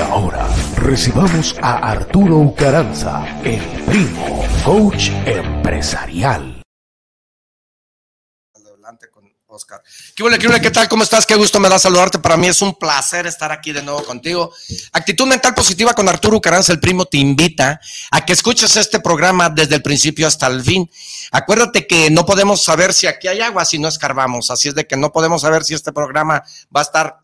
Ahora recibamos a Arturo Ucaranza, el primo, coach empresarial. Adelante con Oscar. ¿Qué huele, qué huele, qué tal? ¿Cómo estás? Qué gusto me da saludarte. Para mí es un placer estar aquí de nuevo contigo. Actitud mental positiva con Arturo Ucaranza, el primo, te invita a que escuches este programa desde el principio hasta el fin. Acuérdate que no podemos saber si aquí hay agua si no escarbamos. Así es de que no podemos saber si este programa va a estar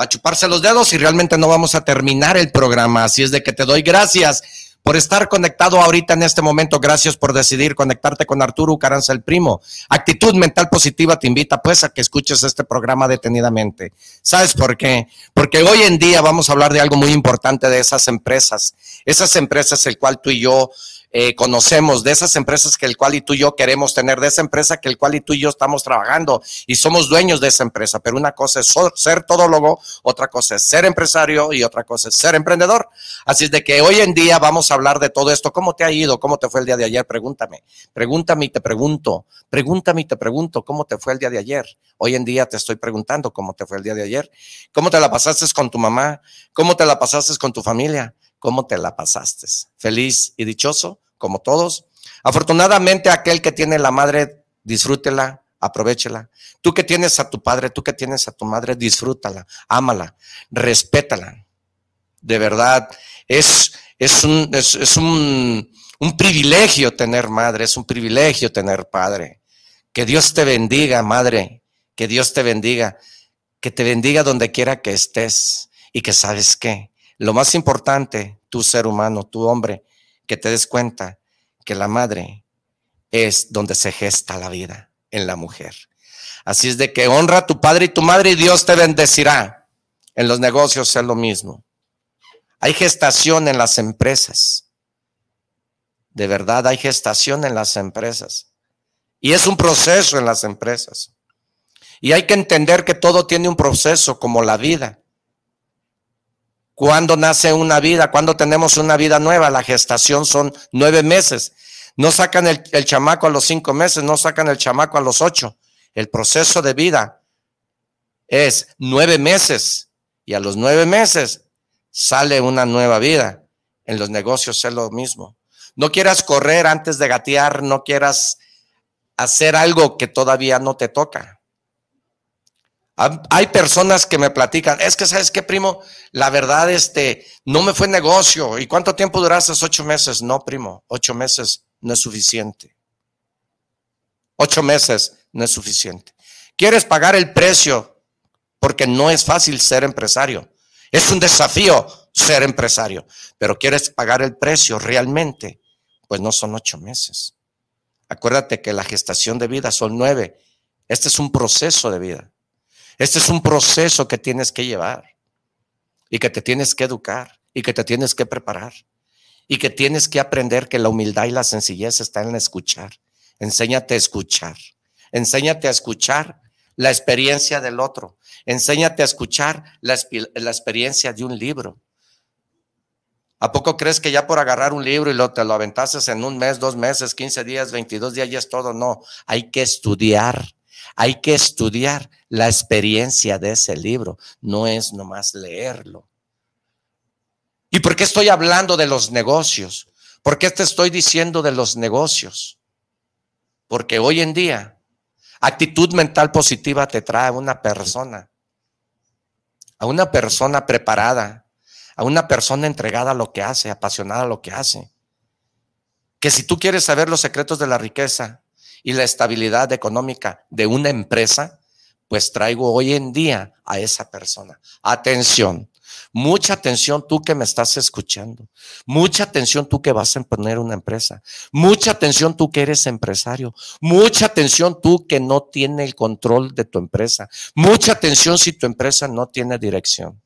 a chuparse los dedos y realmente no vamos a terminar el programa. Así es de que te doy gracias por estar conectado ahorita en este momento. Gracias por decidir conectarte con Arturo Caranza el Primo. Actitud mental positiva te invita pues a que escuches este programa detenidamente. ¿Sabes por qué? Porque hoy en día vamos a hablar de algo muy importante de esas empresas. Esas empresas el cual tú y yo eh, conocemos, de esas empresas que el cual y tú y yo queremos tener, de esa empresa que el cual y tú y yo estamos trabajando y somos dueños de esa empresa. Pero una cosa es ser todólogo, otra cosa es ser empresario y otra cosa es ser emprendedor. Así es de que hoy en día vamos a hablar de todo esto. ¿Cómo te ha ido? ¿Cómo te fue el día de ayer? Pregúntame. Pregúntame y te pregunto. Pregúntame y te pregunto cómo te fue el día de ayer. Hoy en día te estoy preguntando cómo te fue el día de ayer. ¿Cómo te la pasaste con tu mamá? ¿Cómo te la pasaste con tu familia? ¿Cómo te la pasaste? ¿Feliz y dichoso? Como todos. Afortunadamente aquel que tiene la madre, disfrútela, aprovechela. Tú que tienes a tu padre, tú que tienes a tu madre, disfrútala, ámala, respétala. De verdad, es, es, un, es, un, un privilegio tener madre, es un privilegio tener padre. Que Dios te bendiga, madre, que Dios te bendiga, que te bendiga donde quiera que estés y que sabes qué, lo más importante, tu ser humano, tu hombre, que te des cuenta que la madre es donde se gesta la vida en la mujer. Así es de que honra a tu padre y tu madre y Dios te bendecirá. En los negocios es lo mismo. Hay gestación en las empresas. De verdad, hay gestación en las empresas. Y es un proceso en las empresas. Y hay que entender que todo tiene un proceso como la vida. ¿Cuándo nace una vida? ¿Cuándo tenemos una vida nueva? La gestación son nueve meses. No sacan el, chamaco a los cinco meses, no sacan el chamaco a los ocho. El proceso de vida es nueve meses y a los nueve meses sale una nueva vida. En los negocios es lo mismo. No quieras correr antes de gatear, no quieras hacer algo que todavía no te toca. Hay personas que me platican, es que sabes qué, primo, la verdad, este, no me fue negocio. ¿Y cuánto tiempo duraste? Ocho meses. No, primo, ocho meses no es suficiente. Ocho meses no es suficiente. ¿Quieres pagar el precio? Porque no es fácil ser empresario. Es un desafío ser empresario. Pero quieres pagar el precio realmente, pues no son ocho meses. Acuérdate que la gestación de vida son nueve. Este es un proceso de vida. Este es un proceso que tienes que llevar y que te tienes que educar y que te tienes que preparar y que tienes que aprender que la humildad y la sencillez están en escuchar. Enséñate a escuchar. Enséñate a escuchar la experiencia del otro. Enséñate a escuchar la, experiencia de un libro. ¿A poco crees que ya por agarrar un libro y lo, te lo aventases en un mes, dos meses, 15 días, 22 días, ya es todo? No, hay que estudiar. Hay que estudiar la experiencia de ese libro, no es nomás leerlo. ¿Y por qué estoy hablando de los negocios? ¿Por qué te estoy diciendo de los negocios? Porque hoy en día, actitud mental positiva te trae a una persona, a una persona preparada, a una persona entregada a lo que hace, apasionada a lo que hace. Que si tú quieres saber los secretos de la riqueza, y la estabilidad económica de una empresa, pues traigo hoy en día a esa persona. Atención, mucha atención tú que me estás escuchando, mucha atención tú que vas a poner una empresa, mucha atención tú que eres empresario, mucha atención tú que no tiene el control de tu empresa, mucha atención si tu empresa no tiene dirección.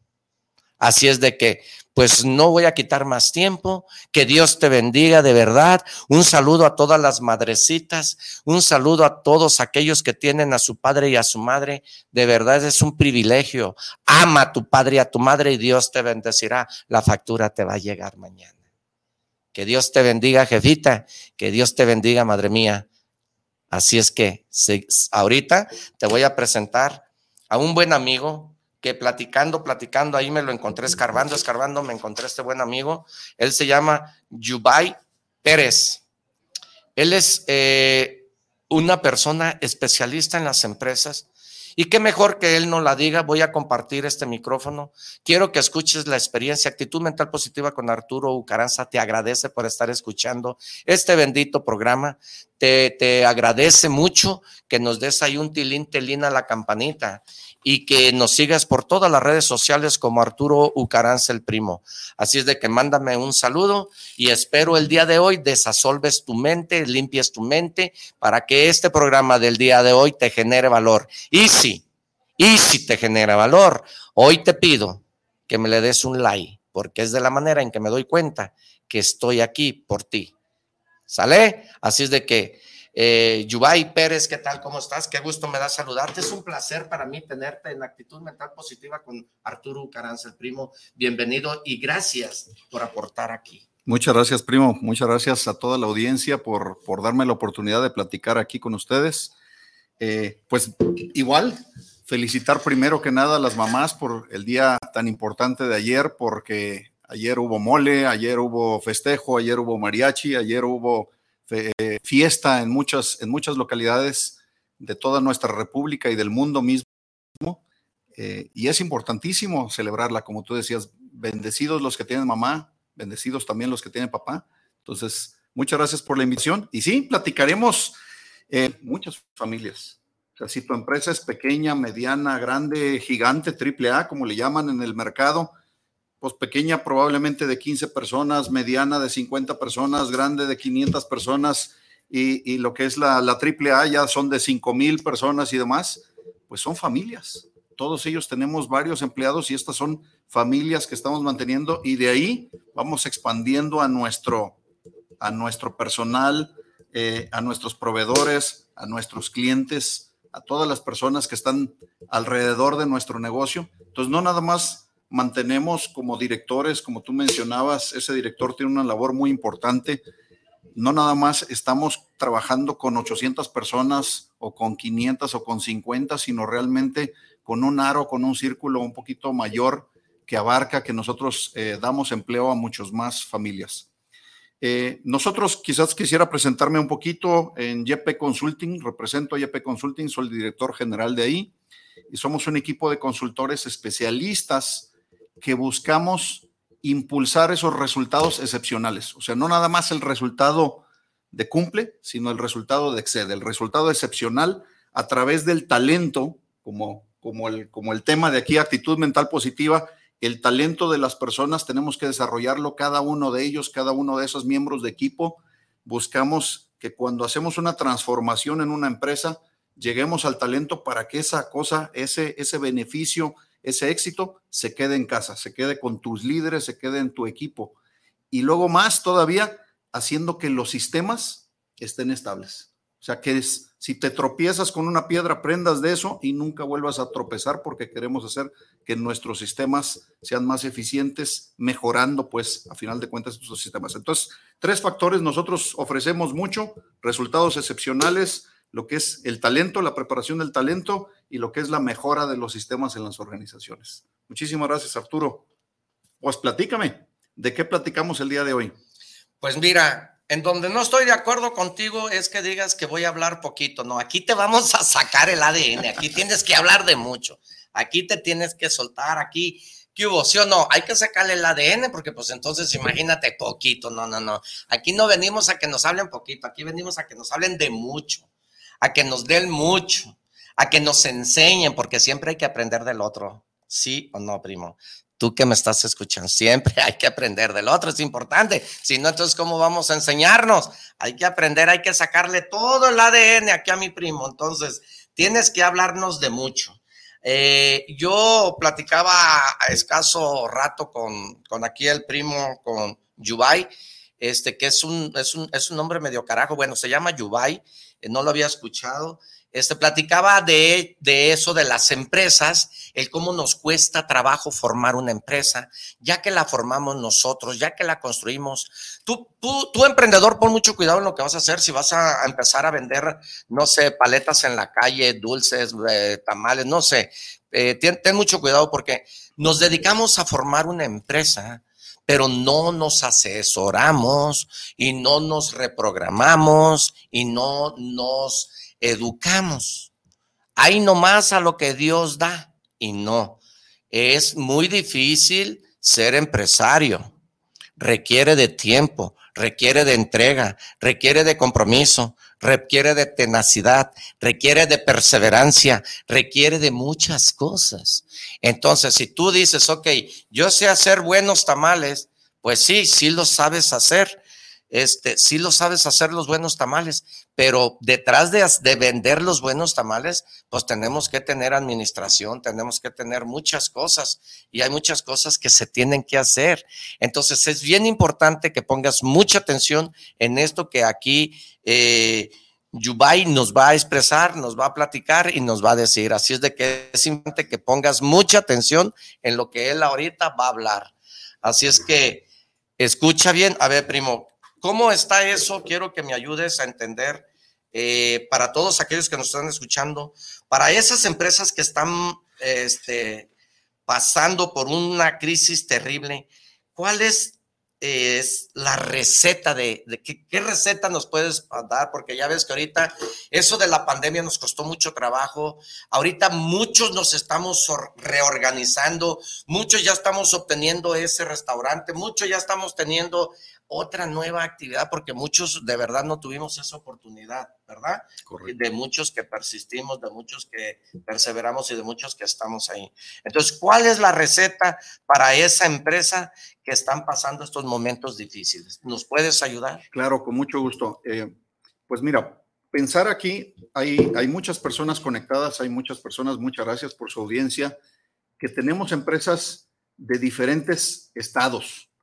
Así es de que pues no voy a quitar más tiempo. Que Dios te bendiga de verdad. Un saludo a todas las madrecitas, un saludo a todos aquellos que tienen a su padre y a su madre. De verdad es un privilegio. Ama a tu padre y a tu madre y Dios te bendecirá. La factura te va a llegar mañana. Que Dios te bendiga, jefita. Que Dios te bendiga, madre mía. Así es que ahorita te voy a presentar a un buen amigo que platicando, platicando, ahí me lo encontré escarbando, escarbando, me encontré este buen amigo. Él se llama Yubay Pérez. Él es eh, una persona especialista en las empresas. Y qué mejor que él no la diga, voy a compartir este micrófono. Quiero que escuches la experiencia, actitud mental positiva con Arturo Ucaranza. Te agradece por estar escuchando este bendito programa. Te, agradece mucho que nos des ahí un a la campanita y que nos sigas por todas las redes sociales como Arturo Ucaranza el Primo. Así es de que mándame un saludo y espero el día de hoy desasolves tu mente, limpies tu mente para que este programa del día de hoy te genere valor. Y si, y si te genera valor, hoy te pido que me le des un like, porque es de la manera en que me doy cuenta que estoy aquí por ti. ¿Sale? Así es de que eh, Yubay Pérez, ¿qué tal? ¿Cómo estás? Qué gusto me da saludarte. Es un placer para mí tenerte en actitud mental positiva con Arturo Caranza, el primo. Bienvenido y gracias por aportar aquí. Muchas gracias, primo. Muchas gracias a toda la audiencia por, por darme la oportunidad de platicar aquí con ustedes. Eh, pues igual, felicitar primero que nada a las mamás por el día tan importante de ayer, porque ayer hubo mole, ayer hubo festejo, ayer hubo mariachi, ayer hubo eh, fiesta en muchas, en muchas localidades de toda nuestra república y del mundo mismo. Eh, y es importantísimo celebrarla, como tú decías, bendecidos los que tienen mamá, bendecidos también los que tienen papá. Entonces, muchas gracias por la invitación. Y sí, platicaremos eh, muchas familias. O sea, si tu empresa es pequeña, mediana, grande, gigante, triple A, como le llaman en el mercado, pues pequeña probablemente de 15 personas, mediana de 50 personas, grande de 500 personas y, lo que es la, la AAA ya son de 5 mil personas y demás, pues son familias. Todos ellos tenemos varios empleados y estas son familias que estamos manteniendo y de ahí vamos expandiendo a nuestro, a nuestro personal, eh, a nuestros proveedores, a nuestros clientes, a todas las personas que están alrededor de nuestro negocio. Entonces, no nada más mantenemos como directores, como tú mencionabas, ese director tiene una labor muy importante. No nada más estamos trabajando con 800 personas o con 500 o con 50, sino realmente con un aro, con un círculo un poquito mayor que abarca que nosotros eh, damos empleo a muchos más familias. Eh, nosotros quizás quisiera presentarme un poquito en YP Consulting, represento a YP Consulting, soy el director general de ahí y somos un equipo de consultores especialistas que buscamos impulsar esos resultados excepcionales. O sea, no nada más el resultado de cumple, sino el resultado de excede, el resultado excepcional a través del talento, como, como, el, como el tema de aquí, actitud mental positiva, el talento de las personas tenemos que desarrollarlo cada uno de ellos, cada uno de esos miembros de equipo. Buscamos que cuando hacemos una transformación en una empresa, lleguemos al talento para que esa cosa, ese, ese beneficio, ese éxito se quede en casa, se quede con tus líderes, se quede en tu equipo. Y luego más todavía, haciendo que los sistemas estén estables. O sea, que si te tropiezas con una piedra, aprendas de eso y nunca vuelvas a tropezar porque queremos hacer que nuestros sistemas sean más eficientes, mejorando, pues, a final de cuentas, estos sistemas. Entonces, tres factores, nosotros ofrecemos mucho, resultados excepcionales, lo que es el talento, la preparación del talento y lo que es la mejora de los sistemas en las organizaciones. Muchísimas gracias, Arturo. Pues platícame, ¿de qué platicamos el día de hoy? Pues mira, en donde no estoy de acuerdo contigo es que digas que voy a hablar poquito. No, aquí te vamos a sacar el ADN, aquí tienes que hablar de mucho, aquí te tienes que soltar, aquí ¿Qué hubo? ¿Sí o no? Hay que sacarle el ADN porque pues entonces imagínate poquito, no, no, no. Aquí no venimos a que nos hablen poquito, aquí venimos a que nos hablen de mucho a que nos den mucho, a que nos enseñen, porque siempre hay que aprender del otro. ¿Sí o no, primo? Tú que me estás escuchando, siempre hay que aprender del otro, es importante. Si no, entonces, ¿cómo vamos a enseñarnos? Hay que aprender, hay que sacarle todo el ADN aquí a mi primo. Entonces, tienes que hablarnos de mucho. Eh, yo platicaba a escaso rato con, con aquí el primo, con Yubay, este, que es un, es un, es un nombre medio carajo. Bueno, se llama Yubay, eh, no lo había escuchado. este, platicaba de, de, eso, de las empresas, el cómo nos cuesta trabajo formar una empresa, ya que la formamos nosotros, ya que la construimos. Tú, tú, tú emprendedor, pon mucho cuidado en lo que vas a hacer. Si vas a empezar a vender, no sé, paletas en la calle, dulces, eh, tamales, no sé, eh, ten mucho cuidado porque nos dedicamos a formar una empresa pero no nos asesoramos y no nos reprogramamos y no nos educamos. Hay nomás a lo que Dios da y no. Es muy difícil ser empresario. Requiere de tiempo, requiere de entrega, requiere de compromiso, requiere de tenacidad, requiere de perseverancia, requiere de muchas cosas. Entonces, si tú dices, ok, yo sé hacer buenos tamales, pues sí, sí lo sabes hacer, este, sí lo sabes hacer los buenos tamales, pero detrás de, de, vender los buenos tamales, pues tenemos que tener administración, tenemos que tener muchas cosas y hay muchas cosas que se tienen que hacer. Entonces es bien importante que pongas mucha atención en esto que aquí eh, Yubay nos va a expresar, nos va a platicar y nos va a decir. Así es de que es importante que pongas mucha atención en lo que él ahorita va a hablar. Así es que escucha bien. A ver, primo, ¿Cómo está eso? Quiero que me ayudes a entender eh, para todos aquellos que nos están escuchando, para esas empresas que están este, pasando por una crisis terrible, ¿cuál es, la receta de, qué, receta nos puedes dar? Porque ya ves que ahorita eso de la pandemia nos costó mucho trabajo. Ahorita muchos nos estamos reorganizando, muchos ya estamos obteniendo ese restaurante, muchos ya estamos teniendo otra nueva actividad, porque muchos de verdad no tuvimos esa oportunidad, ¿verdad? Correcto. De muchos que persistimos, de muchos que perseveramos y de muchos que estamos ahí. Entonces, ¿cuál es la receta para esa empresa que están pasando estos momentos difíciles? ¿Nos puedes ayudar? Claro, con mucho gusto. Eh, pues mira, pensar aquí, hay, hay muchas personas conectadas, hay muchas personas, muchas gracias por su audiencia, que tenemos empresas de diferentes estados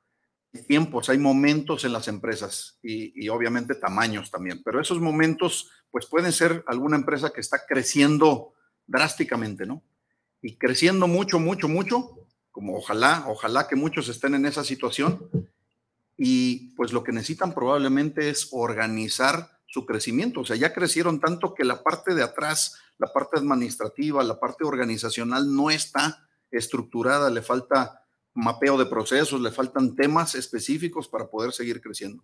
tiempos, hay momentos en las empresas y, y, obviamente tamaños también, pero esos momentos pues pueden ser alguna empresa que está creciendo drásticamente, ¿no? Y creciendo mucho, mucho, mucho, como ojalá, ojalá que muchos estén en esa situación y pues lo que necesitan probablemente es organizar su crecimiento, o sea, ya crecieron tanto que la parte de atrás, la parte administrativa, la parte organizacional no está estructurada, le falta mapeo de procesos, le faltan temas específicos para poder seguir creciendo.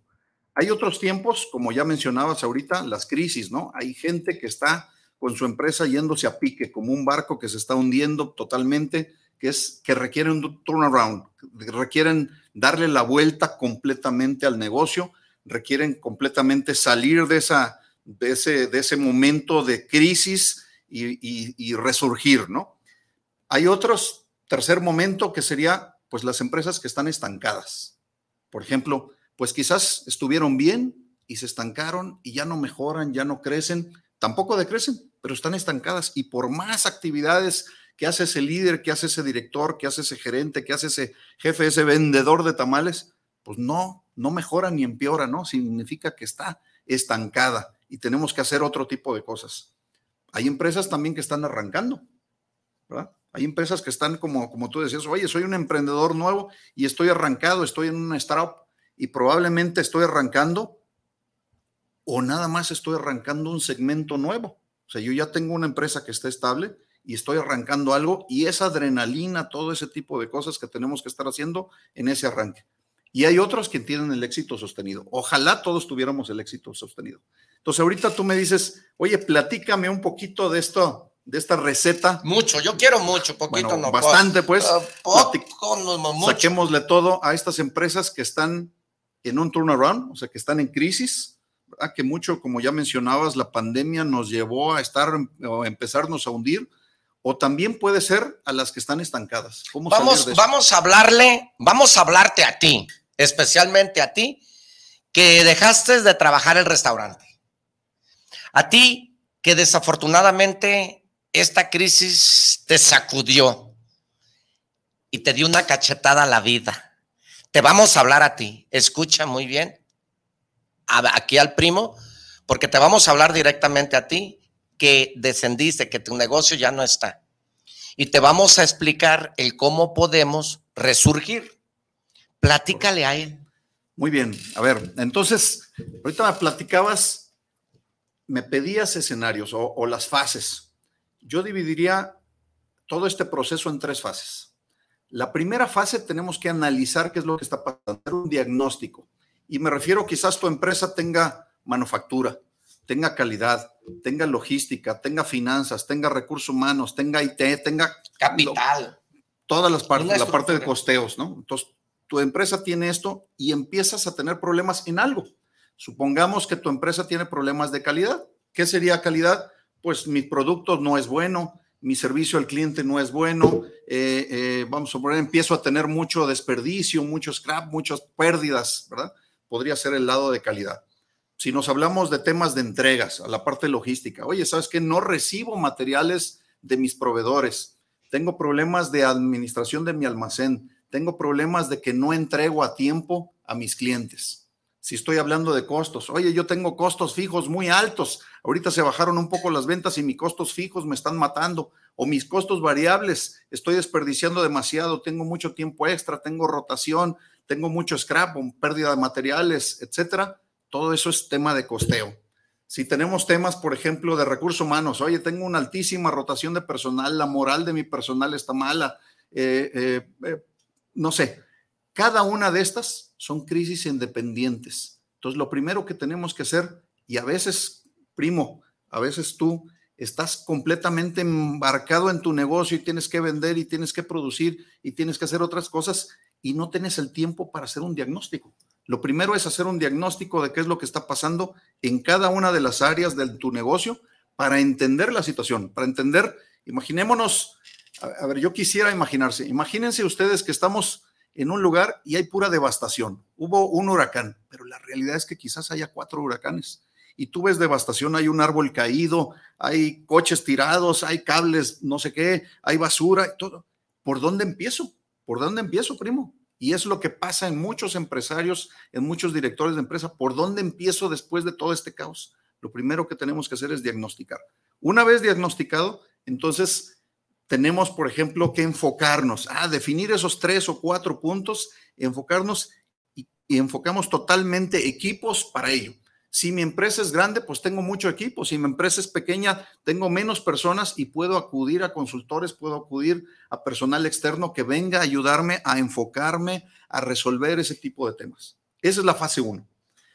Hay otros tiempos, como ya mencionabas ahorita, las crisis, ¿no? Hay gente que está con su empresa yéndose a pique, como un barco que se está hundiendo totalmente, que es que requieren un turnaround, requieren darle la vuelta completamente al negocio, requieren completamente salir de, esa, de, ese, de ese momento de crisis y resurgir, ¿no? Hay otros, tercer momento, que sería pues las empresas que están estancadas. Por ejemplo, pues quizás estuvieron bien y se estancaron y ya no mejoran, ya no crecen, tampoco decrecen, pero están estancadas y por más actividades que hace ese líder, que hace ese director, que hace ese gerente, que hace ese jefe, ese vendedor de tamales, pues no, no mejora ni empeora, ¿no? Significa que está estancada y tenemos que hacer otro tipo de cosas. Hay empresas también que están arrancando, ¿verdad? Hay empresas que están como, como tú decías, oye, soy un emprendedor nuevo y estoy arrancado, estoy en una startup y probablemente estoy arrancando o nada más estoy arrancando un segmento nuevo. O sea, yo ya tengo una empresa que está estable y estoy arrancando algo y esa adrenalina, todo ese tipo de cosas que tenemos que estar haciendo en ese arranque. Y hay otros que tienen el éxito sostenido. Ojalá todos tuviéramos el éxito sostenido. Entonces, ahorita tú me dices, oye, platícame un poquito de esto, de esta receta. Mucho, yo quiero mucho, poquito bueno, no. Bastante, pues. Uh, poco, no, mucho. Saquémosle todo a estas empresas que están en un turnaround, o sea, que están en crisis. ¿verdad? Que mucho, como ya mencionabas, la pandemia nos llevó a estar o empezarnos a hundir, o también puede ser a las que están estancadas. ¿Cómo vamos, vamos a hablarle, vamos a hablarte a ti, especialmente a ti, que dejaste de trabajar el restaurante. A ti que desafortunadamente esta crisis te sacudió y te dio una cachetada a la vida. Te vamos a hablar a ti. Escucha muy bien. Aquí al primo, porque te vamos a hablar directamente a ti. que descendiste, que tu negocio ya no está. Y te vamos a explicar el cómo podemos resurgir. Platícale a él. Muy bien, a ver, entonces, ahorita me platicabas, me pedías escenarios o, o las fases. Yo dividiría todo este proceso en tres fases. La primera fase tenemos que analizar qué es lo que está pasando, un diagnóstico. Y me refiero, quizás tu empresa tenga manufactura, tenga calidad, tenga logística, tenga finanzas, tenga recursos humanos, tenga IT, tenga capital. todas las partes, la parte de costeos, ¿no? Entonces, tu empresa tiene esto y empiezas a tener problemas en algo. Supongamos que tu empresa tiene problemas de calidad. ¿Qué sería calidad? Pues mi producto no es bueno, mi servicio al cliente no es bueno, eh, eh, vamos a poner, empiezo a tener mucho desperdicio, mucho scrap, muchas pérdidas, ¿verdad? Podría ser el lado de calidad si nos hablamos de temas de entregas, a la parte logística, oye, ¿sabes qué? No recibo materiales de mis proveedores, tengo problemas de administración de mi almacén, tengo problemas de que no entrego a tiempo a mis clientes. Si estoy hablando de costos, oye, yo tengo costos fijos muy altos, ahorita se bajaron un poco las ventas y mis costos fijos me están matando, o mis costos variables, estoy desperdiciando demasiado, tengo mucho tiempo extra, tengo rotación, tengo mucho scrap, pérdida de materiales, etcétera. Todo eso es tema de costeo. Si tenemos temas, por ejemplo, de recursos humanos, oye, tengo una altísima rotación de personal, la moral de mi personal está mala, eh, eh, eh, no sé, cada una de estas son crisis independientes. Entonces, lo primero que tenemos que hacer, y a veces, primo, a veces tú estás completamente embarcado en tu negocio y tienes que vender y tienes que producir y tienes que hacer otras cosas y no tienes el tiempo para hacer un diagnóstico. Lo primero es hacer un diagnóstico de qué es lo que está pasando en cada una de las áreas de tu negocio para entender la situación, para entender, imaginémonos, a, ver, yo quisiera imaginarse, imagínense ustedes que estamos en un lugar y hay pura devastación. Hubo un huracán, pero la realidad es que quizás haya cuatro huracanes. Y tú ves devastación, hay un árbol caído, hay coches tirados, hay cables, no sé qué, hay basura, y todo. ¿Por dónde empiezo? ¿Por dónde empiezo, primo? Y es lo que pasa en muchos empresarios, en muchos directores de empresa. ¿Por dónde empiezo después de todo este caos? Lo primero que tenemos que hacer es diagnosticar. Una vez diagnosticado, entonces tenemos, por ejemplo, que enfocarnos, a definir esos tres o cuatro puntos, enfocarnos y, y enfocamos totalmente equipos para ello. Si mi empresa es grande, pues tengo mucho equipo. Si mi empresa es pequeña, tengo menos personas y puedo acudir a consultores, puedo acudir a personal externo que venga a ayudarme a enfocarme, a resolver ese tipo de temas. Esa es la fase 1.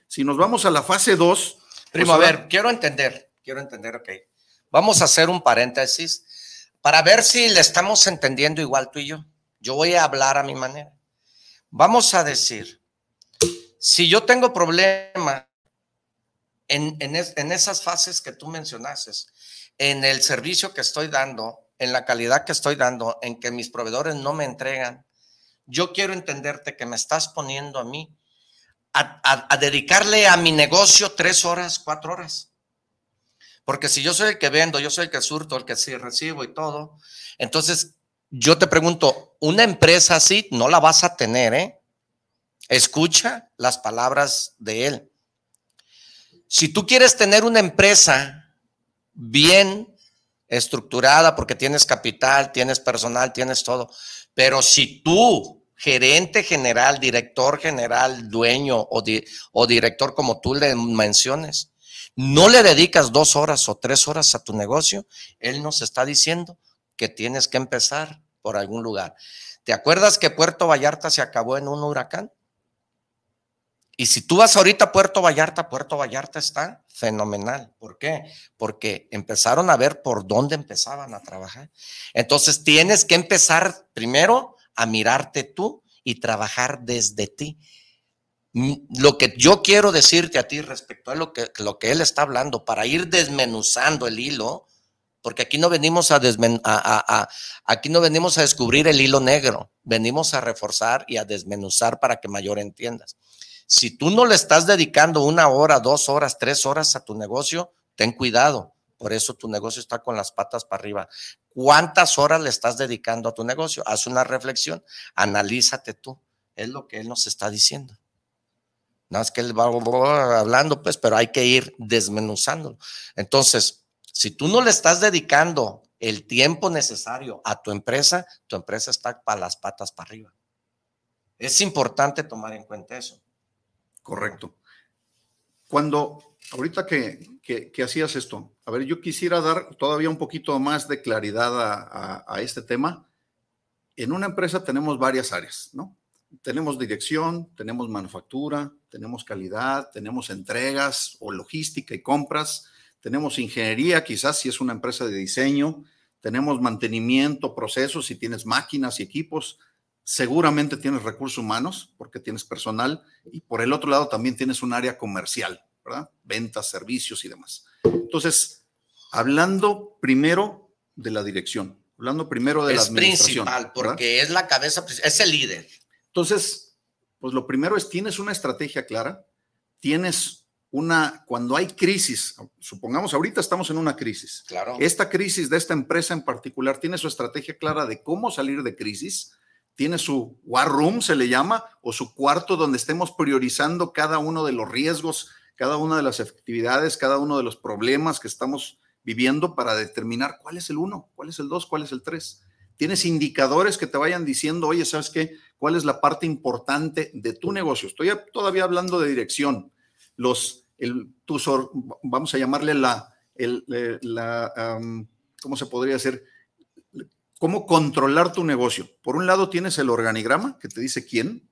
Si nos vamos a la fase 2. Primo, pues, a ver, quiero entender, quiero entender, ok. Vamos a hacer un paréntesis para ver si le estamos entendiendo igual tú y yo. Yo voy a hablar a mi manera. Vamos a decir, si yo tengo problemas en, esas fases que tú mencionaste, en el servicio que estoy dando, en la calidad que estoy dando, en que mis proveedores no me entregan, yo quiero entenderte que me estás poniendo a mí a, dedicarle a mi negocio tres horas, cuatro horas. Porque si yo soy el que vendo, yo soy el que surto, el que sí recibo y todo, entonces yo te pregunto, una empresa así no la vas a tener, ¿eh? Escucha las palabras de él. Si tú quieres tener una empresa bien estructurada porque tienes capital, tienes personal, tienes todo, pero si tú, gerente general, director general, dueño o, o director como tú le menciones, no le dedicas dos horas o tres horas a tu negocio, él nos está diciendo que tienes que empezar por algún lugar. ¿Te acuerdas que Puerto Vallarta se acabó en un huracán? Y si tú vas ahorita a Puerto Vallarta, Puerto Vallarta está fenomenal. ¿Por qué? Porque empezaron a ver por dónde empezaban a trabajar. Entonces tienes que empezar primero a mirarte tú y trabajar desde ti. Lo que yo quiero decirte a ti respecto a lo que, lo que él está hablando, para ir desmenuzando el hilo, porque aquí no venimos a, a, aquí no venimos a descubrir el hilo negro, venimos a reforzar y a desmenuzar para que mayor entiendas. Si tú no le estás dedicando una hora, dos horas, tres horas a tu negocio, ten cuidado. Por eso tu negocio está con las patas para arriba. ¿Cuántas horas le estás dedicando a tu negocio? Haz una reflexión, analízate tú. Es lo que él nos está diciendo. No es que él va hablando, pues, pero hay que ir desmenuzándolo. Entonces, Si tú no le estás dedicando el tiempo necesario a tu empresa, tu empresa está para las patas para arriba. Es importante tomar en cuenta eso. Correcto. Cuando, ahorita que, que, hacías esto, a ver, yo quisiera dar todavía un poquito más de claridad a, a este tema. En una empresa tenemos varias áreas, ¿no? Tenemos dirección, tenemos manufactura, tenemos calidad, tenemos entregas o logística y compras, tenemos ingeniería, quizás si es una empresa de diseño, tenemos mantenimiento, procesos, si tienes máquinas y equipos, seguramente tienes recursos humanos porque tienes personal y por el otro lado también tienes un área comercial, ¿verdad? Ventas, servicios y demás. Entonces, hablando primero de la dirección, hablando primero de la administración. Es principal porque es la cabeza, es el líder. Entonces, pues lo primero es, tienes una estrategia clara, tienes una, cuando hay crisis, supongamos ahorita estamos en una crisis. Claro. Esta crisis de esta empresa en particular tiene su estrategia clara de cómo salir de crisis, tiene su war room, se le llama, o su cuarto donde estemos priorizando cada uno de los riesgos, cada una de las efectividades, cada uno de los problemas que estamos viviendo para determinar cuál es el uno, cuál es el dos, cuál es el tres. Tienes indicadores que te vayan diciendo, oye, ¿sabes qué? ¿Cuál es la parte importante de tu negocio? Estoy todavía hablando de dirección. Los el, vamos a llamarle la, el, eh, la ¿cómo se podría hacer? ¿Cómo controlar tu negocio? Por un lado tienes el organigrama que te dice quién,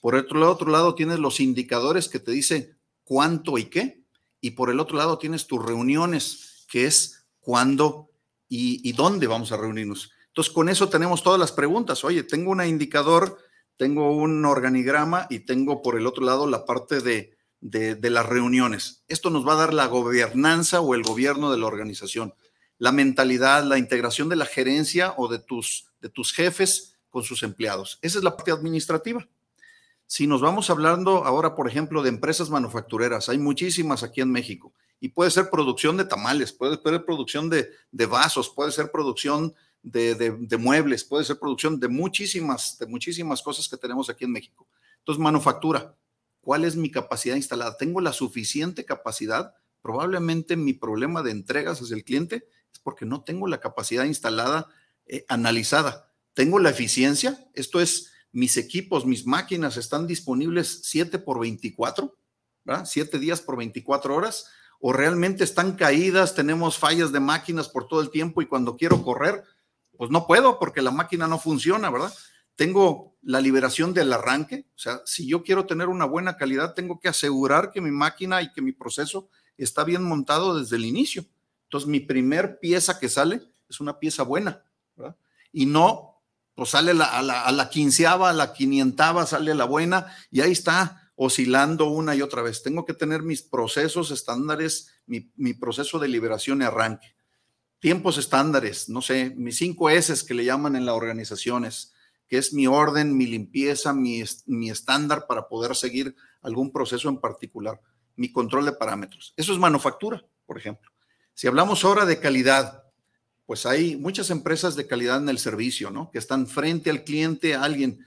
por otro lado, otro lado tienes los indicadores que te dice cuánto y qué, y por el otro lado tienes tus reuniones, que es cuándo y dónde vamos a reunirnos. Entonces, con eso tenemos todas las preguntas. Oye, tengo un indicador, tengo un organigrama y tengo por el otro lado la parte de de, las reuniones. Esto nos va a dar la gobernanza o el gobierno de la organización, la mentalidad, la integración de la gerencia o de tus, de tus jefes con sus empleados. Esa es la parte administrativa. Si nos vamos hablando ahora, por ejemplo, de empresas manufactureras, hay muchísimas aquí en México y puede ser producción de tamales, puede ser producción de, vasos, puede ser producción de, de, muebles, puede ser producción de muchísimas, de muchísimas cosas que tenemos aquí en México. Entonces, manufactura, ¿Cuál es mi capacidad instalada? ¿Tengo la suficiente capacidad? Probablemente mi problema de entregas hacia el cliente es porque no tengo la capacidad instalada eh, analizada. ¿Tengo la eficiencia? Esto es, mis equipos, mis máquinas están disponibles 7 por 24, ¿verdad? 7 días por 24 horas, o realmente están caídas, tenemos fallas de máquinas por todo el tiempo y cuando quiero correr, pues no puedo porque la máquina no funciona, ¿verdad? tengo la liberación del arranque, o sea, si yo quiero tener una buena calidad, tengo que asegurar que mi máquina y que mi proceso está bien montado desde el inicio. Entonces, mi primer pieza que sale es una pieza buena, ¿verdad? Y no, pues sale a, la, quinceava, a la quinientava, sale la buena y ahí está oscilando una y otra vez. Tengo que tener mis procesos estándares, mi, mi proceso de liberación y arranque. Tiempos estándares, no sé, mis cinco S que le llaman en las organizaciones que es mi orden, mi limpieza, mi, mi estándar para poder seguir algún proceso en particular, mi control de parámetros. Eso es manufactura, por ejemplo. Si hablamos ahora de calidad, pues hay muchas empresas de calidad en el servicio, ¿no? Que están frente al cliente, a alguien.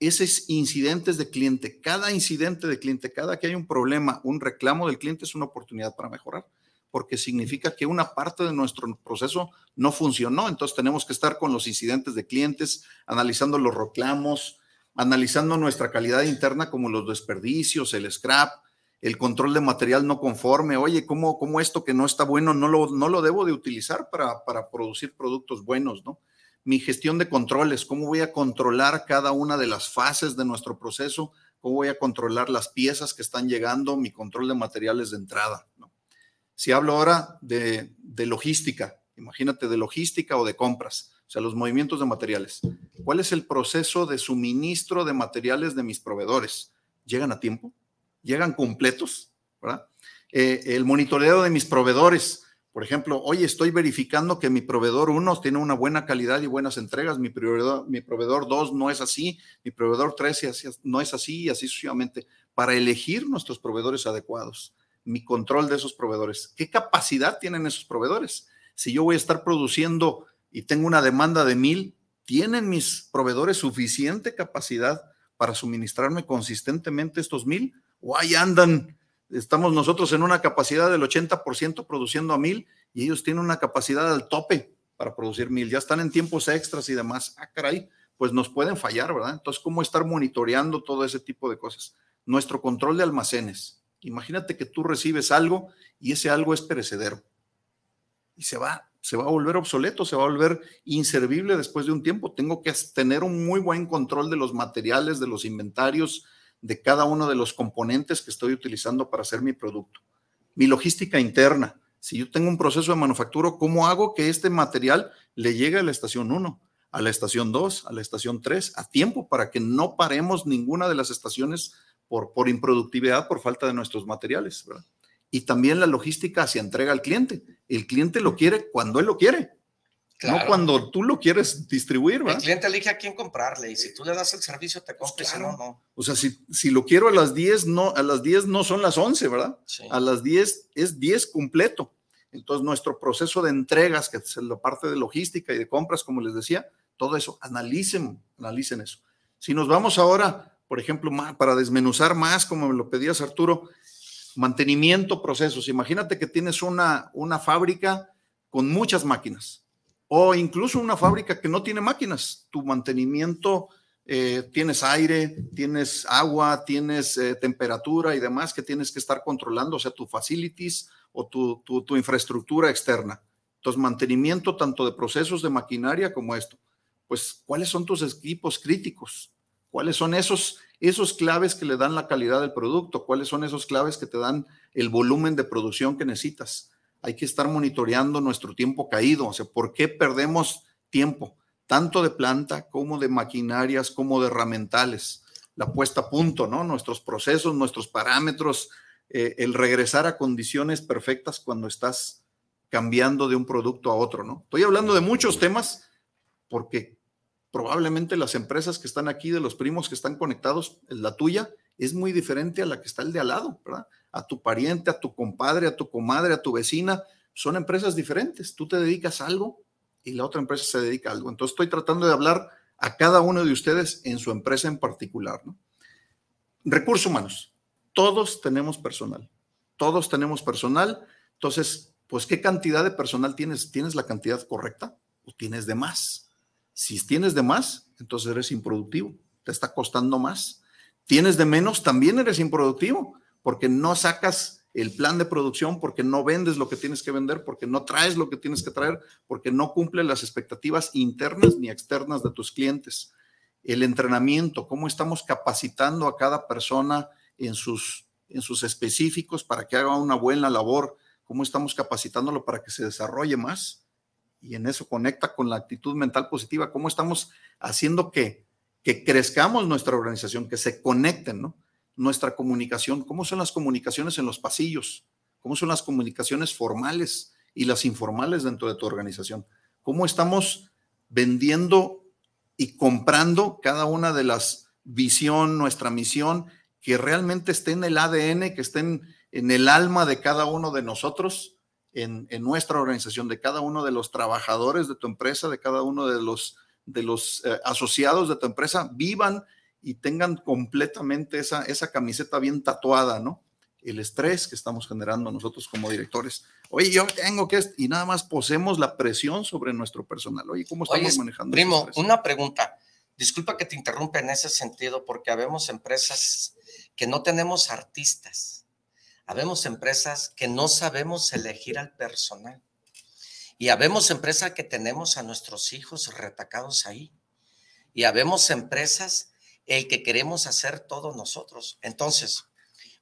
Esos incidentes de cliente, cada incidente de cliente, cada que hay un problema, un reclamo del cliente es una oportunidad para mejorar porque significa que una parte de nuestro proceso no funcionó. Entonces tenemos que estar con los incidentes de clientes, analizando los reclamos, analizando nuestra calidad interna como los desperdicios, el scrap, el control de material no conforme. Oye, ¿cómo, cómo esto que no está bueno no lo, no lo debo de utilizar para, para producir productos buenos, no? Mi gestión de controles, ¿cómo voy a controlar cada una de las fases de nuestro proceso? ¿Cómo voy a controlar las piezas que están llegando? Mi control de materiales de entrada. Si hablo ahora de, logística, imagínate de logística o de compras, o sea, los movimientos de materiales. ¿Cuál es el proceso de suministro de materiales de mis proveedores? ¿Llegan a tiempo? ¿Llegan completos? ¿verdad? Eh, el monitoreo de mis proveedores. Por ejemplo, hoy estoy verificando que mi proveedor 1 tiene una buena calidad y buenas entregas, mi proveedor, mi proveedor 2 no es así, mi proveedor 3 no es así y así sucesivamente, para elegir nuestros proveedores adecuados mi control de esos proveedores. ¿Qué capacidad tienen esos proveedores? Si yo voy a estar produciendo y tengo una demanda de mil, ¿tienen mis proveedores suficiente capacidad para suministrarme consistentemente estos mil? ¿O ahí andan? Estamos nosotros en una capacidad del 80% produciendo a mil y ellos tienen una capacidad al tope para producir mil, ya están en tiempos extras y demás. Ah, caray, pues nos pueden fallar, ¿verdad? Entonces, ¿cómo estar monitoreando todo ese tipo de cosas? Nuestro control de almacenes. Imagínate que tú recibes algo y ese algo es perecedero y se va, se va a volver obsoleto, se va a volver inservible después de un tiempo. Tengo que tener un muy buen control de los materiales, de los inventarios, de cada uno de los componentes que estoy utilizando para hacer mi producto. Mi logística interna. Si yo tengo un proceso de manufactura, ¿cómo hago que este material le llegue a la estación 1, a la estación 2, a la estación 3, a tiempo para que no paremos ninguna de las estaciones por, por improductividad, por falta de nuestros materiales? Y también la logística hacia entrega al cliente. El cliente lo quiere cuando él lo quiere. No cuando tú lo quieres distribuir, ¿verdad? El cliente elige a quién comprarle y si tú le das el servicio te compras, si no, no. O sea, si, si, lo quiero a las 10, no, a las 10 no son las 11, ¿verdad? A las 10 es 10 completo. Entonces, nuestro proceso de entregas, que es la parte de logística y de compras, como les decía, todo eso, analicen, analicen eso. Si nos vamos ahora, por ejemplo, para desmenuzar más, como me lo pedías Arturo, mantenimiento, procesos. Imagínate que tienes una, una fábrica con muchas máquinas o incluso una fábrica que no tiene máquinas. Tu mantenimiento, eh, tienes aire, tienes agua, tienes eh, temperatura y demás que tienes que estar controlando, o sea, tu facilities o tu, tu, infraestructura externa. Entonces, mantenimiento tanto de procesos de maquinaria como esto. Pues, ¿cuáles son tus equipos críticos? ¿Cuáles son esos, esos claves que le dan la calidad del producto? ¿Cuáles son esos claves que te dan el volumen de producción que necesitas? hay que estar monitoreando nuestro tiempo caído, o sea, ¿por qué perdemos tiempo? Tanto de planta como de maquinarias, como de herramientales. La puesta a punto, ¿no? Nuestros procesos, nuestros parámetros, eh, el regresar a condiciones perfectas cuando estás cambiando de un producto a otro, ¿no? Estoy hablando de muchos temas porque probablemente las empresas que están aquí, de los primos que están conectados, la tuya es muy diferente a la que está el de al lado, ¿verdad? A tu pariente, a tu compadre, a tu comadre, a tu vecina, son empresas diferentes. Tú te dedicas a algo y la otra empresa se dedica a algo. Entonces estoy tratando de hablar a cada uno de ustedes en su empresa en particular, ¿no? Recursos humanos. Todos tenemos personal. Todos tenemos personal. Entonces, pues, ¿qué cantidad de personal tienes? ¿Tienes la cantidad correcta o tienes de más? Si tienes de más, entonces eres improductivo, te está costando más. Tienes de menos, también eres improductivo, porque no sacas el plan de producción, porque no vendes lo que tienes que vender, porque no traes lo que tienes que traer, porque no cumple las expectativas internas ni externas de tus clientes. El entrenamiento, cómo estamos capacitando a cada persona en sus, en sus específicos para que haga una buena labor, cómo estamos capacitándolo para que se desarrolle más y en eso conecta con la actitud mental positiva, cómo estamos haciendo que, que crezcamos nuestra organización, que se conecten, ¿no? Nuestra comunicación, cómo son las comunicaciones en los pasillos, cómo son las comunicaciones formales y las informales dentro de tu organización, cómo estamos vendiendo y comprando cada una de las visión, nuestra misión, que realmente esté en el ADN, que estén en el alma de cada uno de nosotros en, nuestra organización, de cada uno de los trabajadores de tu empresa, de cada uno de los, de los eh, asociados de tu empresa, vivan y tengan completamente esa, esa camiseta bien tatuada, ¿no? El estrés que estamos generando nosotros como directores. Oye, yo tengo que, y nada más posemos la presión sobre nuestro personal. Oye, ¿cómo estamos manejando? Primo, una pregunta. Disculpa que te interrumpa en ese sentido, porque habemos empresas que no tenemos artistas Habemos empresas que no sabemos elegir al personal. Y habemos empresas que tenemos a nuestros hijos retacados ahí. Y habemos empresas el que queremos hacer todos nosotros. Entonces,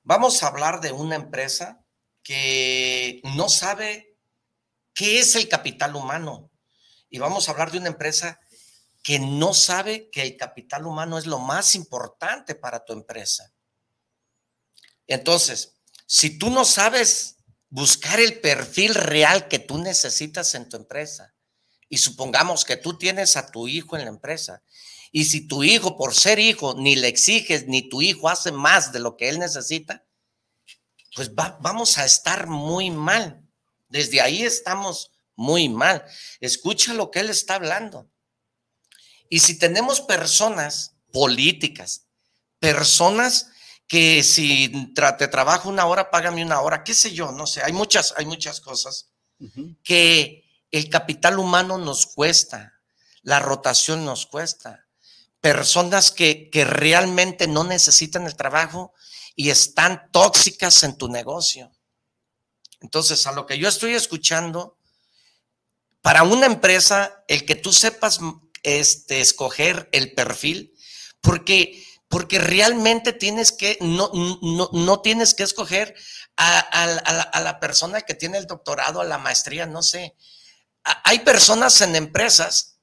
vamos a hablar de una empresa que no sabe qué es el capital humano. Y vamos a hablar de una empresa que no sabe que el capital humano es lo más importante para tu empresa. Entonces, si tú no sabes buscar el perfil real que tú necesitas en tu empresa, y supongamos que tú tienes a tu hijo en la empresa, y si tu hijo, por ser hijo, ni le exiges, ni tu hijo hace más de lo que él necesita, pues vamos a estar muy mal. Desde ahí estamos muy mal. Escucha lo que él está hablando. Y si tenemos personas políticas, personas que si te trabajo una hora, págame una hora, qué sé yo, no sé, hay muchas, hay muchas cosas. que el capital humano nos cuesta, la rotación nos cuesta. Personas que, que realmente no necesitan el trabajo y están tóxicas en tu negocio. Entonces, a lo que yo estoy escuchando, para una empresa, el que tú sepas este, escoger el perfil, porque, porque realmente tienes que, no, no, no tienes que escoger a, a, la, persona que tiene el doctorado, a la maestría, no sé. hay personas en empresas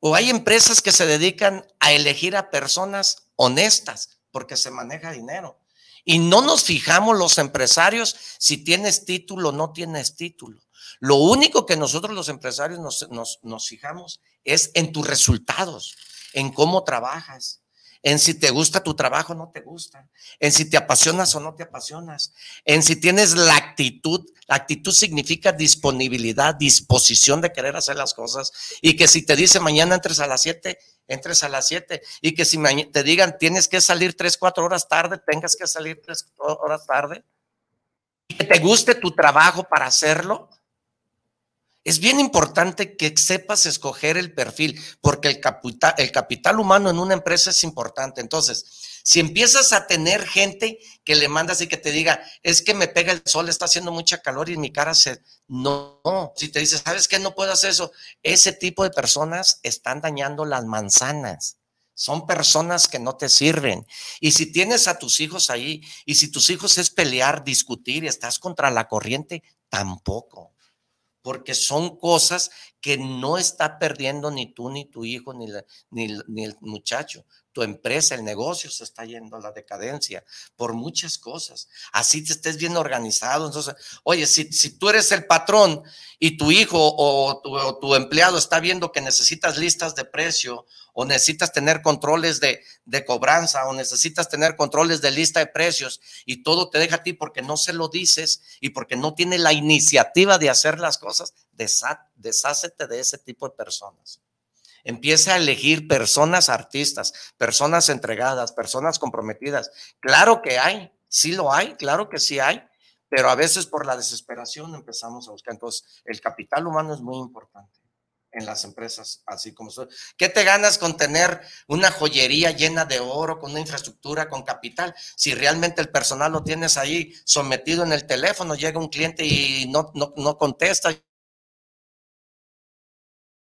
o hay empresas que se dedican a elegir a personas honestas porque se maneja dinero. Y no nos fijamos los empresarios si tienes título o no tienes título. Lo único que nosotros los empresarios nos, nos, fijamos es en tus resultados, en cómo trabajas, en si te gusta tu trabajo o no te gusta, en si te apasionas o no te apasionas, en si tienes la actitud. La actitud significa disponibilidad, disposición de querer hacer las cosas y que si te dice mañana entres a las 7, entres a las 7 y que si te digan tienes que salir 3, 4 horas tarde, tengas que salir 3 horas tarde y que te guste tu trabajo para hacerlo. Es bien importante que sepas escoger el perfil, porque el capital, humano en una empresa es importante. Entonces, si empiezas a tener gente que le mandas y que te diga, es que me pega el sol, está haciendo mucha calor y mi cara se... No, si te dices, ¿sabes qué? No puedo hacer eso. Ese tipo de personas están dañando las manzanas. Son personas que no te sirven. Y si tienes a tus hijos ahí, y si tus hijos es pelear, discutir y estás contra la corriente, tampoco porque son cosas que no está perdiendo ni tú, ni tu hijo, ni, ni, el muchacho. Tu empresa, el negocio se está yendo a la decadencia por muchas cosas. Así te estés bien organizado. Entonces, oye, si, si tú eres el patrón y tu hijo o tu, o tu empleado está viendo que necesitas listas de precio o necesitas tener controles de, cobranza, o necesitas tener controles de lista de precios, y todo te deja a ti porque no se lo dices y porque no tiene la iniciativa de hacer las cosas, deshácete de ese tipo de personas. Empieza a elegir personas artistas, personas entregadas, personas comprometidas. Claro que hay, sí lo hay, claro que sí hay, pero a veces por la desesperación empezamos a buscar. Entonces, el capital humano es muy importante en las empresas, así como son. ¿Qué te ganas con tener una joyería llena de oro, con una infraestructura, con capital? Si realmente el personal lo tienes ahí sometido en el teléfono, llega un cliente y no, no, no contesta.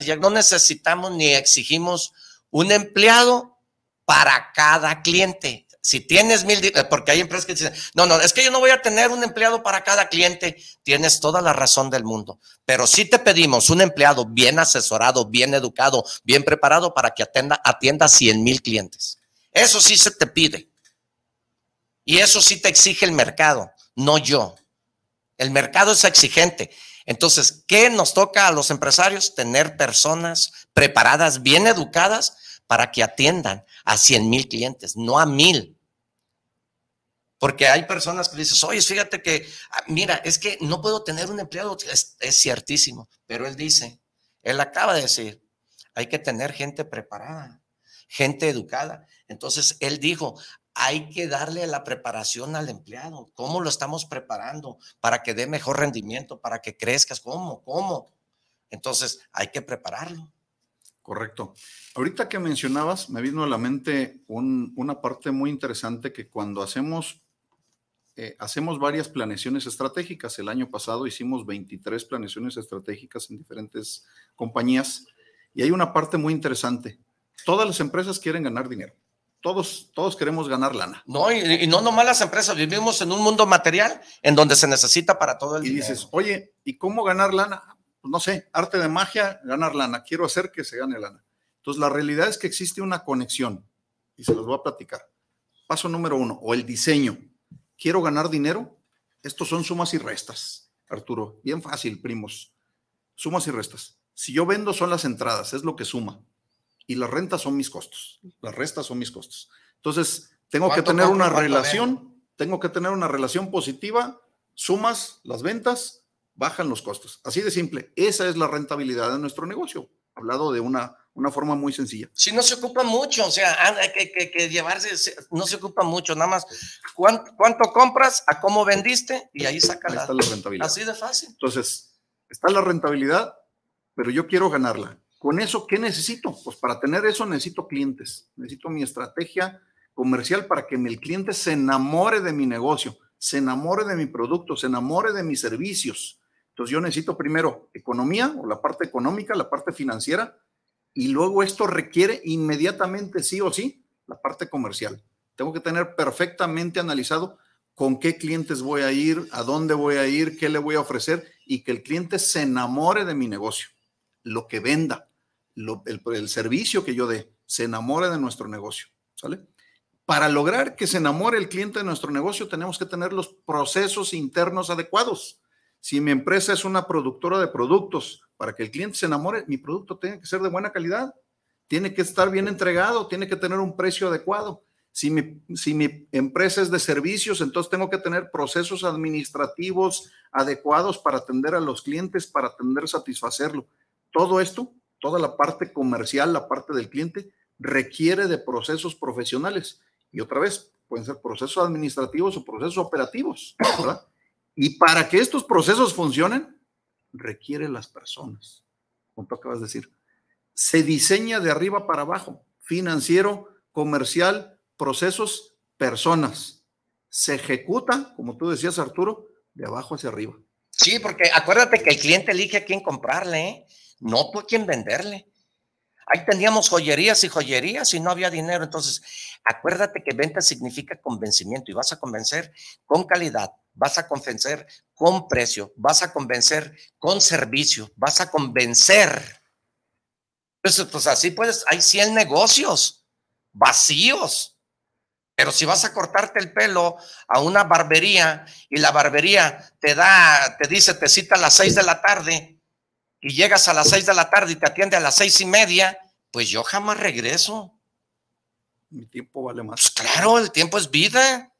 Ya no necesitamos ni exigimos un empleado para cada cliente. Si tienes mil, porque hay empresas que dicen, no, no, es que yo no voy a tener un empleado para cada cliente. Tienes toda la razón del mundo. Pero si te pedimos un empleado bien asesorado, bien educado, bien preparado para que atienda, atienda 100 mil clientes. Eso sí se te pide. Y eso sí te exige el mercado, no yo. El mercado es exigente. Entonces, ¿qué nos toca a los empresarios? Tener personas preparadas, bien educadas para que atiendan a 100 mil clientes, no a mil. Porque hay personas que dices, oye, fíjate que, ah, mira, es que no puedo tener un empleado, es, es ciertísimo, pero él dice, él acaba de decir, hay que tener gente preparada, gente educada. Entonces, él dijo, hay que darle la preparación al empleado. ¿Cómo lo estamos preparando para que dé mejor rendimiento, para que crezcas? ¿Cómo? ¿Cómo? Entonces, hay que prepararlo. Correcto. Ahorita que mencionabas, me vino a la mente una parte muy interesante que cuando hacemos, eh, hacemos varias planeaciones estratégicas, el año pasado hicimos 23 planeaciones estratégicas en diferentes compañías y hay una parte muy interesante. Todas las empresas quieren ganar dinero. Todos, todos queremos ganar lana. No, y, no nomás las empresas, vivimos en un mundo material en donde se necesita para todo el y dinero. Y dices, oye, ¿y cómo ganar lana? Pues, no sé, arte de magia, ganar lana. Quiero hacer que se gane lana. Entonces, la realidad es que existe una conexión y se los voy a platicar. Paso número uno, o el diseño. Quiero ganar dinero. Estos son sumas y restas, Arturo. Bien fácil, primos. Sumas y restas. Si yo vendo son las entradas, es lo que suma. Y las rentas son mis costos. Las restas son mis costos. Entonces, tengo que tener una relación, tengo que tener una relación positiva, sumas las ventas, bajan los costos. Así de simple. Esa es la rentabilidad de nuestro negocio. Hablado de una una forma muy sencilla. Sí, no se ocupa mucho, o sea, hay que, que, llevarse, no se ocupa mucho, nada más ¿cuánto, cuánto compras, a cómo vendiste y ahí saca la, la rentabilidad. Así de fácil. Entonces, está la rentabilidad, pero yo quiero ganarla. Con eso, ¿qué necesito? Pues para tener eso necesito clientes, necesito mi estrategia comercial para que el cliente se enamore de mi negocio, se enamore de mi producto, se enamore de mis servicios. Entonces yo necesito primero economía o la parte económica, la parte financiera, y luego esto requiere inmediatamente, sí o sí, la parte comercial. Tengo que tener perfectamente analizado con qué clientes voy a ir, a dónde voy a ir, qué le voy a ofrecer y que el cliente se enamore de mi negocio, lo que venda, el, servicio que yo dé, se enamore de nuestro negocio. ¿Sale? Para lograr que se enamore el cliente de nuestro negocio, tenemos que tener los procesos internos adecuados. Si mi empresa es una productora de productos, para que el cliente se enamore, mi producto tiene que ser de buena calidad, tiene que estar bien entregado, tiene que tener un precio adecuado. Si mi, si mi empresa es de servicios, entonces tengo que tener procesos administrativos adecuados para atender a los clientes, para atender, satisfacerlo. Todo esto, toda la parte comercial, la parte del cliente, requiere de procesos profesionales. Y otra vez, pueden ser procesos administrativos o procesos operativos, ¿verdad? Y para que estos procesos funcionen, requiere las personas, como acabas de decir. Se diseña de arriba para abajo, financiero, comercial, procesos, personas. Se ejecuta, como tú decías, Arturo, de abajo hacia arriba. Sí, porque acuérdate que el cliente elige a quién comprarle, ¿eh? no tú a quién venderle. Ahí teníamos joyerías y joyerías y no había dinero. Entonces, acuérdate que venta significa convencimiento y vas a convencer con calidad, vas a convencer con precio, vas a convencer con servicio, vas a convencer. Pues, pues así puedes, hay 100 negocios vacíos. Pero si vas a cortarte el pelo a una barbería y la barbería te da, te dice, te cita a las 6 de la tarde y llegas a las 6 de la tarde y te atiende a las seis y media, pues yo jamás regreso. Mi tiempo vale más. Pues claro, el tiempo es vida.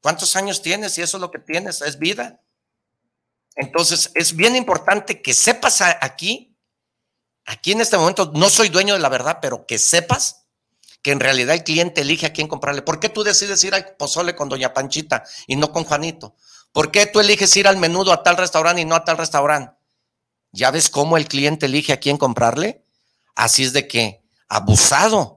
¿Cuántos años tienes? Y eso es lo que tienes, es vida. Entonces, es bien importante que sepas aquí, aquí en este momento, no soy dueño de la verdad, pero que sepas que en realidad el cliente elige a quién comprarle. ¿Por qué tú decides ir al pozole con doña Panchita y no con Juanito? ¿Por qué tú eliges ir al menudo a tal restaurante y no a tal restaurante? ¿Ya ves cómo el cliente elige a quién comprarle? Así es de que, abusado,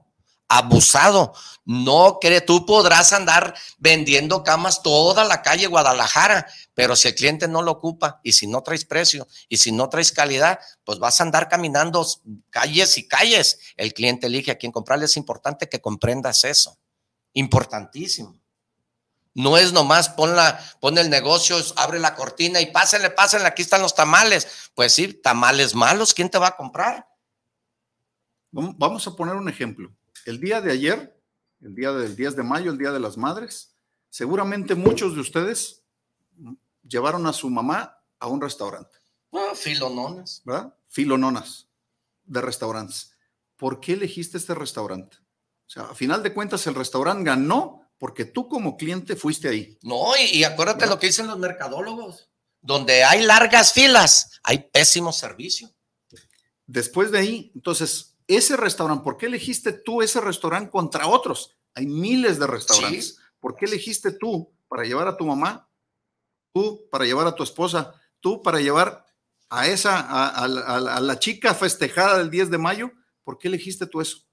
abusado. No cree, tú podrás andar vendiendo camas toda la calle Guadalajara, pero si el cliente no lo ocupa y si no traes precio y si no traes calidad, pues vas a andar caminando calles y calles. El cliente elige a quién comprarle. Es importante que comprendas eso. Importantísimo. No es nomás pon, la, pon el negocio, abre la cortina y pásenle, pásenle, aquí están los tamales. Pues sí, tamales malos, ¿quién te va a comprar? Vamos a poner un ejemplo. El día de ayer, el día del 10 de mayo, el Día de las Madres, seguramente muchos de ustedes llevaron a su mamá a un restaurante. Ah, filononas. ¿Verdad? Filononas de restaurantes. ¿Por qué elegiste este restaurante? O sea, a final de cuentas, el restaurante ganó porque tú como cliente fuiste ahí. No, y, acuérdate lo que dicen los mercadólogos, donde hay largas filas, hay pésimo servicio. Después de ahí, entonces, ese restaurante, ¿por qué elegiste tú ese restaurante contra otros? Hay miles de restaurantes. ¿Por qué elegiste tú para llevar a tu mamá? Tú para llevar a tu esposa, tú para llevar a esa, a, a la chica festejada del 10 de mayo. ¿Por qué elegiste tú eso?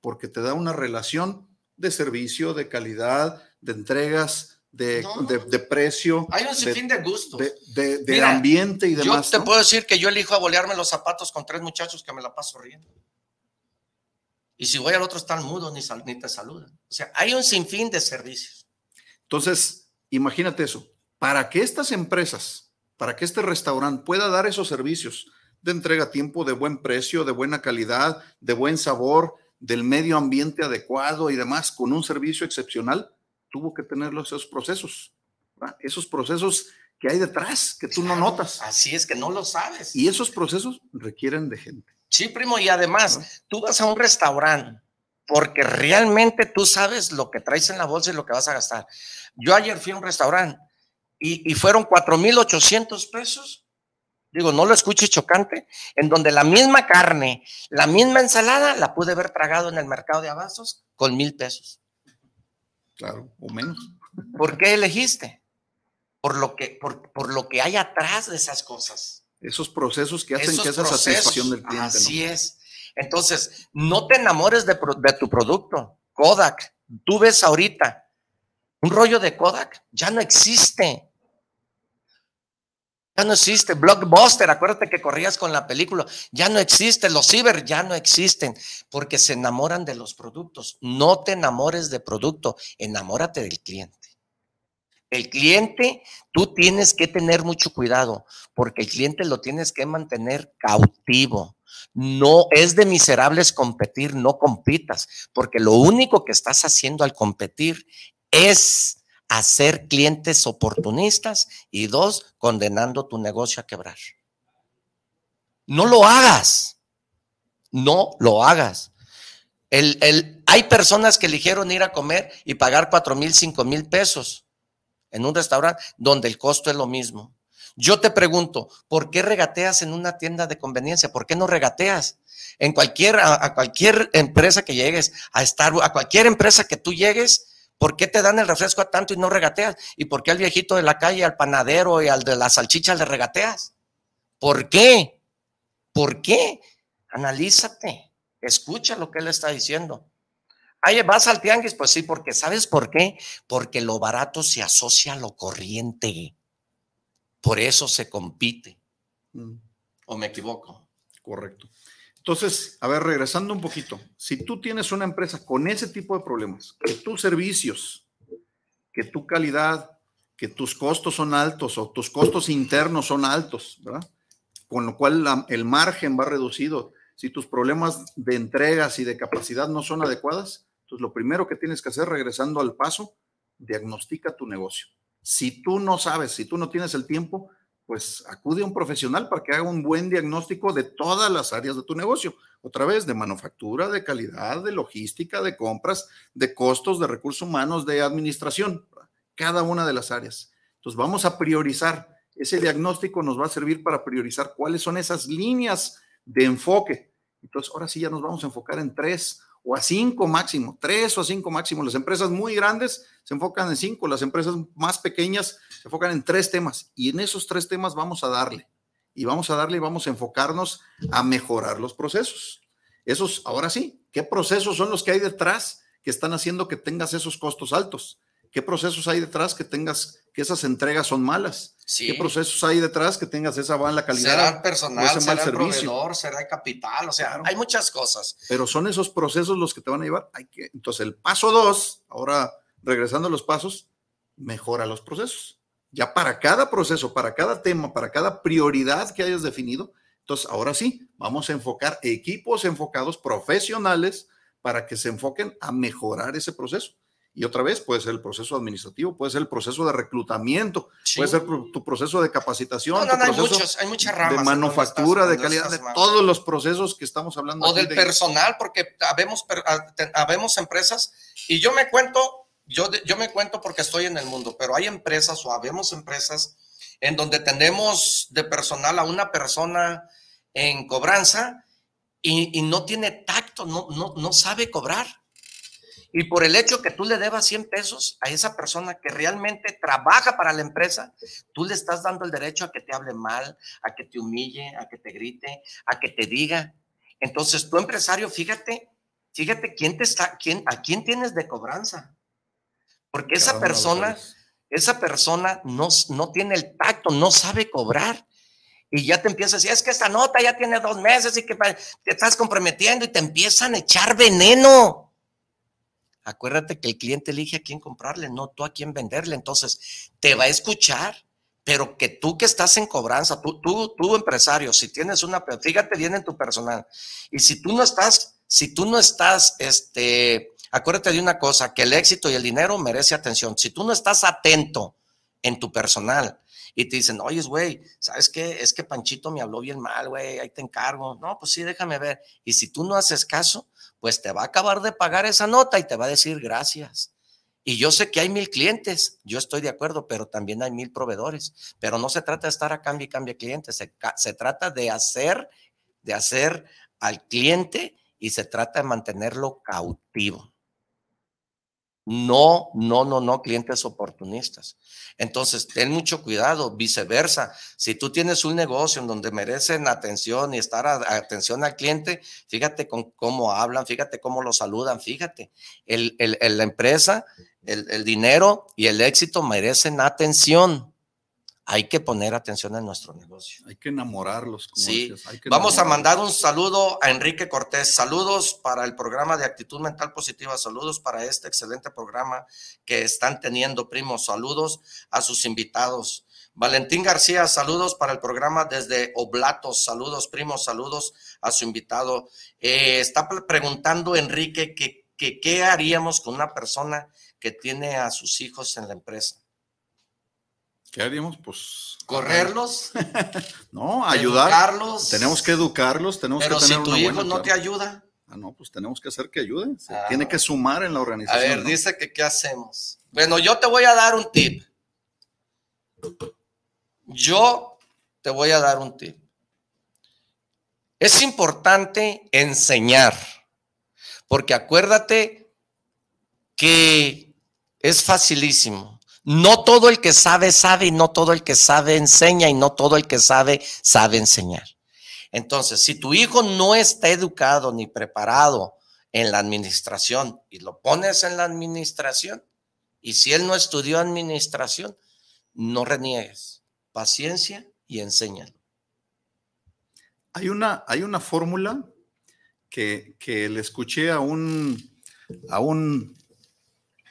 Porque te da una relación de servicio, de calidad, de entregas, de, de, precio. Hay un sinfín de, gustos. De, ambiente y demás. Yo te puedo decir que yo elijo abolearme los zapatos con tres muchachos que me la paso riendo. Y si voy al otro están mudos ni, ni te saludan. O sea, hay un sinfín de servicios. Entonces, imagínate eso. Para que estas empresas, para que este restaurante pueda dar esos servicios de entrega a tiempo, de buen precio, de buena calidad, de buen sabor, del medio ambiente adecuado y demás, con un servicio excepcional, tuvo que tener esos procesos, esos procesos que hay detrás, que tú no notas. Así es que no lo sabes. Y esos procesos requieren de gente. Sí, primo, y además, tú vas a un restaurante porque realmente tú sabes lo que traes en la bolsa y lo que vas a gastar. Yo ayer fui a un restaurante y, y fueron 4,800 pesos digo, no lo escuche chocante, en donde la misma carne, la misma ensalada, la pude haber tragado en el mercado de abastos con mil pesos. Claro, o menos. ¿Por qué elegiste? Por lo que, por, por lo que hay atrás de esas cosas. Esos procesos que hacen que esa satisfacción del cliente. Así es. Entonces, no te enamores de, de tu producto. Kodak, tú ves ahorita un rollo de Kodak, ya no existe. Ya no existe. Blockbuster, acuérdate que corrías con la película. Ya no existe. Los ciber ya no existen porque se enamoran de los productos. No te enamores de producto, enamórate del cliente. El cliente, tú tienes que tener mucho cuidado porque el cliente lo tienes que mantener cautivo. No es de miserables competir, no compitas, porque lo único que estás haciendo al competir es hacer clientes oportunistas y dos, condenando tu negocio a quebrar. No lo hagas. No lo hagas. Hay personas que eligieron ir a comer y pagar cuatro mil, cinco mil pesos en un restaurante donde el costo es lo mismo. Yo te pregunto, ¿por qué regateas en una tienda de conveniencia? ¿Por qué no regateas? En cualquier, a, a cualquier empresa que llegues, a estar, a cualquier empresa que tú llegues, ¿Por qué te dan el refresco a tanto y no regateas? ¿Y por qué al viejito de la calle, al panadero y al de la salchicha le regateas? ¿Por qué? ¿Por qué? Analízate, escucha lo que él está diciendo. Ay, ¿vas al tianguis? Pues sí, porque ¿sabes por qué? Porque lo barato se asocia a lo corriente. Por eso se compite. Mm. ¿O me equivoco? Correcto. Entonces, a ver, regresando un poquito, si tú tienes una empresa con ese tipo de problemas, que tus servicios, que tu calidad, que tus costos son altos o tus costos internos son altos, ¿verdad? Con lo cual el margen va reducido. Si tus problemas de entregas y de capacidad no son adecuadas, entonces lo primero que tienes que hacer, regresando al paso, diagnostica tu negocio. Si tú no sabes, si tú no tienes el tiempo, pues acude a un profesional para que haga un buen diagnóstico de todas las áreas de tu negocio. Otra vez, de manufactura, de calidad, de logística, de compras, de costos, de recursos humanos, de administración, cada una de las áreas. Entonces vamos a priorizar. Ese diagnóstico nos va a servir para priorizar cuáles son esas líneas de enfoque. Entonces, ahora sí ya nos vamos a enfocar en tres o a cinco máximo, tres o a cinco máximo. Las empresas muy grandes se enfocan en cinco, las empresas más pequeñas se enfocan en tres temas y en esos tres temas vamos a darle y vamos a darle y vamos a enfocarnos a mejorar los procesos. Esos, ahora sí, ¿qué procesos son los que hay detrás que están haciendo que tengas esos costos altos? ¿Qué procesos hay detrás que tengas que esas entregas son malas? ¿Qué procesos hay detrás que tengas esa mala calidad? Será personal, será el proveedor, será el capital, o sea, hay muchas cosas. Pero son esos procesos los que te van a llevar. Hay que, entonces, el paso dos, ahora regresando a los pasos, mejora los procesos. Ya para cada proceso, para cada tema, para cada prioridad que hayas definido, entonces ahora sí, vamos a enfocar equipos enfocados profesionales para que se enfoquen a mejorar ese proceso. Y otra vez, puede ser el proceso administrativo, puede ser el proceso de reclutamiento, puede ser tu proceso de capacitación, no, no, hay, muchos, hay muchas ramas. De manufactura, de calidad, de todos los procesos que estamos hablando. O del personal, porque habemos, habemos empresas, y yo me cuento, yo, yo me cuento porque estoy en el mundo, pero hay empresas o habemos empresas en donde tenemos de personal a una persona en cobranza y, y no tiene tacto, no, no, no sabe cobrar. Y por el hecho que tú le debas 100 pesos a esa persona que realmente trabaja para la empresa, tú le estás dando el derecho a que te hable mal, a que te humille, a que te grite, a que te diga. Entonces, tu empresario, fíjate, fíjate quién te está, quién, a quién tienes de cobranza. Porque esa persona, esa persona no, no tiene el tacto, no sabe cobrar. Y ya te empiezas a decir, es que esta nota ya tiene dos meses y que te estás comprometiendo y te empiezan a echar veneno. Acuérdate que el cliente elige a quién comprarle, no tú a quién venderle. Entonces, te va a escuchar, pero que tú que estás en cobranza, tú, tú, tú empresario, si tienes una, fíjate bien en tu personal. Y si tú no estás, si tú no estás, este, acuérdate de una cosa, que el éxito y el dinero merece atención. Si tú no estás atento en tu personal, y te dicen, oye, güey, ¿sabes qué? Es que Panchito me habló bien mal, güey, ahí te encargo. No, pues sí, déjame ver. Y si tú no haces caso, pues te va a acabar de pagar esa nota y te va a decir gracias. Y yo sé que hay mil clientes, yo estoy de acuerdo, pero también hay mil proveedores. Pero no se trata de estar a cambio y cambio clientes, se, se trata de hacer, de hacer al cliente y se trata de mantenerlo cautivo. No, no, no, no, clientes oportunistas. Entonces, ten mucho cuidado, viceversa. Si tú tienes un negocio en donde merecen atención y estar atención al cliente, fíjate con cómo hablan, fíjate cómo lo saludan, fíjate. El, la empresa, el, el dinero y el éxito merecen atención hay que poner atención en nuestro negocio. Hay que enamorarlos. sí. Vamos a mandar un saludo a Enrique Cortés. Saludos para el programa de actitud mental positiva. Saludos para este excelente programa que están teniendo, primos. Saludos a sus invitados. Valentín García, saludos para el programa desde Oblatos. Saludos, primos. Saludos a su invitado. Eh, está preguntando Enrique que, que qué haríamos con una persona que tiene a sus hijos en la empresa. ¿Qué haríamos? Pues. ¿Correrlos? no, ayudar. Educarlos. Tenemos que educarlos, tenemos Pero que tener si tu hijo no te ayuda. Ah, no, pues tenemos que hacer que ayuden. Ah. tiene que sumar en la organización. A ver, dice que qué hacemos. Bueno, yo te voy a dar un tip. Yo te voy a dar un tip. Es importante enseñar, porque acuérdate que es facilísimo no todo el que sabe, sabe, y no todo el que sabe enseña, y no todo el que sabe, sabe enseñar. Entonces, si tu hijo no está educado ni preparado en la administración y lo pones en la administración, y si él no estudió administración, no reniegues. Paciencia y enséñalo. Hay una, hay una fórmula que, que, le escuché a un, a un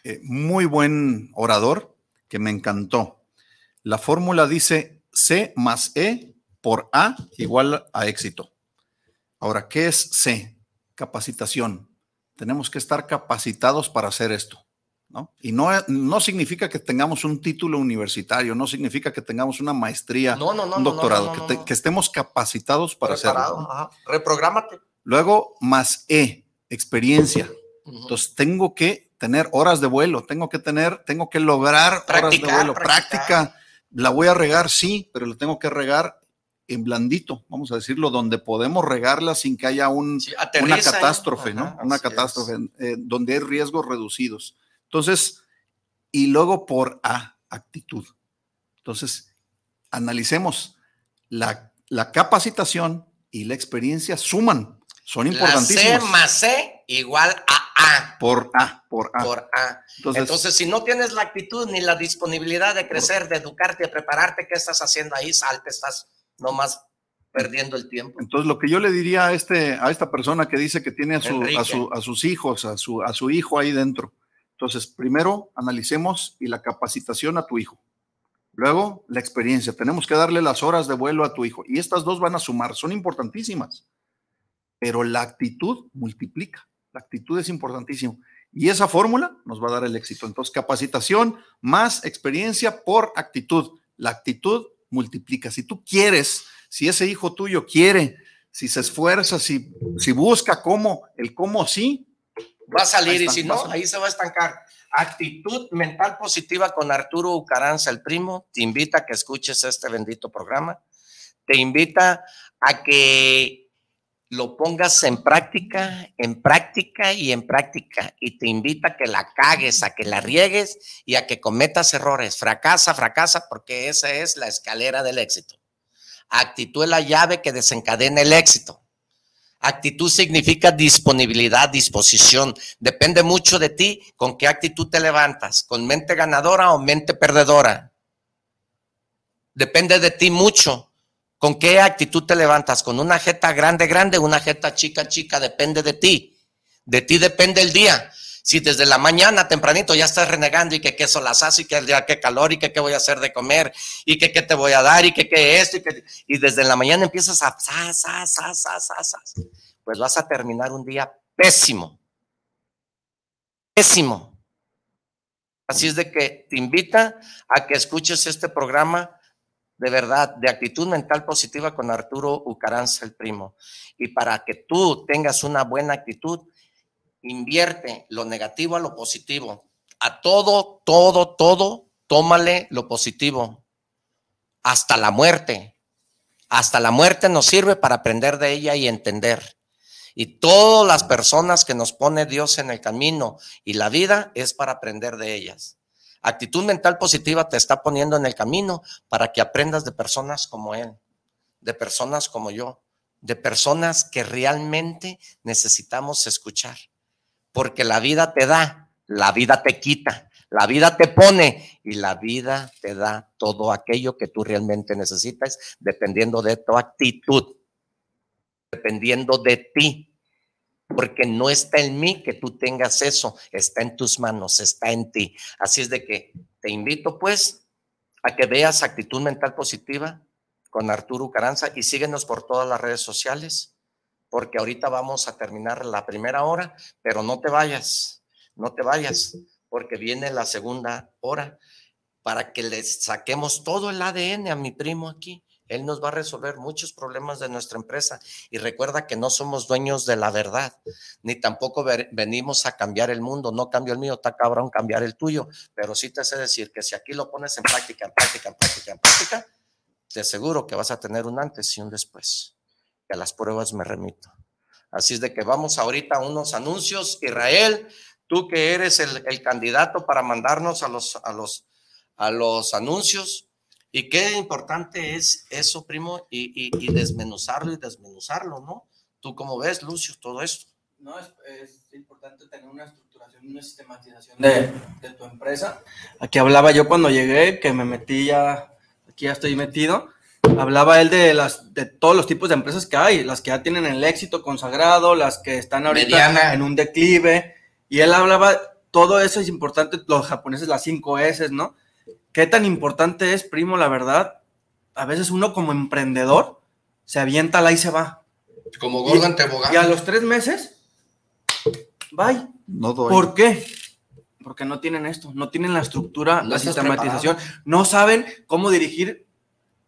eh, muy buen orador que me encantó. La fórmula dice C más E por A igual a éxito. Ahora, ¿qué es C? Capacitación. Tenemos que estar capacitados para hacer esto. ¿no? Y no, no significa que tengamos un título universitario, no significa que tengamos una maestría, un doctorado, que, estemos capacitados para hacerlo. Reprográmate. Luego, más E, experiencia. Entonces, tengo que tener horas de vuelo, tengo que tener, tengo que lograr horas de vuelo, práctica. La voy a regar, sí, pero la tengo que regar en blandito, vamos a decirlo, donde podemos regarla sin que haya un, una catástrofe, ¿no? una catástrofe, eh, donde hay riesgos reducidos. Entonces, y luego por A, actitud. Entonces, analicemos la, la capacitación y la experiencia suman, son importantísimas. C más C igual a a. Por A, por A. Por A. Entonces, si no tienes la actitud ni la disponibilidad de crecer, de educarte, de prepararte, ¿qué estás haciendo ahí? Salte, estás nomás perdiendo el tiempo. Entonces, lo que yo le diría a, este, a esta persona que dice que tiene a, su, a, sus hijos, a su, a su hijo ahí dentro. Entonces, primero analicemos y la capacitación a tu hijo. Luego, la experiencia. Tenemos que darle las horas de vuelo a tu hijo. Y estas dos van a sumar, son importantísimas. Pero la actitud multiplica. La actitud es importantísimo. Y esa fórmula nos va a dar el éxito. Entonces, capacitación más experiencia por actitud. La actitud multiplica. Si tú quieres, si ese hijo tuyo quiere, si se esfuerza, si, si busca cómo, el cómo sí. Va a salir y si no, ahí se va a estancar. Actitud mental positiva con Arturo Ucaranza, el primo. Te invita a que escuches este bendito programa. Te invita a que lo pongas en práctica, en práctica y en práctica. Y te invita a que la cagues, a que la riegues y a que cometas errores. Fracasa, fracasa, porque esa es la escalera del éxito. Actitud es la llave que desencadena el éxito. Actitud significa disponibilidad, disposición. Depende mucho de ti con qué actitud te levantas, con mente ganadora o mente perdedora. Depende de ti mucho ¿Con qué actitud te levantas? ¿Con una jeta grande, grande, una jeta chica, chica? Depende de ti. De ti depende el día. Si desde la mañana tempranito ya estás renegando y que qué las y que día qué calor y que qué voy a hacer de comer y que qué te voy a dar y que qué esto y que y desde la mañana empiezas a pues vas a terminar un día pésimo. Pésimo. Así es de que te invita a que escuches este programa de verdad, de actitud mental positiva con Arturo Ucaranza, el primo. Y para que tú tengas una buena actitud, invierte lo negativo a lo positivo. A todo, todo, todo, tómale lo positivo. Hasta la muerte. Hasta la muerte nos sirve para aprender de ella y entender. Y todas las personas que nos pone Dios en el camino y la vida es para aprender de ellas. Actitud mental positiva te está poniendo en el camino para que aprendas de personas como Él, de personas como yo, de personas que realmente necesitamos escuchar. Porque la vida te da, la vida te quita, la vida te pone y la vida te da todo aquello que tú realmente necesitas dependiendo de tu actitud, dependiendo de ti. Porque no está en mí que tú tengas eso, está en tus manos, está en ti. Así es de que te invito pues a que veas actitud mental positiva con Arturo Caranza y síguenos por todas las redes sociales, porque ahorita vamos a terminar la primera hora, pero no te vayas, no te vayas, porque viene la segunda hora para que le saquemos todo el ADN a mi primo aquí. Él nos va a resolver muchos problemas de nuestra empresa. Y recuerda que no somos dueños de la verdad, ni tampoco venimos a cambiar el mundo. No cambio el mío, está cabrón cambiar el tuyo. Pero sí te sé decir que si aquí lo pones en práctica, en práctica, en práctica, en práctica, te aseguro que vas a tener un antes y un después. Que a las pruebas me remito. Así es de que vamos ahorita a unos anuncios. Israel, tú que eres el, el candidato para mandarnos a los, a los, a los anuncios y qué importante es eso, primo, y, y, desmenuzarlo y desmenuzarlo, ¿no? ¿Tú cómo ves, Lucio, todo esto? No, es, importante tener una estructuración y una sistematización de, de, tu empresa. Aquí hablaba yo cuando llegué, que me metí ya, aquí ya estoy metido, hablaba él de, las, de todos los tipos de empresas que hay, las que ya tienen el éxito consagrado, las que están ahorita en un declive, y él hablaba, todo eso es importante, los japoneses, las cinco S, ¿no? ¿Qué tan importante es, primo, la verdad? A veces uno como emprendedor se avienta la y se va. Como Gordon Tebogan. Y a los tres meses, bye. No doy. ¿Por qué? Porque no tienen esto, no tienen la estructura, la sistematización, no saben cómo dirigir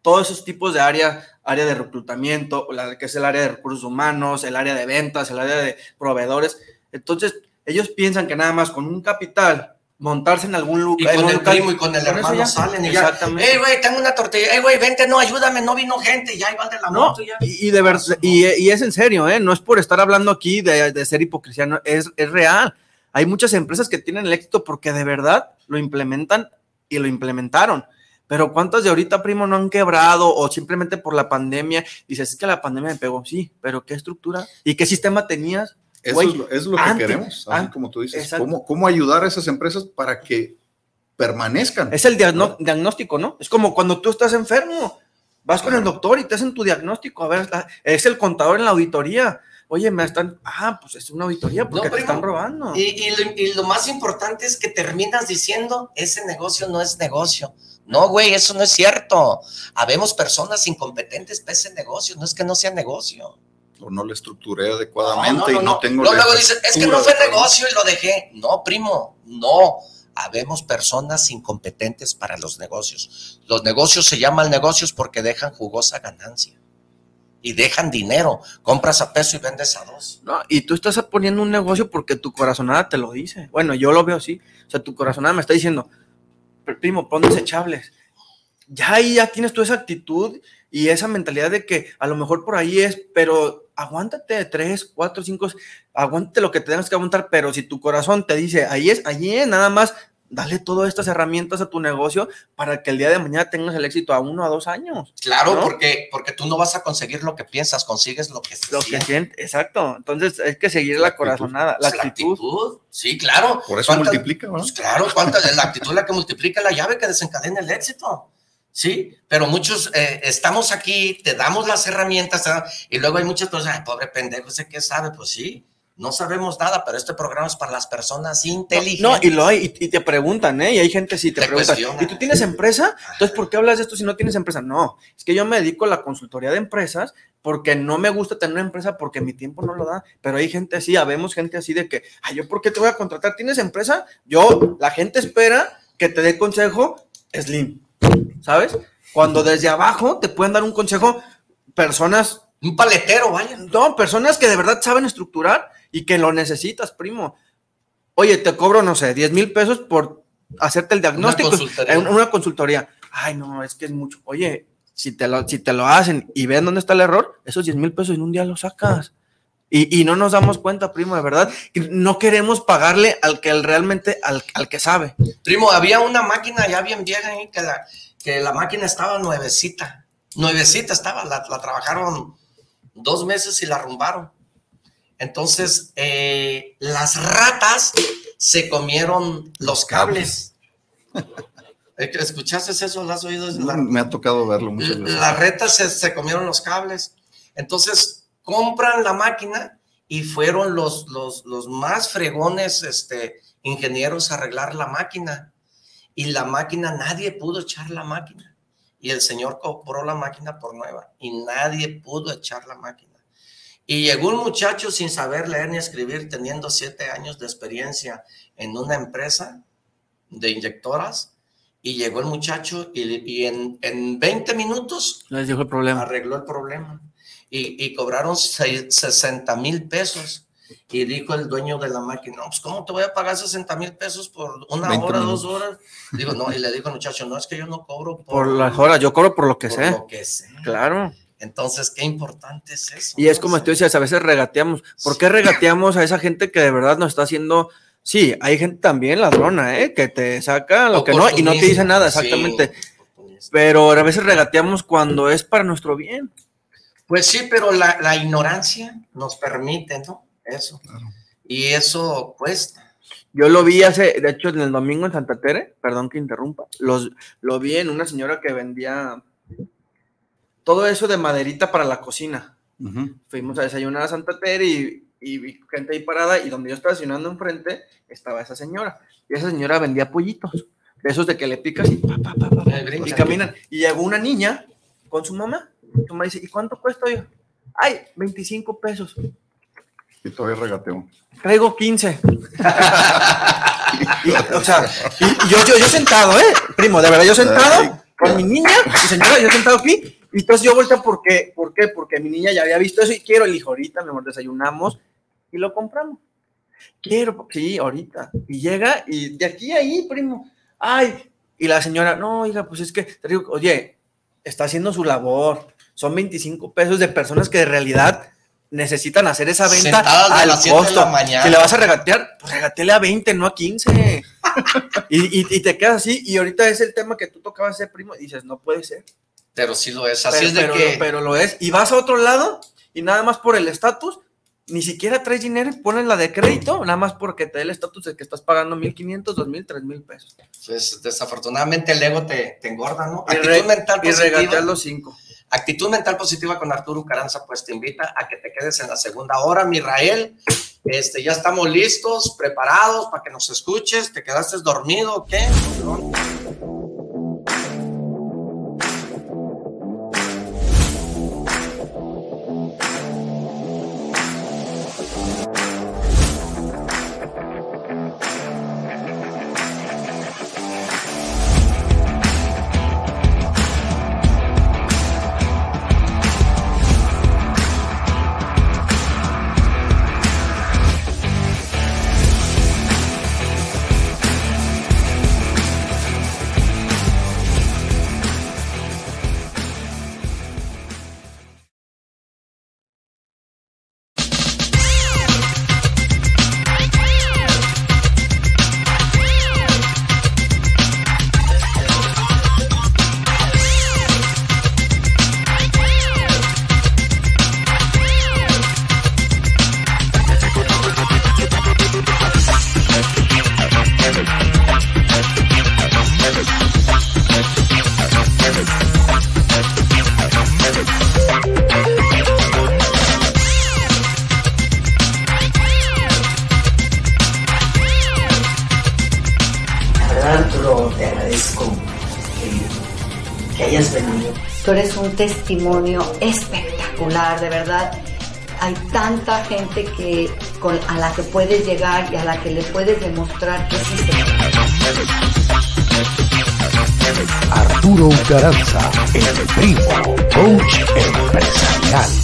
todos esos tipos de área, área de reclutamiento, la que es el área de recursos humanos, el área de ventas, el área de proveedores. Entonces, ellos piensan que nada más con un capital montarse en algún lugar. Y con el primo y con el hermano salen y Exactamente. Ey, güey, tengo una tortilla. Ey, güey, vente, no, ayúdame, no vino gente. Ya igual de la moto. Ya. Y, de verdad, y, y, es en serio, ¿eh? No es por estar hablando aquí de, de ser hipocresía, no, es, es real. Hay muchas empresas que tienen el éxito porque de verdad lo implementan y lo implementaron. Pero ¿cuántas de ahorita, primo, no han quebrado o simplemente por la pandemia? Dices, es que la pandemia me pegó. Sí, pero ¿qué estructura y qué sistema tenías eso es lo, que queremos, como tú dices. ¿Cómo, ¿Cómo, ayudar a esas empresas para que permanezcan? Es el diagnóstico, ¿no? Es como cuando tú estás enfermo, vas con el doctor y te hacen tu diagnóstico. A ver, es el contador en la auditoría. Oye, me están. Ah, pues es una auditoría porque te están robando. Y, y, lo, más importante es que terminas diciendo: ese negocio no es negocio. No, güey, eso no es cierto. Habemos personas incompetentes para ese negocio. No es que no sea negocio o no lo estructuré adecuadamente y no, tengo... No, luego dicen, es que no fue negocio y lo dejé. No, primo, no. Habemos personas incompetentes para los negocios. Los negocios se llaman negocios porque dejan jugosa ganancia y dejan dinero. Compras a peso y vendes a dos. No, y tú estás poniendo un negocio porque tu corazonada te lo dice. Bueno, yo lo veo así. O sea, tu corazonada me está diciendo, primo, pon desechables. Ya ahí ya tienes tú esa actitud y esa mentalidad de que a lo mejor por ahí es, pero aguántate tres, cuatro, cinco, aguántate lo que tengas que aguantar, pero si tu corazón te dice, ahí es, allí es, nada más, dale todas estas herramientas a tu negocio para que el día de mañana tengas el éxito a uno a dos años. Claro, porque, porque tú no vas a conseguir lo que piensas, consigues lo que Lo que sientes, exacto. Entonces hay que seguir la, corazonada, la, actitud. Sí, claro. Por eso multiplica, ¿no? Pues claro, ¿cuánta, la actitud es la que multiplica la llave que desencadena el éxito. Sí, pero muchos eh, estamos aquí, te damos las herramientas y luego hay muchas personas, pobre pendejo, ¿ese qué sabe? Pues sí, no sabemos nada, pero este programa es para las personas inteligentes. No, y lo hay, y, te preguntan, ¿eh? Y hay gente sí te, pregunta, ¿y tú tienes empresa? Entonces, ¿por qué hablas de esto si no tienes empresa? No, es que yo me dedico a la consultoría de empresas porque no me gusta tener una empresa porque mi tiempo no lo da. Pero hay gente así, habemos gente así de que, ay, ¿yo por qué te voy a contratar? ¿Tienes empresa? Yo, la gente espera que te dé consejo Slim. ¿Sabes? Cuando desde abajo te pueden dar un consejo personas... Un paletero, vaya. No, personas que de verdad saben estructurar y que lo necesitas, primo. Oye, te cobro, no sé, 10 mil pesos por hacerte el diagnóstico. Una consultoría. en una consultoría. Ay, no, es que es mucho. Oye, si te lo, si te lo hacen y ven dónde está el error, esos 10 mil pesos en un día los sacas. Y, y no nos damos cuenta, primo, de verdad. No queremos pagarle al que realmente, al, al que sabe. Primo, había una máquina ya bien vieja ahí que la, que la máquina estaba nuevecita. Nuevecita estaba, la, la trabajaron dos meses y la arrumbaron. Entonces, eh, las ratas se comieron los cables. Eh, ¿Escuchaste eso? ¿Lo has oído? La- Me ha tocado verlo muchas veces. las retas se, se comieron los cables. Entonces compran la máquina y fueron los, los, los más fregones este, ingenieros a arreglar la máquina. Y la máquina, nadie pudo echar la máquina. Y el señor compró la máquina por nueva y nadie pudo echar la máquina. Y llegó un muchacho sin saber leer ni escribir, teniendo siete años de experiencia en una empresa de inyectoras. Y llegó el muchacho y, y en, en 20 minutos Les dijo el problema. arregló el problema. Y, y cobraron seis- 60 mil pesos. Y dijo el dueño de la máquina, no, pues ¿cómo te voy a pagar 60 mil pesos por una 20 hora, minutos. dos horas? Digo, no, y le dijo el muchacho, no, es que yo no cobro por, Por las horas, yo cobro por lo que por sé. lo que sé. Claro. Entonces, qué importante es eso. Y es ¿no? como tú decías, a veces regateamos. ¿Por qué regateamos a esa gente que de verdad nos está haciendo? Sí, hay gente también ladrona, ¿eh? Que te saca lo que no y no te dice nada, exactamente. Pero a veces regateamos cuando es para nuestro bien. Pues sí, pero la, la ignorancia nos permite, ¿no? Eso. Y eso cuesta. Yo lo vi hace, de hecho, en el domingo en Santa Tere, perdón que interrumpa, los, lo vi en una señora que vendía todo eso de maderita para la cocina. Fuimos a desayunar a Santa Tere y, y vi gente ahí parada y donde yo estaba estacionando enfrente estaba esa señora. Y esa señora vendía pollitos, de esos de que le picas y, pa, pa, pa, pa, pa, brinca. y caminan. Y llegó una niña con su mamá. Su mamá dice, ¿y cuánto cuesta yo? Ay, 25 pesos. Y todavía regateo. Traigo 15. Y, o sea, y, yo, yo, yo sentado, ¿eh? Primo, de verdad, yo sentado con mi niña, mi señora, yo sentado aquí. Y entonces yo vuelto, ¿por qué? ¿Por qué? Porque mi niña ya había visto eso y quiero el hijo ahorita, mi amor, desayunamos y lo compramos. Quiero, sí, ahorita. Y llega y de aquí a ahí, primo. Ay, y la señora, no, oiga, pues es que, te digo, oye, está haciendo su labor. Son 25 pesos de personas que de realidad necesitan hacer esa venta Sentadas al costo. Si le vas a regatear, pues regatele a 20, no a 15. y, y- y te quedas así. Y ahorita es el tema que tú tocabas ese primo y dices, no puede ser. Pero sí lo es. Así pero, es de pero- que. pero lo es. Y vas a otro lado y nada más por el estatus, ni siquiera traes dinero y pones la de crédito, nada más porque te da el estatus de que estás pagando 1.500, 2.000, 3.000 pesos. pues, desafortunadamente el ego te, te engorda, ¿no? Y, Actitud re- mental y positiva. regatear los 5. Actitud mental positiva con Arturo Caranza, pues te invita a que te quedes en la segunda hora, mi Israel. Este, ya estamos listos, preparados para que nos escuches. ¿Te quedaste dormido qué? La testimonio espectacular, de verdad. Hay tanta gente que con, a la que puedes llegar y a la que le puedes demostrar que sí se. Arturo Garanza, el primo, coach empresarial.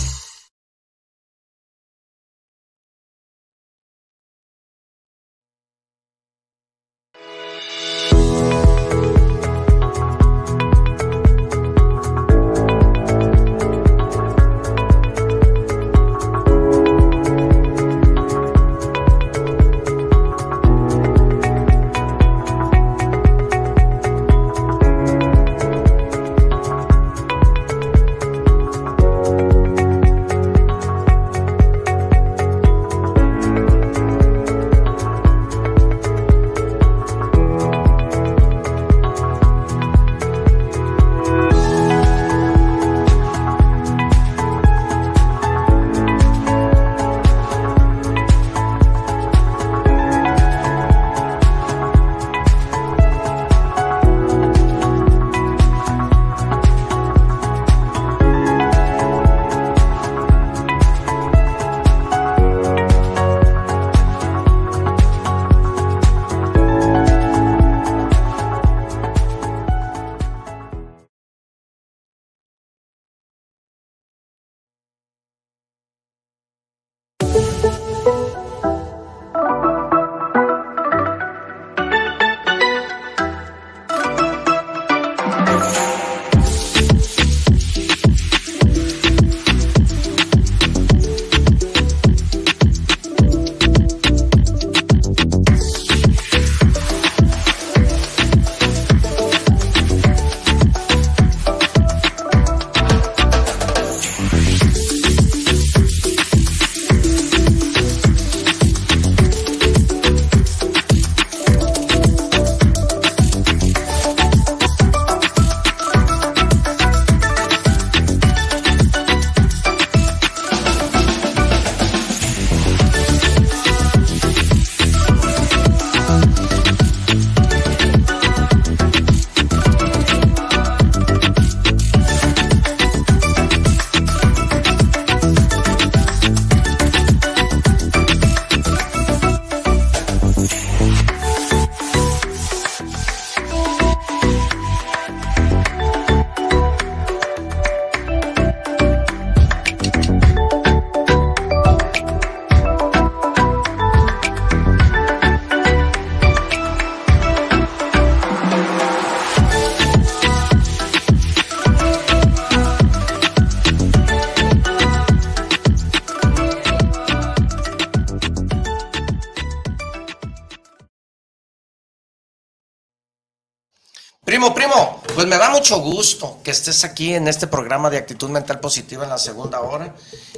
Mucho gusto que estés aquí en este programa de actitud mental positiva en la segunda hora.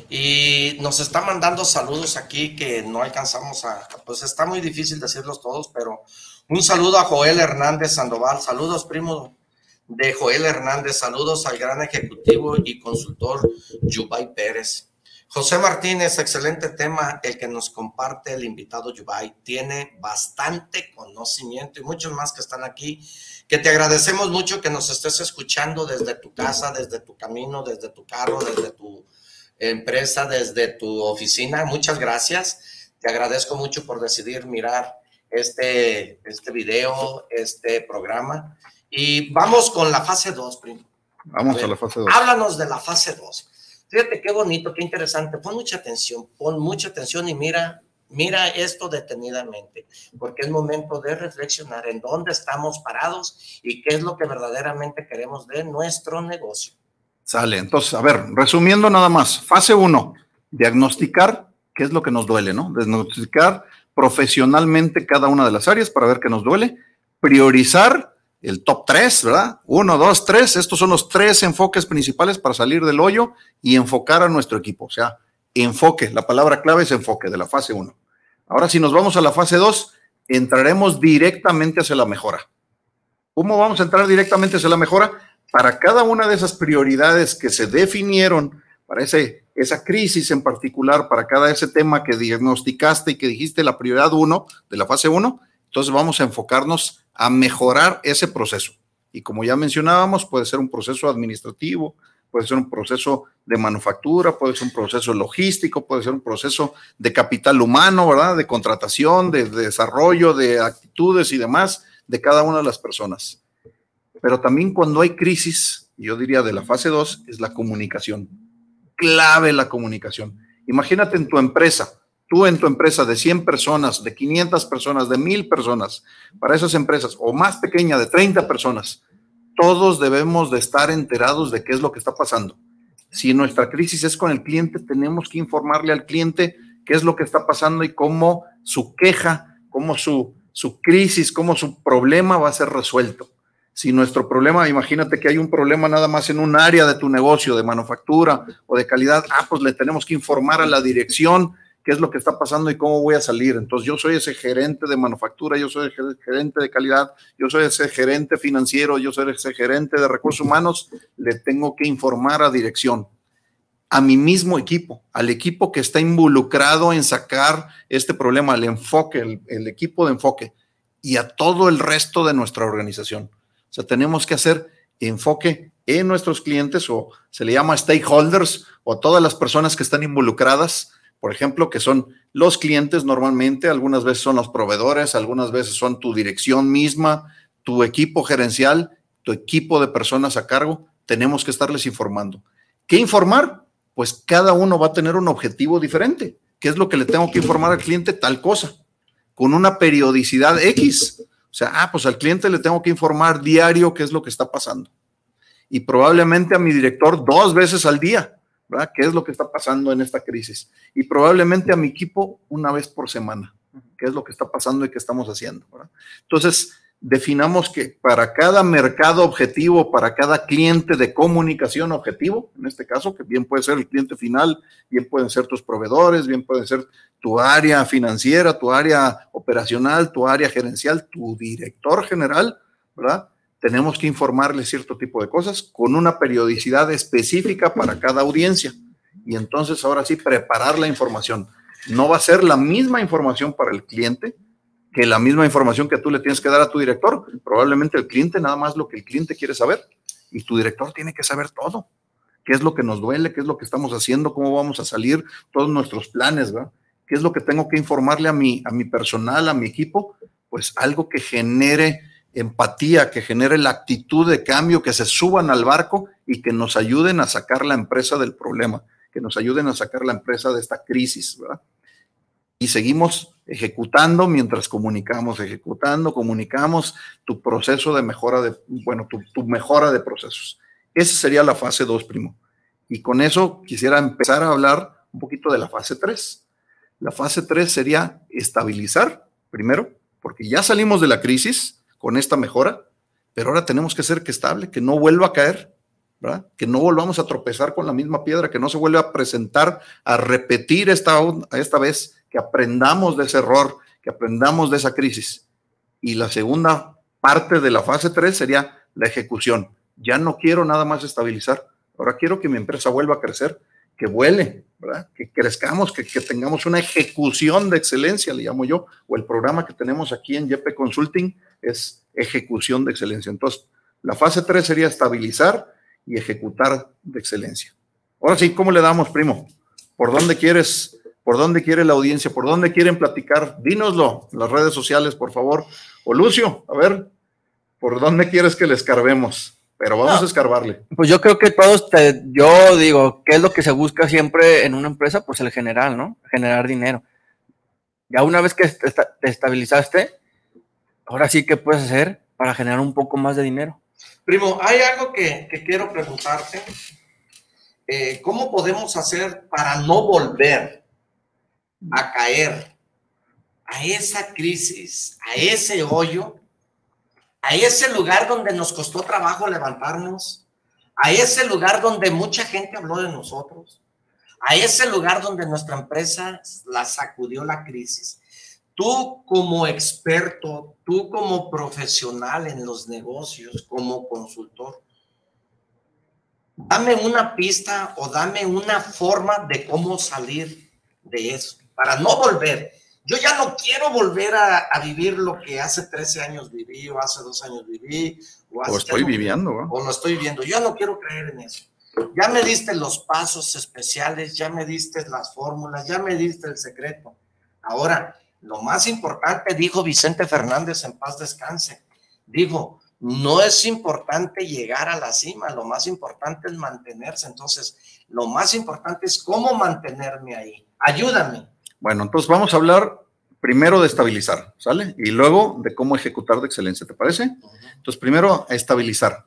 Y nos está mandando saludos aquí que no alcanzamos a, pues está muy difícil decirlos todos, pero un saludo a Joel Hernández Sandoval. Saludos, primo de Joel Hernández. Saludos al gran ejecutivo y consultor Yubay Pérez. José Martínez, excelente tema el que nos comparte el invitado Yubay. Tiene bastante conocimiento y muchos más que están aquí, que te agradecemos mucho que nos estés escuchando desde tu casa, desde tu camino, desde tu carro, desde tu empresa, desde tu oficina. Muchas gracias. Te agradezco mucho por decidir mirar este, este video, este programa. Y vamos con la fase 2, primo. Vamos a, la fase 2. Háblanos de la fase 2. Fíjate qué bonito, qué interesante. Pon mucha atención, pon mucha atención y mira, mira esto detenidamente, porque es momento de reflexionar en dónde estamos parados y qué es lo que verdaderamente queremos de nuestro negocio. Sale, entonces, a ver, resumiendo nada más, fase 1, diagnosticar qué es lo que nos duele, ¿no? Diagnosticar profesionalmente cada una de las áreas para ver qué nos duele, priorizar el top 3, ¿verdad? Uno, dos, tres. Estos son los tres enfoques principales para salir del hoyo y enfocar a nuestro equipo. O sea, enfoque. La palabra clave es enfoque de la fase 1. Ahora, si nos vamos a la fase 2, entraremos directamente hacia la mejora. ¿Cómo vamos a entrar directamente hacia la mejora? Para cada una de esas prioridades que se definieron, para esa crisis en particular, para cada ese tema que diagnosticaste y que dijiste la prioridad 1 de la fase 1, entonces vamos a enfocarnos a mejorar ese proceso. Y como ya mencionábamos, puede ser un proceso administrativo, puede ser un proceso de manufactura, puede ser un proceso logístico, puede ser un proceso de capital humano, ¿verdad? De contratación, de, desarrollo, de actitudes y demás de cada una de las personas. Pero también cuando hay crisis, yo diría de la fase 2, es la comunicación. Clave la comunicación. Imagínate en tu empresa, tú en tu empresa de 100 personas, de 500 personas, de 1000 personas, para esas empresas, o más pequeña, de 30 personas, todos debemos de estar enterados de qué es lo que está pasando. Si nuestra crisis es con el cliente, tenemos que informarle al cliente qué es lo que está pasando y cómo su queja, cómo su, su crisis, cómo su problema va a ser resuelto. Si nuestro problema, imagínate que hay un problema nada más en un área de tu negocio, de manufactura o de calidad, ah, pues le tenemos que informar a la dirección qué es lo que está pasando y cómo voy a salir. Entonces yo soy ese gerente de manufactura, yo soy el gerente de calidad, yo soy ese gerente financiero, yo soy ese gerente de recursos humanos, le tengo que informar a dirección, a mi mismo equipo, al equipo que está involucrado en sacar este problema, el enfoque, el, el equipo de enfoque y a todo el resto de nuestra organización. O sea, tenemos que hacer enfoque en nuestros clientes o se le llama stakeholders o a todas las personas que están involucradas por ejemplo, que son los clientes normalmente, algunas veces son los proveedores, algunas veces son tu dirección misma, tu equipo gerencial, tu equipo de personas a cargo, tenemos que estarles informando. ¿Qué informar? Pues cada uno va a tener un objetivo diferente. ¿Qué es lo que le tengo que informar al cliente? Tal cosa, con una periodicidad X. O sea, ah, pues al cliente le tengo que informar diario qué es lo que está pasando. Y probablemente a mi director dos veces al día ¿verdad? ¿Qué es lo que está pasando en esta crisis? Y probablemente a mi equipo una vez por semana, ¿qué es lo que está pasando y qué estamos haciendo? Entonces, definamos que para cada mercado objetivo, para cada cliente de comunicación objetivo, en este caso, que bien puede ser el cliente final, bien pueden ser tus proveedores, bien puede ser tu área financiera, tu área operacional, tu área gerencial, tu director general, ¿verdad? Tenemos que informarle cierto tipo de cosas con una periodicidad específica para cada audiencia. Y entonces ahora sí, preparar la información. No va a ser la misma información para el cliente que la misma información que tú le tienes que dar a tu director. Probablemente el cliente nada más lo que el cliente quiere saber y tu director tiene que saber todo. ¿Qué es lo que nos duele? ¿Qué es lo que estamos haciendo? ¿Cómo vamos a salir? Todos nuestros planes, ¿verdad? ¿Qué es lo que tengo que informarle a mi, a mi personal, a mi equipo? Pues algo que genere empatía, que genere la actitud de cambio, que se suban al barco y que nos ayuden a sacar la empresa del problema, que nos ayuden a sacar la empresa de esta crisis, ¿verdad? Y seguimos ejecutando mientras comunicamos, ejecutando, comunicamos tu proceso de mejora de, bueno, tu, tu mejora de procesos. Esa sería la fase 2, primo. Y con eso quisiera empezar a hablar un poquito de la fase 3. La fase 3 sería estabilizar, primero, porque ya salimos de la crisis, con esta mejora, pero ahora tenemos que ser que estable, que no vuelva a caer, ¿verdad? Que no volvamos a tropezar con la misma piedra, que no se vuelva a presentar, a repetir esta, esta vez, que aprendamos de ese error, que aprendamos de esa crisis. Y la segunda parte de la fase 3 sería la ejecución. Ya no quiero nada más estabilizar, ahora quiero que mi empresa vuelva a crecer, que vuele, ¿verdad? Que crezcamos, que, tengamos una ejecución de excelencia, le llamo yo, o el programa que tenemos aquí en YP Consulting es ejecución de excelencia. Entonces, la fase 3 sería estabilizar y ejecutar de excelencia. Ahora sí, ¿cómo le damos, primo? ¿Por dónde quieres? ¿Por dónde quiere la audiencia? ¿Por dónde quieren platicar? Dínoslo en las redes sociales, por favor. O Lucio, a ver, ¿por dónde quieres que le escarbemos? Pero vamos a escarbarle. Pues yo creo que todos, te, yo digo, ¿qué es lo que se busca siempre en una empresa? Pues el general, ¿no? Generar dinero. Ya una vez que te estabilizaste, ahora sí, ¿qué puedes hacer para generar un poco más de dinero? Primo, hay algo que, que quiero preguntarte. Eh, ¿Cómo podemos hacer para no volver a caer a esa crisis, a ese hoyo, a ese lugar donde nos costó trabajo levantarnos, a ese lugar donde mucha gente habló de nosotros, a ese lugar donde nuestra empresa la sacudió la crisis? Tú como experto, tú como profesional en los negocios, como consultor, dame una pista o dame una forma de cómo salir de eso, para no volver. Yo ya no quiero volver a, vivir lo que hace 13 años viví o hace dos años viví. O, estoy viviendo. O lo estoy viviendo. Yo no quiero creer en eso. Ya me diste los pasos especiales, ya me diste las fórmulas, ya me diste el secreto. Ahora, lo más importante, dijo Vicente Fernández en paz descanse, dijo, no es importante llegar a la cima, lo más importante es mantenerse. Entonces, lo más importante es cómo mantenerme ahí. Ayúdame. Bueno, entonces vamos a hablar primero de estabilizar, ¿sale? Y luego de cómo ejecutar de excelencia, ¿te parece? Entonces, primero, estabilizar.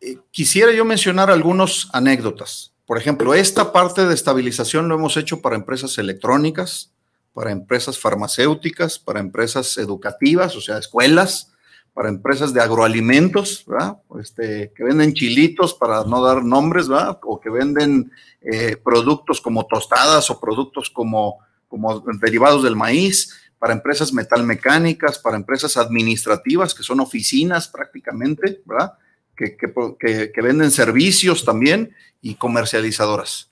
Eh, quisiera yo mencionar algunas anécdotas. Por ejemplo, esta parte de estabilización lo hemos hecho para empresas electrónicas, para empresas farmacéuticas, para empresas educativas, o sea, escuelas, para empresas de agroalimentos, ¿verdad? Este, que venden chilitos para no dar nombres, ¿verdad? O que venden eh, productos como tostadas o productos como, como derivados del maíz, para empresas metalmecánicas, para empresas administrativas, que son oficinas prácticamente, ¿verdad? Que, que, que venden servicios también y comercializadoras.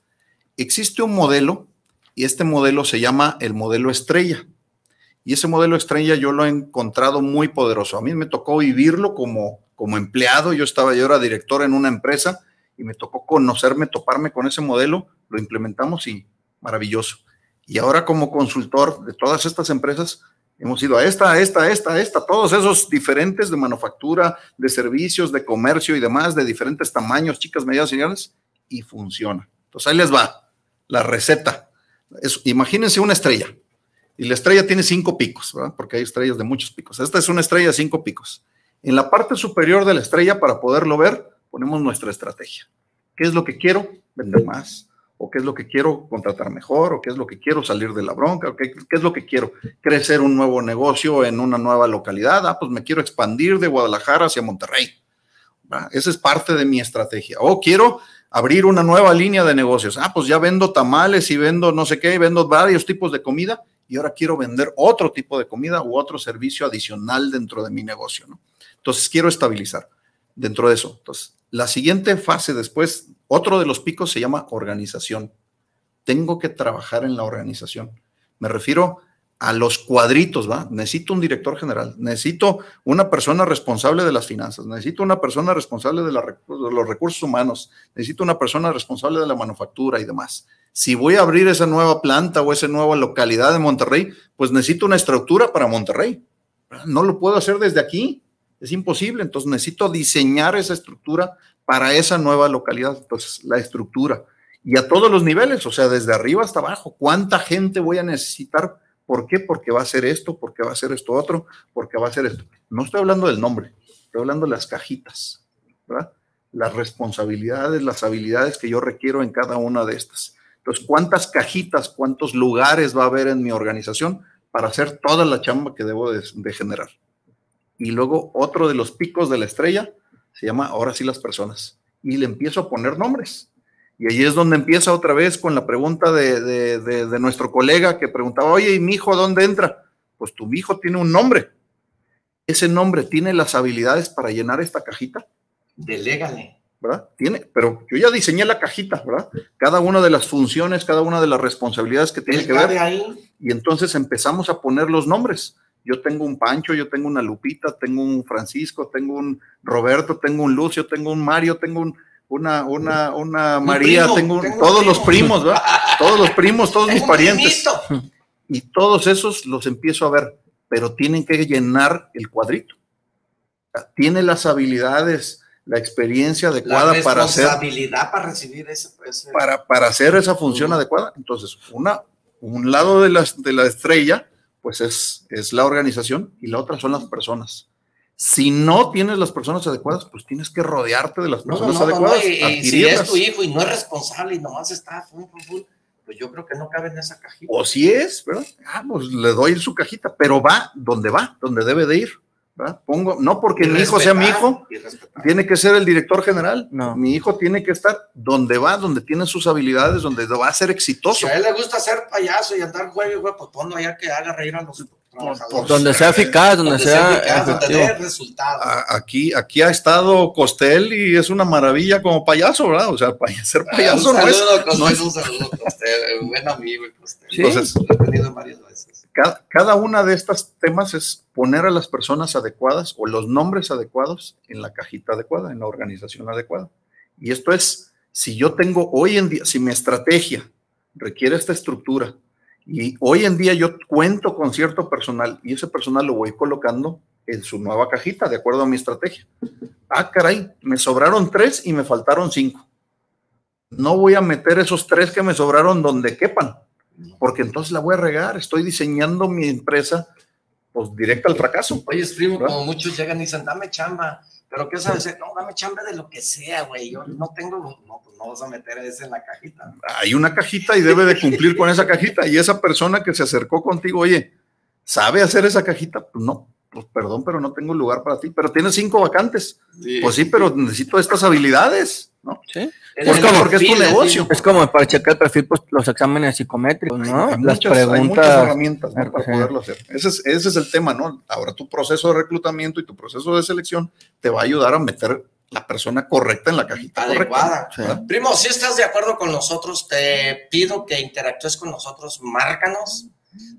Existe un modelo y este modelo se llama el modelo estrella. Y ese modelo estrella yo lo he encontrado muy poderoso. A mí me tocó vivirlo como, como empleado. Yo estaba, yo era director en una empresa y me tocó conocerme, toparme con ese modelo. Lo implementamos y maravilloso. Y ahora como consultor de todas estas empresas, hemos ido a esta, a esta, a esta, a esta, todos esos diferentes de manufactura, de servicios, de comercio y demás, de diferentes tamaños, chicas, medidas, señales, y funciona. Entonces ahí les va la receta imagínense una estrella. Y la estrella tiene cinco picos, ¿verdad? Porque hay estrellas de muchos picos. Esta es una estrella de cinco picos. En la parte superior de la estrella, para poderlo ver, ponemos nuestra estrategia. ¿Qué es lo que quiero? Vender más. ¿O qué es lo que quiero? Contratar mejor. ¿O qué es lo que quiero? Salir de la bronca. ¿O qué, qué es lo que quiero? Crecer un nuevo negocio en una nueva localidad. Ah, pues me quiero expandir de Guadalajara hacia Monterrey. Esa es parte de mi estrategia. O quiero abrir una nueva línea de negocios. Ah, pues ya vendo tamales y vendo no sé qué, vendo varios tipos de comida y ahora quiero vender otro tipo de comida u otro servicio adicional dentro de mi negocio, ¿no? Entonces quiero estabilizar dentro de eso. Entonces, la siguiente fase después, otro de los picos se llama organización. Tengo que trabajar en la organización. Me refiero a los cuadritos, ¿va? Necesito un director general, necesito una persona responsable de las finanzas, necesito una persona responsable de, los recursos humanos, necesito una persona responsable de la manufactura y demás. Si voy a abrir esa nueva planta o esa nueva localidad de Monterrey, pues necesito una estructura para Monterrey. No lo puedo hacer desde aquí, es imposible, entonces necesito diseñar esa estructura para esa nueva localidad, entonces la estructura. Y a todos los niveles, o sea, desde arriba hasta abajo, ¿cuánta gente voy a necesitar? ¿Por qué? Porque va a ser esto, porque va a ser esto otro, porque va a ser esto. No estoy hablando del nombre, estoy hablando de las cajitas, ¿verdad? Las responsabilidades, las habilidades que yo requiero en cada una de estas. Entonces, ¿cuántas cajitas, cuántos lugares va a haber en mi organización para hacer toda la chamba que debo de, generar? y luego otro de los picos de la estrella se llama ahora sí las personas. Y le empiezo a poner nombres. Y ahí es donde empieza otra vez con la pregunta de, de- de- de nuestro colega que preguntaba, oye, ¿y mi hijo dónde entra? Pues tu hijo tiene un nombre. Ese nombre tiene las habilidades para llenar esta cajita. Delégale. ¿verdad? Tiene, pero yo ya diseñé la cajita, ¿verdad? Cada una de las funciones, cada una de las responsabilidades que tiene que ver. ahí. Y entonces empezamos a poner los nombres. Yo tengo un Pancho, yo tengo una Lupita, tengo un Francisco, tengo un Roberto, tengo un Lucio, tengo un Mario, tengo un, una, una, una Un María, primo, tengo, tengo todos los primo. primos, ¿verdad? Todos los primos, todos mis parientes. primito. Y todos esos los empiezo a ver, pero tienen que llenar el cuadrito. Tiene las habilidades, la experiencia La adecuada para hacer para recibir ese. ese- para, para hacer esa función Ujú. adecuada. Entonces, una, un lado de la, de la estrella, pues es, es la organización y la otra son las personas. Si no tienes las personas adecuadas, pues tienes que rodearte de las No, no, personas no, no, no, adecuadas. y- y si es tu hijo y no es responsable y nomás está, pues yo creo que no cabe en esa cajita. O si es, ¿verdad? Ah, pues le doy su cajita, pero va donde va, donde debe de ir. ¿verdad? Pongo, no porque Y mi hijo sea mi hijo, tiene que ser el director general. No. Mi hijo tiene que estar donde va, donde tiene sus habilidades, donde va a ser Si exitoso. a él le gusta ser payaso y andar juegue, güey, pues ponlo allá que haga reír a los trabajadores. Donde sea eficaz, donde, Donde sea, eficaz, donde dé resultados. a- aquí, aquí ha estado Costel y es una maravilla como payaso, ¿verdad? O sea, ser payaso un no es. saludo, Costel, no es- un saludo, Costel, eh, buen amigo, Costel. Sí. Entonces, Lo he tenido varias veces. cada, cada una de estas temas es poner a las personas adecuadas o los nombres adecuados en la cajita adecuada, en la organización adecuada. Y esto es, si yo tengo hoy en día, si mi estrategia requiere esta estructura y hoy en día yo cuento con cierto personal y ese personal lo voy colocando en su nueva cajita de acuerdo a mi estrategia. Ah, caray, me sobraron tres y me faltaron cinco. No voy a meter esos tres que me sobraron donde quepan porque entonces la voy a regar. Estoy diseñando mi empresa pues directa al fracaso. Oye, primo, como muchos llegan y dicen, dame chamba, pero ¿qué sabes? hacer? No, dame chamba de lo que sea, güey. Yo no tengo, no, pues no vas a meter ese en la cajita. Hay una cajita y debe de cumplir con esa cajita. Y esa persona que se acercó contigo, oye, ¿sabe hacer esa cajita? Pues no, pues perdón, pero no tengo lugar para ti. Pero tienes cinco vacantes. Pues sí, pero necesito estas habilidades, ¿no? Sí. Es Pues como porque es tu negocio. Es como para checar el perfil, pues los exámenes psicométricos, ¿no? Hay Las muchas, hay muchas preguntas. herramientas ¿no? para poderlo hacer. Ese es, ese es el tema, ¿no? Ahora tu proceso de reclutamiento y tu proceso de selección te va a ayudar a meter la persona correcta en la cajita Adecuada. correcta. Primo, si estás de acuerdo con nosotros, te pido que interactúes con nosotros, márcanos.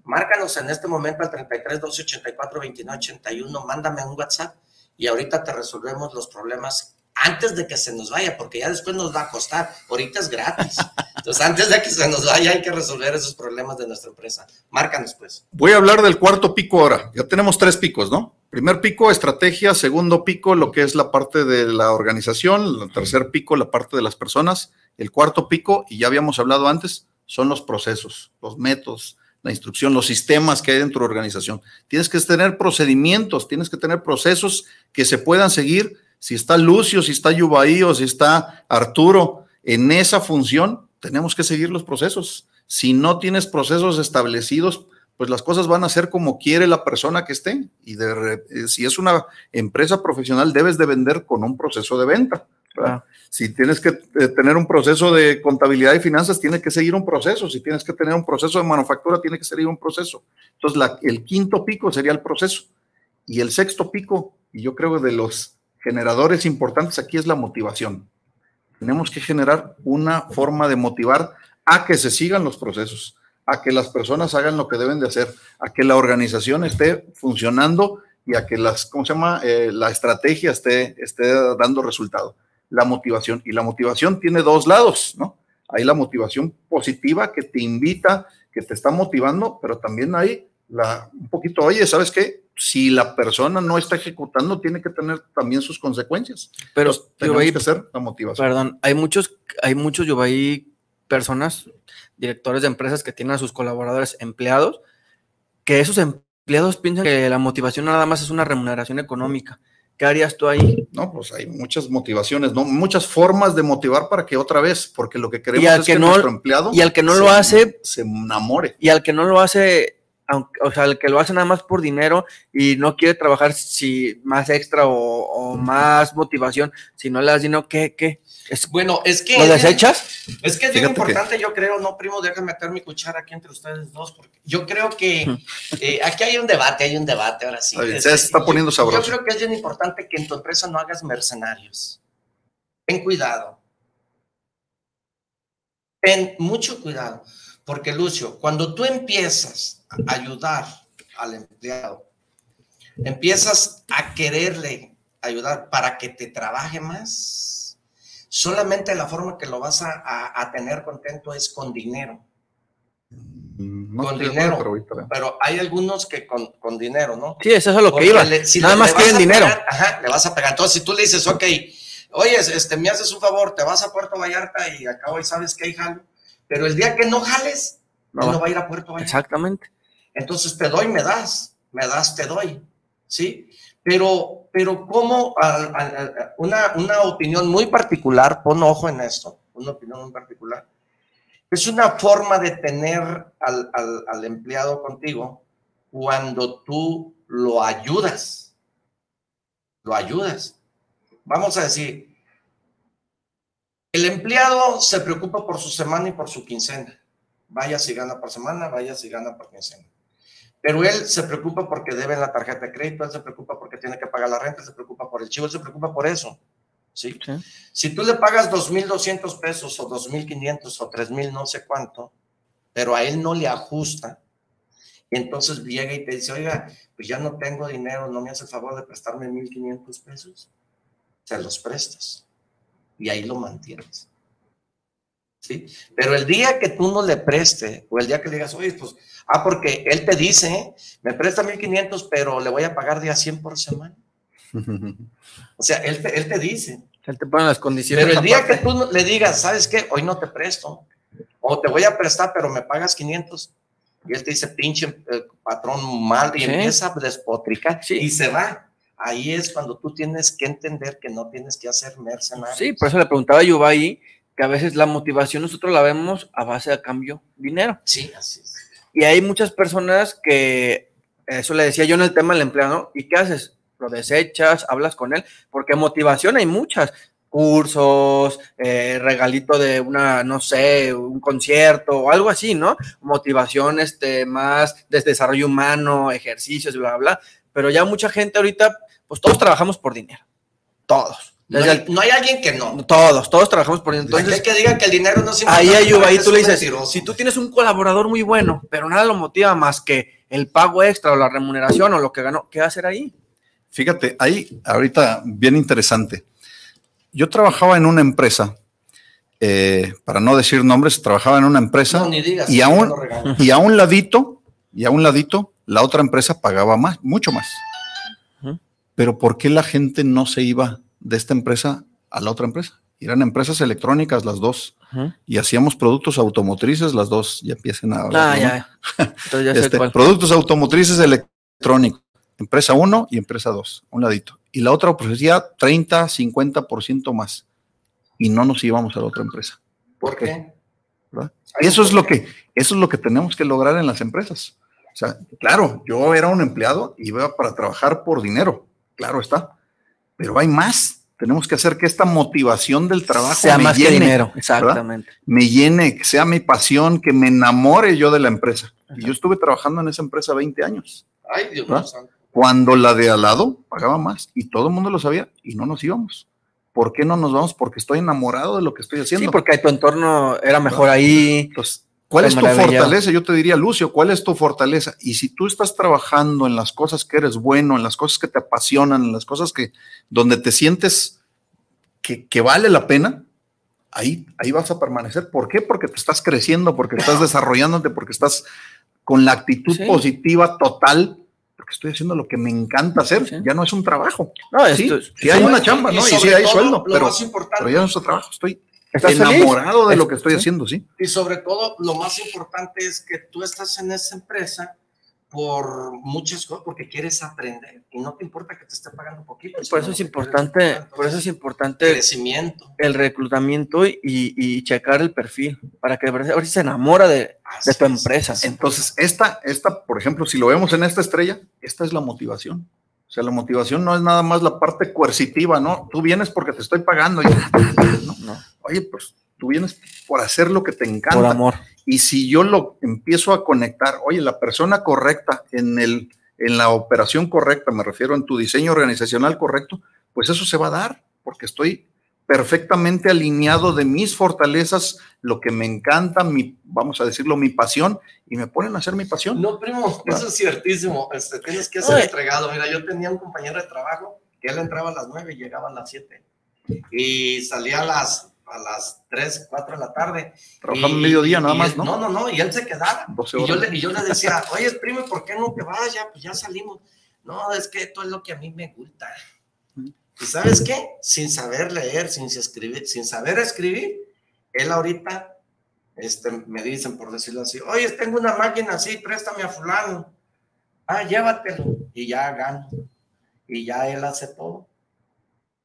Márcanos en este momento al 33 12 84 29 81, mándame un WhatsApp y ahorita te resolvemos los problemas antes de que se nos vaya, porque ya después nos va a costar. Ahorita es gratis. Entonces, antes de que se nos vaya, hay que resolver esos problemas de nuestra empresa. Márcanos, pues. Voy a hablar del cuarto pico ahora. Ya tenemos tres picos, ¿no? Primer pico, estrategia. Segundo pico, lo que es la parte de la organización. El tercer pico, la parte de las personas. El cuarto pico, y ya habíamos hablado antes, son los procesos, los métodos, la instrucción, los sistemas que hay dentro de la organización. Tienes que tener procedimientos, tienes que tener procesos que se puedan seguir. Si está Lucio, si está Yubaí o si está Arturo en esa función, tenemos que seguir los procesos. Si no tienes procesos establecidos, pues las cosas van a ser como quiere la persona que esté. Y de eh, si es una empresa profesional, debes de vender con un proceso de venta. Ah. Si tienes que eh, tener un proceso de contabilidad y finanzas, tienes que seguir un proceso. Si tienes que tener un proceso de manufactura, tiene que seguir un proceso. Entonces, la- el quinto pico sería el proceso. Y el sexto pico, y yo creo que de los generadores importantes aquí es la motivación. Tenemos que generar una forma de motivar a que se sigan los procesos, a que las personas hagan lo que deben de hacer, a que la organización esté funcionando y a que las, ¿cómo se llama? Eh, la estrategia esté, esté dando resultado. La motivación. Y la motivación tiene dos lados, ¿no? Hay la motivación positiva que te invita, que te está motivando, pero también hay la, un poquito, oye, ¿sabes qué? Si la persona no está ejecutando, tiene que tener también sus consecuencias. Pero Entonces, tenemos que hacer la motivación. Perdón, hay muchos, hay muchos, yo personas, directores de empresas que tienen a sus colaboradores empleados, que esos empleados piensan que la motivación nada más es una remuneración económica. ¿Qué harías tú ahí? No, pues hay muchas motivaciones, ¿no? Muchas formas de motivar para que otra vez, porque lo que queremos es que que, no- nuestro empleado y al que no se- lo hace- se enamore. Y al que no lo hace aunque, o sea, el que lo hace nada más por dinero y no quiere trabajar si más extra o, o más motivación, si no le das dinero, ¿qué? ¿Qué? ¿Es- Bueno, es que. ¿Lo desechas? Es que es bien Fíjate que- importante, yo creo, no, primo, déjame meter mi cuchara aquí entre ustedes dos, porque yo creo que eh, aquí hay un debate, hay un debate ahora sí. Este, se está yo- poniendo sabroso. Yo creo que es bien importante que en tu empresa no hagas mercenarios. Ten cuidado. Ten mucho cuidado, porque Lucio, cuando tú empiezas ayudar al empleado, empiezas a quererle ayudar para que te trabaje más, solamente la forma que lo vas a, a- a tener contento es con dinero. Mm, Con estoy de dinero. pero hay algunos que con, con dinero, ¿no? Sí, eso es a lo que iba. le- si nada le- más quieren dinero. pegar, ajá, le vas a pegar. Entonces, si tú le dices, ok, oye, este, me haces un favor, te vas a Puerto Vallarta y acabo y sabes que hay jalo, pero el día que no jales, No no va a ir a Puerto Vallarta. Exactamente. Entonces te doy, me das, me das, te doy, ¿sí? Pero, pero como una, una opinión muy particular, pon ojo en esto, una opinión muy particular, es una forma de tener al, al- al empleado contigo cuando tú lo ayudas, lo ayudas. Vamos a decir, el empleado se preocupa por su semana y por su quincena. Vaya si gana por semana, vaya si gana por quincena. Pero él se preocupa porque debe la tarjeta de crédito, él se preocupa porque tiene que pagar la renta, él se preocupa por el chivo, él se preocupa por eso. ¿sí? Sí. Si tú le pagas 2.200 pesos o 2.500 o 3.000, no sé cuánto, pero a él no le ajusta, y entonces llega y te dice, oiga, pues ya no tengo dinero, no me hace el favor de prestarme 1.500 pesos, se los prestas y ahí lo mantienes. ¿Sí? Pero el día que tú no le preste, o el día que le digas, oye, pues, ah, porque él te dice, ¿eh? me presta 1.500, pero le voy a pagar día 100 por semana. O sea, él te, él te dice, Él te pone las condiciones. pero el día que tú le digas, ¿sabes qué? Hoy no te presto. O te voy a prestar, pero me pagas 500. Y él te dice, pinche eh, patrón mal, y Sí. empieza a despotricar Sí. y se va. Ahí es cuando tú tienes que entender que no tienes que hacer mercenario. Sí, por eso le preguntaba a Yubai que a veces la motivación nosotros la vemos a base de cambio dinero. Sí, así es. Y hay muchas personas que, eso le decía yo en el tema del empleado, ¿y qué haces? Lo desechas, hablas con él, porque motivación hay muchas. Cursos, eh, regalito de una, no sé, un concierto o algo así, ¿no? Motivación este, más de desarrollo humano, ejercicios, bla, bla, bla. Pero ya mucha gente ahorita, pues todos trabajamos por dinero. Todos. No hay, no hay alguien que no. todos, todos trabajamos por dinero. Entonces, que diga que el dinero no es ahí ayuda, ahí tú le un dices, mentiroso. si tú tienes un colaborador muy bueno, pero nada lo motiva más que el pago extra o la remuneración o lo que ganó, ¿qué va a hacer ahí? Fíjate, ahí ahorita bien interesante. Yo trabajaba en una empresa, eh, para no decir nombres, trabajaba en una empresa No, ni digas. y lo regalan. y a un ladito, y a un ladito, la otra empresa pagaba más, mucho más. Pero ¿por qué la gente no se iba de esta empresa a la otra empresa? Eran empresas electrónicas las dos y hacíamos productos automotrices las dos, ya empiecen a hablar, Ah, ¿no? ya. Entonces ya sé Este, cuál. productos automotrices electrónicos, empresa 1 y empresa 2, un ladito. Y la otra ofrecía 30, 50% más. Y no nos íbamos a la otra empresa. ¿Por qué? ¿verdad? Y eso es lo que, eso es lo que tenemos que lograr en las empresas. O sea, claro, yo era un empleado y iba para trabajar por dinero, claro está. Pero hay más. Tenemos que hacer que esta motivación del trabajo sea me más que dinero, exactamente. me llene, que sea mi pasión, que me enamore yo de la empresa. Y yo estuve trabajando en esa empresa 20 años. Ay, Dios mío. Cuando la de al lado pagaba más y todo el mundo lo sabía y no nos íbamos. ¿Por qué no nos vamos? Porque estoy enamorado de lo que estoy haciendo. Sí, porque tu entorno era mejor ahí. Entonces, ¿cuál es tu fortaleza? Yo te diría, Lucio, ¿cuál es tu fortaleza? Y si tú estás trabajando en las cosas que eres bueno, en las cosas que te apasionan, en las cosas que donde te sientes que, que vale la pena, ahí, ahí vas a permanecer. ¿Por qué? Porque te estás creciendo, porque estás desarrollándote, porque estás con la actitud Sí. positiva total, porque estoy haciendo lo que me encanta hacer. Sí. Ya no es un trabajo. No, Sí, esto, sí hay una chamba, y ¿no? Y sí hay sueldo, pero, pero ya no es un trabajo. Estoy ¿Estás feliz? enamorado de lo que estoy Sí. haciendo, sí. Y sobre todo, lo más importante es que tú estás en esa empresa por muchas cosas, porque quieres aprender y no te importa que te esté pagando poquito. Por eso es importante, por eso es importante crecimiento. el reclutamiento y, y checar el perfil para que a ver si se enamora de, de tu es, empresa. es. Entonces, esta, esta, por ejemplo, si lo vemos en esta estrella, esta es la motivación. O sea, la motivación no es nada más la parte coercitiva, ¿no? Tú vienes porque te estoy pagando. Y, ¿no? No, Oye, pues tú vienes por hacer lo que te encanta. por amor. Y si yo lo empiezo a conectar, oye, la persona correcta en, el, en la operación correcta, me refiero en tu diseño organizacional correcto, pues eso se va a dar, porque estoy perfectamente alineado de mis fortalezas, lo que me encanta, mi, vamos a decirlo, mi pasión, y me ponen a hacer mi pasión. No, primo, eso es ciertísimo. Este, tienes que ser Oye. entregado. Mira, yo tenía un compañero de trabajo que él entraba a las 9 y llegaba a las 7. Y salía a las, a las 3, 4 de la tarde. Trabajando Y- mediodía nada y más, él- ¿no? No, no, no, y él se quedaba. 12 Y yo, le, y yo le decía, oye, primo, ¿y ¿por qué no te vas? Ya, pues ya salimos. No, es que esto es lo que a mí me gusta. ¿Y sabes qué? Sin saber leer, sin escribir, sin saber escribir, él ahorita este, me dicen, por decirlo así, oye, tengo una máquina así, préstame a fulano. Ah, llévatelo. Y ya gano. Y ya él hace todo.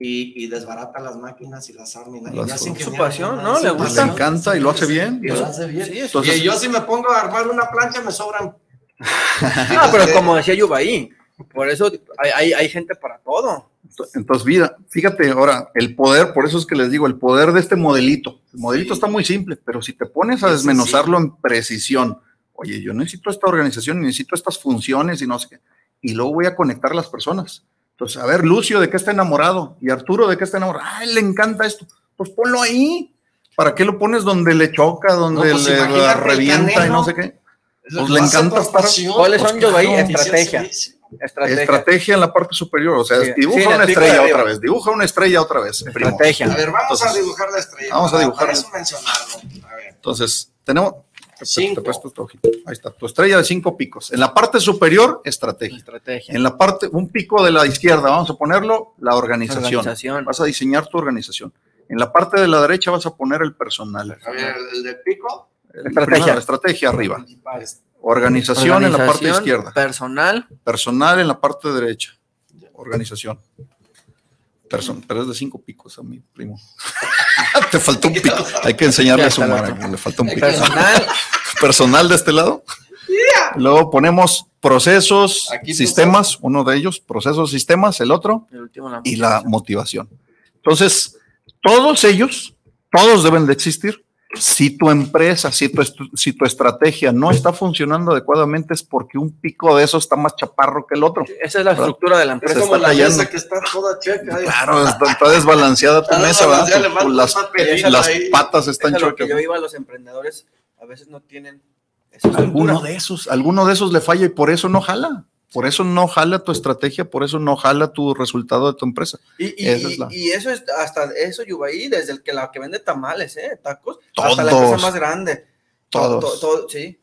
Y, y desbarata las máquinas y las arma. y es su pasión, ¿no? Le gusta. le encanta y lo hace bien. Y lo hace bien. Sí, Entonces- y yo si me pongo a armar una plancha me sobran. Ah, pero como decía Yubaí, por eso hay, hay, hay gente para todo. Entonces, vida, fíjate ahora, el poder, por eso es que les digo, el poder de este modelito. El modelito está muy simple, pero si te pones a Sí, sí, desmenuzarlo en precisión, oye, yo necesito esta organización, necesito estas funciones y no sé qué, y luego voy a conectar las personas. Entonces, a ver, Lucio, ¿de qué está enamorado? Y Arturo, ¿de qué está enamorado? Ay, le encanta esto. Pues ponlo ahí. ¿Para qué lo pones donde le choca, donde No, pues le revienta y no sé qué? Pues le encanta estar-. ¿Cuáles son, sí, sí, sí. Estrategia. Estrategia en la parte superior, o sea, Sí, dibuja sí, una estrella otra vez, dibuja una estrella otra vez. primo. Estrategia. A ver, vamos a dibujar la estrella. vamos a para- dibujar. Para eso mencionarlo. A ver. Entonces, tenemos. Te- te- Cinco. te presto esta hojita. Ahí está, tu estrella de cinco picos. En la parte superior, estrategia. Estrategia. En la parte, un pico de la izquierda, vamos a ponerlo, la organización. Organización. Vas a diseñar tu organización. En la parte de la derecha vas a poner el personal. A ver, el del pico. Estrategia. Primero, la estrategia arriba. Organización, en la parte izquierda. Personal. Personal en la parte derecha. Organización. Person- pero es de cinco picos a mi primo. Te faltó un pico. Hay que enseñarle a el otro. Le falta un pico. Personal. Personal de este lado. Luego ponemos procesos, Aquí sistemas, uno de ellos, procesos, sistemas, el otro, El último, la y la motivación. Entonces, todos ellos, todos deben de existir. Si tu empresa, si tu, si tu estrategia no está funcionando adecuadamente es porque un pico de eso está más chaparro que el otro. Esa es la estructura de la Es Se empresa. como está la cayendo. mesa que está toda checa. ¿eh? Claro, está, está desbalanceada tu mesa, ¿verdad? Las, las ahí. patas están es chuecas. yo iba a los emprendedores, a veces no tienen esa Alguno de esos, alguno de esos le falla y por eso no jala. Por eso no jala tu estrategia, por eso no jala tu resultado de tu empresa. Y, y- y- es la- y eso es hasta eso, Yubaí, desde el que la que vende tamales, ¿eh? Tacos, Todos. hasta la empresa más grande. Todos. To- to- sí.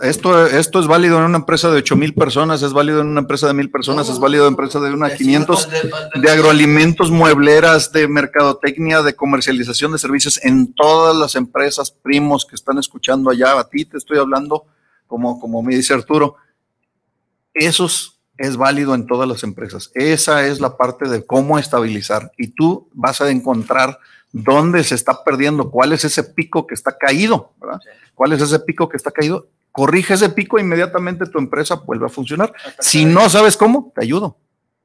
Esto, esto es válido en una empresa de 8 mil personas, es válido en una empresa de mil personas, es válido en una empresa de una De 500 De- de- de agroalimentos, muebleras, de mercadotecnia, de comercialización de servicios, en todas las empresas primos que están escuchando allá, a ti te estoy hablando, como, como me dice Arturo, esos es válido en todas las empresas. Esa es la parte de cómo estabilizar. Y tú vas a encontrar dónde se está perdiendo, cuál es ese pico que está caído, ¿verdad? ¿Cuál es ese pico que está caído? Corrige ese pico, inmediatamente tu empresa vuelve a funcionar. Si no sabes cómo, te ayudo.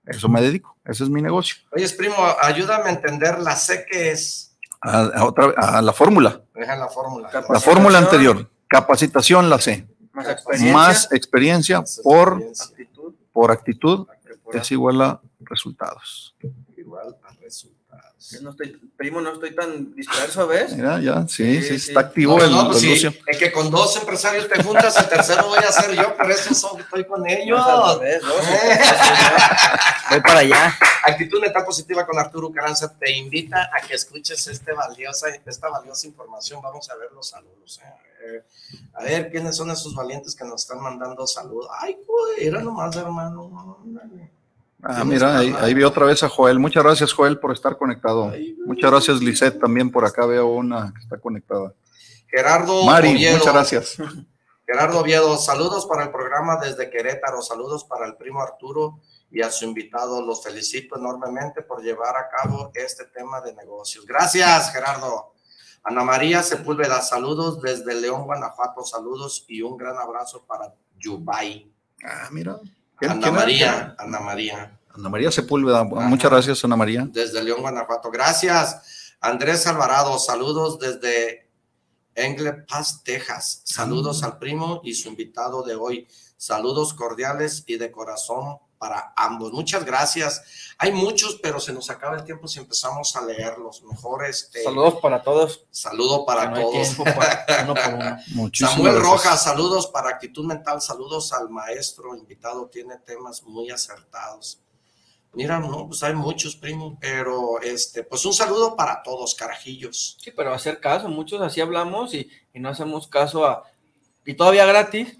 Eso me dedico, ese es mi negocio. Oye, primo, ayúdame a entender la C que es. A, a otra, a la fórmula, Deja la fórmula. la fórmula anterior, capacitación la C, Más experiencia. más experiencia por, actitud. por actitud es igual a resultados. Igual a resultados. Yo no estoy, primo, no estoy tan disperso, ¿ves? Mira, ya, sí, sí, Sí, sí. está activo No, el, no, pues el sí, Lucio. es que con dos empresarios te juntas, el tercero voy a ser yo, por eso son- estoy con ellos. Sí, Voy para allá. Actitud mental positiva con Arturo Caranza te invita a que escuches este valiosa, esta valiosa información. Vamos a ver los saludos. eh. A ver, ¿quiénes son esos valientes que nos están mandando saludos? Ay, güey, era nomás, hermano. Ah, mira, ahí, ahí vi otra vez a Joel. Muchas gracias, Joel, por estar conectado. Muchas gracias, Lisette, también por acá veo una que está conectada. Gerardo Mari, Oviedo. muchas gracias. Gerardo Oviedo, saludos para el programa desde Querétaro, saludos para el primo Arturo y a su invitado. Los felicito enormemente por llevar a cabo este tema de negocios. Gracias, Gerardo. Ana María Sepúlveda, saludos desde León, Guanajuato, saludos y un gran abrazo para Yubay. Ah, mira. Ana María, Ana María. Ana María Sepúlveda, muchas gracias, Ana María. Desde León, Guanajuato. Gracias. Andrés Alvarado, saludos desde Engle Pass, Texas. Saludos al primo y su invitado de hoy. Saludos cordiales y de corazón para ambos. Muchas gracias. Hay muchos, pero se nos acaba el tiempo si empezamos a leerlos. Mejor este. Saludos para todos. Saludo para no todos. para uno por uno. Muchísimas Samuel gracias. Rojas, saludos para actitud mental, saludos al maestro invitado, tiene temas muy acertados. Mira, no, pues hay muchos, primo, pero este, pues un saludo para todos, carajillos. Sí, pero hacer caso, muchos así hablamos y, y no hacemos caso a... Y todavía gratis.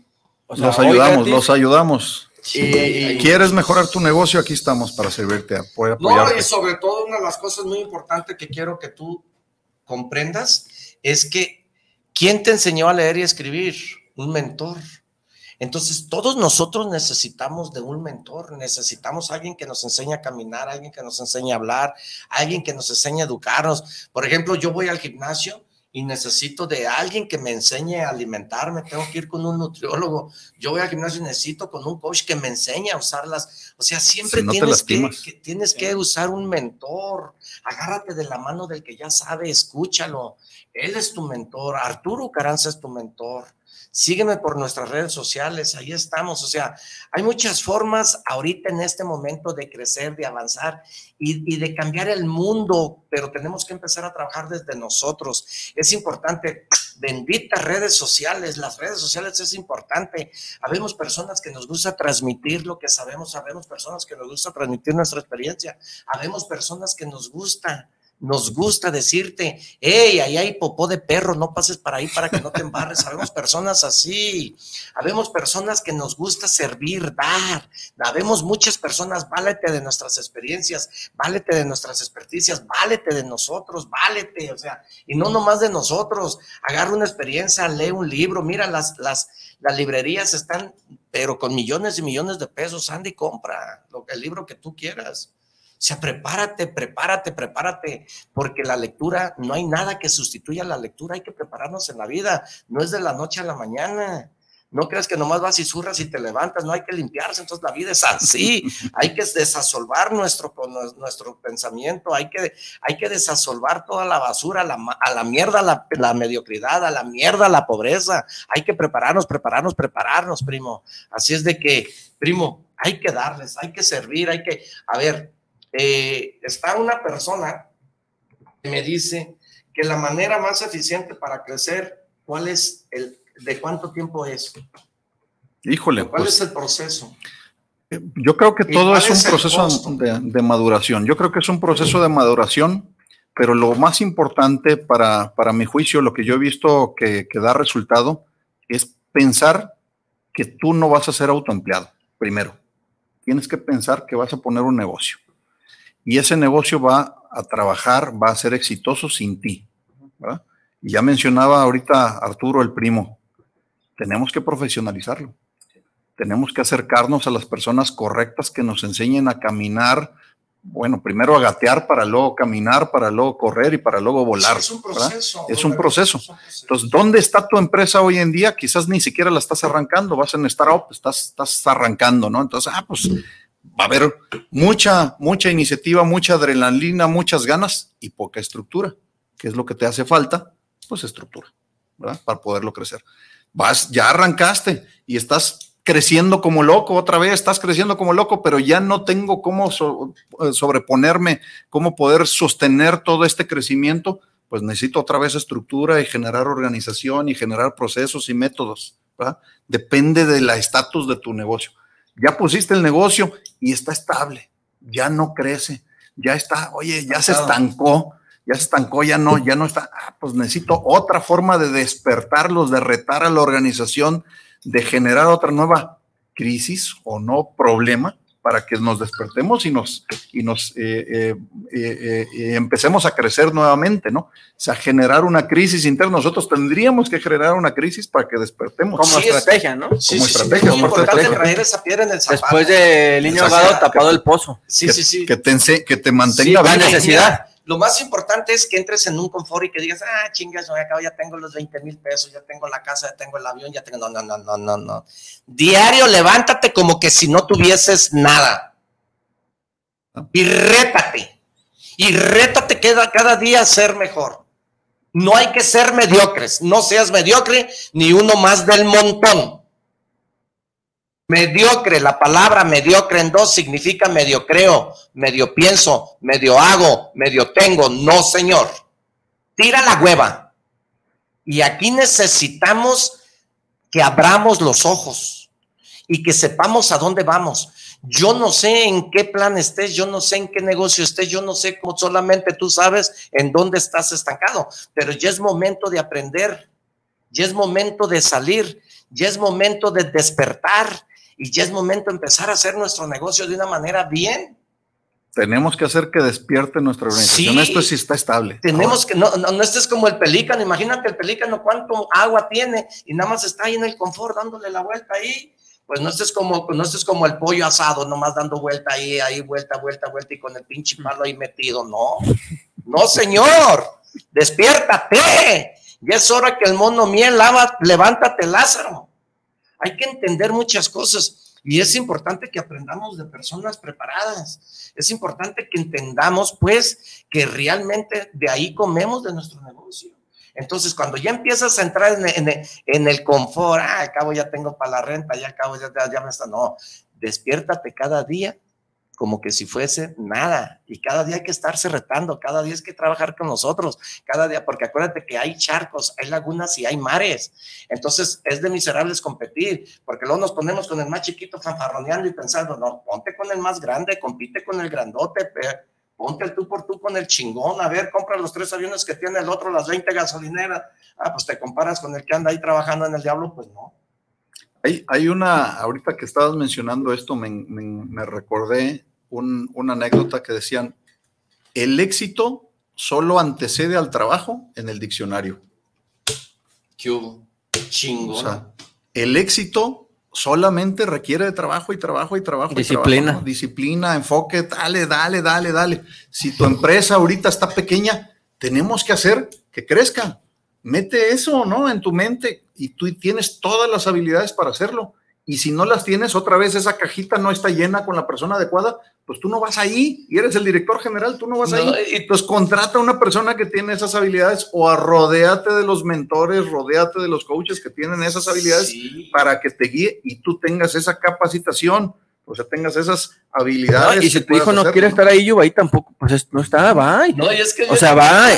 O sea, los ayudamos, gratis, los ayudamos. Y, y- ¿Quieres mejorar tu negocio? Aquí estamos para servirte, apoy- No, apoyarte. y sobre todo una de las cosas muy importantes que quiero que tú comprendas es que ¿quién te enseñó a leer y escribir? Un mentor. Entonces, todos nosotros necesitamos de un mentor, necesitamos alguien que nos enseñe a caminar, alguien que nos enseñe a hablar, alguien que nos enseñe a educarnos. Por ejemplo, yo voy al gimnasio y necesito de alguien que me enseñe a alimentarme, tengo que ir con un nutriólogo. Yo voy al gimnasio y necesito con un coach que me enseñe a usarlas. O sea, siempre Si no te tienes, que, que- tienes que usar un mentor. Agárrate de la mano del que ya sabe, escúchalo. Él es tu mentor. Arturo Caranza es tu mentor. Sígueme por nuestras redes sociales, ahí estamos. O sea, hay muchas formas ahorita en este momento de crecer, de avanzar y, de cambiar el mundo, pero tenemos que empezar a trabajar desde nosotros. Es importante, benditas redes sociales, las redes sociales es importante. Habemos personas que nos gusta transmitir lo que sabemos, habemos personas que nos gusta transmitir nuestra experiencia, habemos personas que nos gusta nos gusta decirte, hey, ahí hay popó de perro, no pases para ahí para que no te embarres. Habemos personas así, habemos personas que nos gusta servir, dar. Habemos muchas personas, válete de nuestras experiencias, válete de nuestras experticias, válete de nosotros, válete, o sea, y no nomás de nosotros. Agarra una experiencia, lee un libro, mira, las, las, las librerías están, pero con millones y millones de pesos, Andy, compra lo, el libro que tú quieras. O sea, prepárate, prepárate, prepárate, porque la lectura, no hay nada que sustituya la lectura, hay que prepararnos en la vida, no es de la noche a la mañana. No creas que nomás vas y zurras y te levantas, no hay que limpiarse, entonces la vida es así, hay que desasolvar nuestro, nuestro pensamiento, hay que, hay que desasolvar toda la basura, la, a la mierda la, la mediocridad, a la mierda la pobreza, hay que prepararnos, prepararnos, prepararnos, primo. Así es de que, primo, hay que darles, hay que servir, hay que, a ver, eh, está una persona que me dice que la manera más eficiente para crecer, ¿cuál es el, de cuánto tiempo es? Híjole, ¿Cuál pues, es el proceso? yo creo que ¿Y todo es un proceso de, de maduración. Yo creo que es un proceso de maduración, pero lo más importante para, para mi juicio, lo que yo he visto que, que da resultado, es pensar que tú no vas a ser autoempleado, primero. Tienes que pensar que vas a poner un negocio. Y ese negocio va a trabajar, va a ser exitoso sin ti. ¿verdad? Y ya mencionaba ahorita Arturo, el primo, tenemos que profesionalizarlo. Tenemos que acercarnos a las personas correctas que nos enseñen a caminar, bueno, primero a gatear para luego caminar, para luego correr y para luego volar. es un proceso. es un proceso. Entonces, ¿dónde está tu empresa hoy en día? Quizás ni siquiera la estás arrancando, vas en startup, estás, estás arrancando, ¿no? Entonces, ah, pues va a haber mucha, mucha iniciativa, mucha adrenalina, muchas ganas y poca estructura. ¿Qué es lo que te hace falta? Pues estructura. Para poderlo crecer. Vas, ya arrancaste y estás creciendo como loco otra vez, estás creciendo como loco, pero ya no tengo cómo eh, sobreponerme, cómo poder sostener todo este crecimiento, pues necesito otra vez estructura y generar organización y generar procesos y métodos. Depende del estatus de tu negocio. Ya pusiste el negocio y está estable, ya no crece, ya está, oye, ya se estancó, ya se estancó, ya no, ya no está, ah, pues necesito otra forma de despertarlos, de retar a la organización, de generar otra nueva crisis o no problema para que nos despertemos y nos, y nos eh, eh, eh, eh, empecemos a crecer nuevamente, ¿no? O sea, generar una crisis interna. Nosotros tendríamos que generar una crisis para que despertemos. Como Sí, estrategia, ¿no? Sí, Como sí, sí, estrategia, es muy como importante estrategia. traer esa piedra en el zapato. Después del niño ahogado tapado el pozo. Sí, que, sí, sí. que te, que te Sí, mantenga vivo. necesidad. Lo más importante es que entres en un confort y que digas, ah, chingas, yo acá ya tengo los 20 mil pesos, ya tengo la casa, ya tengo el avión, ya tengo. No, no, no, no, no, no. Diario levántate como que si no tuvieses nada. Y rétate. Y rétate cada, cada día a ser mejor. No hay que ser mediocres. No seas mediocre ni uno más del montón. Mediocre, la palabra mediocre en dos significa medio creo, medio pienso, medio hago, medio tengo. No, señor. Tira la hueva. Y aquí necesitamos que abramos los ojos y que sepamos a dónde vamos. Yo no sé en qué plan estés, yo no sé en qué negocio estés, yo no sé cómo solamente tú sabes en dónde estás estancado, pero ya es momento de aprender, ya es momento de salir, ya es momento de despertar y ya es momento de empezar a hacer nuestro negocio de una manera bien. Tenemos que hacer que despierte nuestra organización. Sí. Esto sí está estable. Tenemos que, no, no, no estés como el pelícano, imagínate el pelícano cuánto agua tiene y nada más está ahí en el confort dándole la vuelta ahí. Pues no estés como, no estés como el pollo asado, nomás dando vuelta ahí, ahí, vuelta, vuelta, vuelta y con el pinche palo ahí metido. No, no, señor, despiértate. Ya es hora que el mono miel lava, levántate, Lázaro. Hay que entender muchas cosas y es importante que aprendamos de personas preparadas. Es importante que entendamos, pues, que realmente de ahí comemos de nuestro negocio. Entonces, cuando ya empiezas a entrar en, el confort, ah, al cabo ya tengo para la renta, ya acabo, ya, ya, ya me está. No, despiértate cada día como que si fuese nada. Y cada día hay que estarse retando, cada día hay que trabajar con nosotros, cada día, porque acuérdate que hay charcos, hay lagunas y hay mares. Entonces es de miserables competir, porque luego nos ponemos con el más chiquito fanfarroneando y pensando, no, ponte con el más grande, compite con el grandote, ponte el tú por tú con el chingón, a ver, compra los tres aviones que tiene el otro, las 20 gasolineras, ah, pues te comparas con el que anda ahí trabajando en el diablo, pues no. Hay, hay una, ahorita que estabas mencionando esto, me- me recordé un- una anécdota que decían, el éxito solo antecede al trabajo en el diccionario. ¿Qué hubo? Chingón. O sea, el éxito solamente requiere de trabajo y trabajo y trabajo. y Disciplina. trabajo, ¿no? Disciplina, enfoque, dale, dale, dale, dale. Si tu empresa ahorita está pequeña, tenemos que hacer que crezca. Mete eso, ¿no? En tu mente y tú tienes todas las habilidades para hacerlo. Y si no las tienes, otra vez esa cajita no está llena con la persona adecuada, pues tú no vas ahí y eres el director general, tú no vas No, ahí. y- Entonces contrata a una persona que tiene esas habilidades o a rodéate de los mentores, rodéate de los coaches que tienen esas habilidades Sí. para que te guíe y tú tengas esa capacitación, o sea, tengas esas habilidades. No, y si tu hijo no hacer, quiere estar ahí, yo ahí tampoco, pues es- no está, va. No, y es que O sea, va-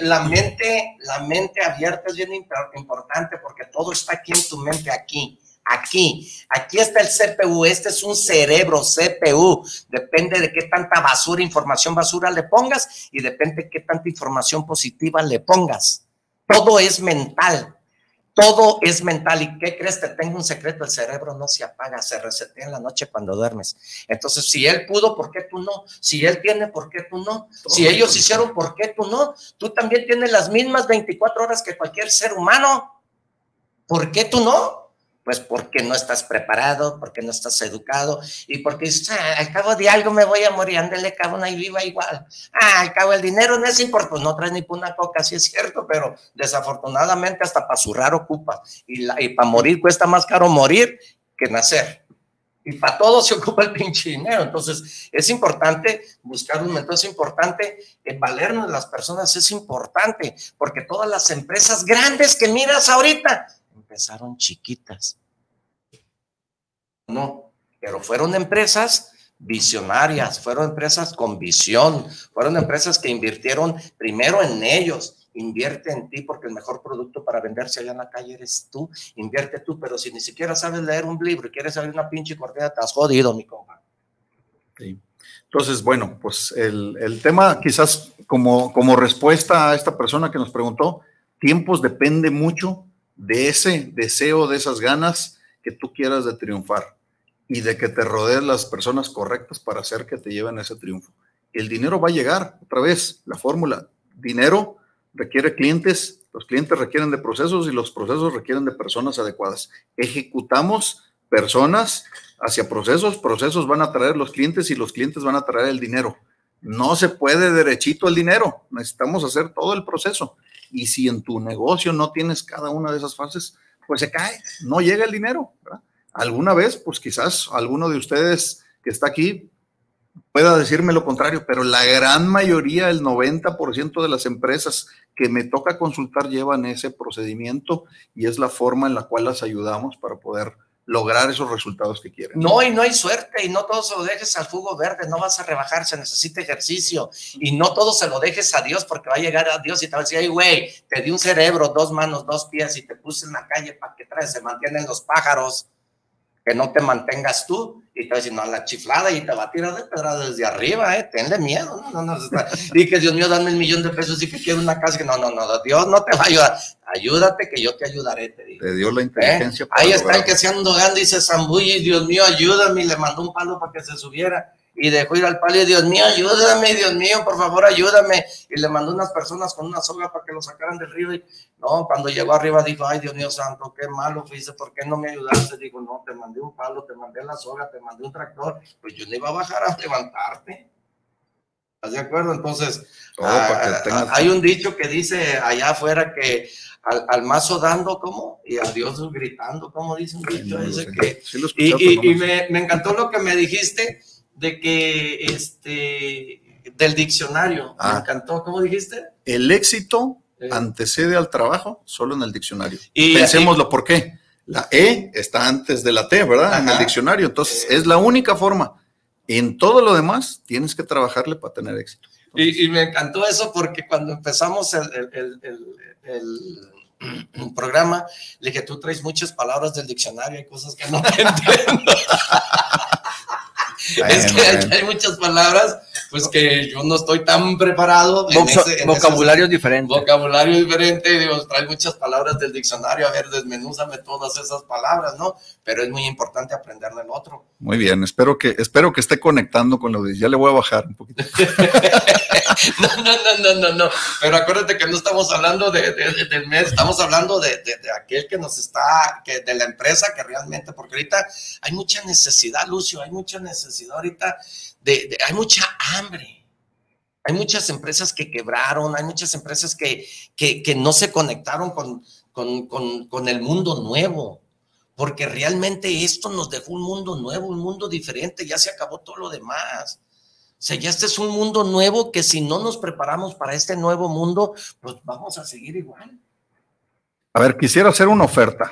la mente, la mente, abierta es bien impor- importante porque todo está aquí en tu mente, aquí, aquí, aquí está el CPU, este es un cerebro, CPU, depende de qué tanta basura, información basura le pongas y depende de qué tanta información positiva le pongas. Todo es mental. Todo es mental. ¿Y qué crees? Te tengo un secreto. El cerebro no se apaga, se resetea en la noche cuando duermes. Entonces, si él pudo, ¿por qué tú no? Si él tiene, ¿por qué tú no? Si ellos hicieron, ¿por qué tú no? Tú también tienes las mismas 24 horas que cualquier ser humano. ¿Por qué tú no? Pues porque no estás preparado, porque no estás educado y porque dices, "Ah, al cabo de algo me voy a morir, ándele, cabrón, ahí viva igual. Ah, al cabo el dinero no es importante, pues no traes ni una coca, sí es cierto, pero desafortunadamente hasta para zurrar ocupa y, y para morir cuesta más caro morir que nacer. Y para todo se ocupa el pinche dinero. Entonces, es importante buscar un mentor, es importante eh, valernos las personas, es importante, porque todas las empresas grandes que miras ahorita empezaron chiquitas. No, pero fueron empresas visionarias, fueron empresas con visión, fueron empresas que invirtieron primero en ellos. Invierte en ti porque el mejor producto para venderse allá en la calle eres tú. Invierte tú, pero si ni siquiera sabes leer un libro y quieres abrir una pinche cortina, has jodido, mi compa. Sí. Entonces, bueno, pues el, el tema quizás como, como respuesta a esta persona que nos preguntó, tiempos depende mucho de ese deseo, de esas ganas que tú quieras de triunfar. Y de que te rodees las personas correctas para hacer que te lleven a ese triunfo. El dinero va a llegar, otra vez, la fórmula, dinero requiere clientes, los clientes requieren de procesos y los procesos requieren de personas adecuadas. Ejecutamos personas hacia procesos, procesos van a traer los clientes y los clientes van a traer el dinero. No se puede derechito el dinero, necesitamos hacer todo el proceso. Y si en tu negocio no tienes cada una de esas fases, pues se cae, no llega el dinero. Alguna vez, pues quizás alguno de ustedes que está aquí pueda decirme lo contrario, pero la gran mayoría, el 90% de las empresas que me toca consultar llevan ese procedimiento y es la forma en la cual las ayudamos para poder lograr esos resultados que quieren. No, y no hay suerte, y no todo se lo dejes al jugo verde, no vas a rebajar, se necesita ejercicio, y no todo se lo dejes a Dios, porque va a llegar a Dios y te va a decir, ay, güey, te di un cerebro, dos manos, dos pies, y te puse en la calle para que traes, se mantienen los pájaros, que no te mantengas tú, y te va a decir, no, la chiflada, y te va a tirar de pedra desde arriba, eh, tenle miedo, no, no, no, y que Dios mío, dame el millón de pesos, y que quiero una casa, que no, no, no, Dios no te va a ayudar, ayúdate que yo te ayudaré, te digo. Te dio la inteligencia. ¿Eh? Ahí está el que se anda y se zambulle, y Dios mío, ayúdame, y le mandó un palo para que se subiera, y dejó ir al palo, y Dios mío, ayúdame, Dios mío, por favor, ayúdame, y le mandó unas personas con una soga para que lo sacaran del río, y no, cuando llegó arriba dijo, ay, Dios mío santo, qué malo fuiste, ¿por qué no me ayudaste? Digo, no, te mandé un palo, te mandé la soga, te mandé un tractor, pues yo no iba a bajar a levantarte. ¿Estás de acuerdo? Entonces, ah, ah, hay un dicho que dice allá afuera que al, al, mazo dando, ¿cómo? Y a Dios gritando, ¿cómo dice un dicho? Dice que, y, y, me, me, encantó lo que me dijiste de que, este, del diccionario, me ah. encantó, ¿cómo dijiste? El éxito antecede al trabajo solo en el diccionario. Y, Pensémoslo, ¿por qué? La E está antes de la T, ¿verdad? En el diccionario, entonces es la única forma en todo lo demás tienes que trabajarle para tener éxito. y, me encantó eso porque cuando empezamos el, el, programa, le dije, tú traes muchas palabras del diccionario y cosas que no entiendo. Es que hay, muchas palabras, pues que yo no estoy tan preparado. En vocabulario diferente. Vocabulario diferente, digo, trae muchas palabras del diccionario, a ver, desmenúzame todas esas palabras, ¿no? Pero es muy importante aprender del otro. Muy bien, espero que, espero que esté conectando con lo de, ya le voy a bajar un poquito. no, no, no, no, no, pero acuérdate que no estamos hablando de, del mes, estamos hablando de, aquel que nos está, que de la empresa que realmente, porque ahorita hay mucha necesidad, Lucio, hay mucha necesidad ahorita, de, hay mucha hambre. Hay muchas empresas que quebraron, hay muchas empresas que, que, no se conectaron con, con, con, el mundo nuevo, porque realmente esto nos dejó un mundo nuevo, un mundo diferente, ya se acabó todo lo demás. O sea, ya este es un mundo nuevo que si no nos preparamos para este nuevo mundo, pues vamos a seguir igual. A ver, quisiera hacer una oferta.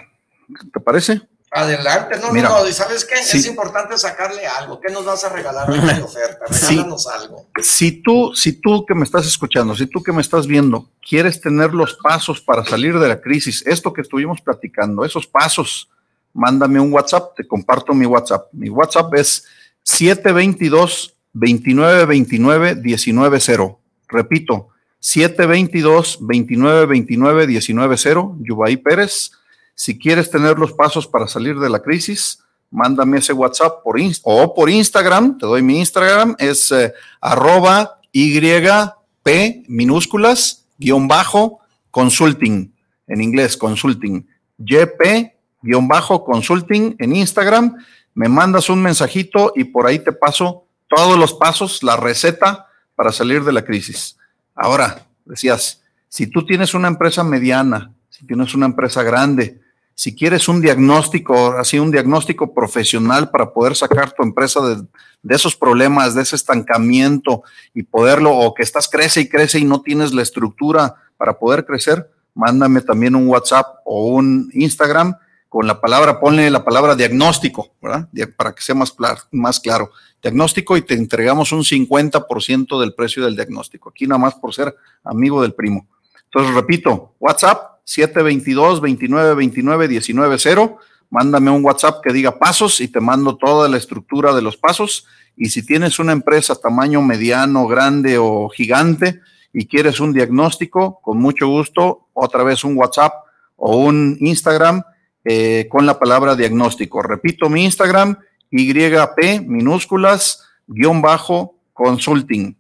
¿Te parece? Adelante, no, no, no, ¿y sabes qué? Es importante sacarle algo. ¿Qué nos vas a regalar de oferta? Regálanos algo. Si tú, si tú que me estás escuchando, si tú que me estás viendo, quieres tener los pasos para salir de la crisis, esto que estuvimos platicando, esos pasos, mándame un WhatsApp, te comparto mi WhatsApp. Mi WhatsApp es 722 2929 190. Repito, 722 2929 190, Yubaí Pérez si quieres tener los pasos para salir de la crisis, mándame ese WhatsApp por o por Instagram. Te doy mi Instagram, es eh, arroba YP minúsculas guion bajo consulting, en inglés consulting, YP guion bajo consulting en Instagram. Me mandas un mensajito y por ahí te paso todos los pasos, la receta para salir de la crisis. Ahora, decías, si tú tienes una empresa mediana, si tienes una empresa grande, si quieres un diagnóstico, así un diagnóstico profesional para poder sacar tu empresa de, esos problemas, de ese estancamiento y poderlo, o que estás crece y crece y no tienes la estructura para poder crecer, mándame también un WhatsApp o un Instagram con la palabra, ponle la palabra diagnóstico, ¿verdad? Para que sea más, más claro. Diagnóstico y te entregamos un 50% del precio del diagnóstico. Aquí nada más por ser amigo del primo. Entonces, repito, WhatsApp 722 29 29 190. Mándame un WhatsApp que diga pasos y te mando toda la estructura de los pasos. Y si tienes una empresa tamaño mediano, grande o gigante y quieres un diagnóstico, con mucho gusto, otra vez un WhatsApp o un Instagram eh, con la palabra diagnóstico. Repito mi Instagram, YP minúsculas, guion bajo, consulting.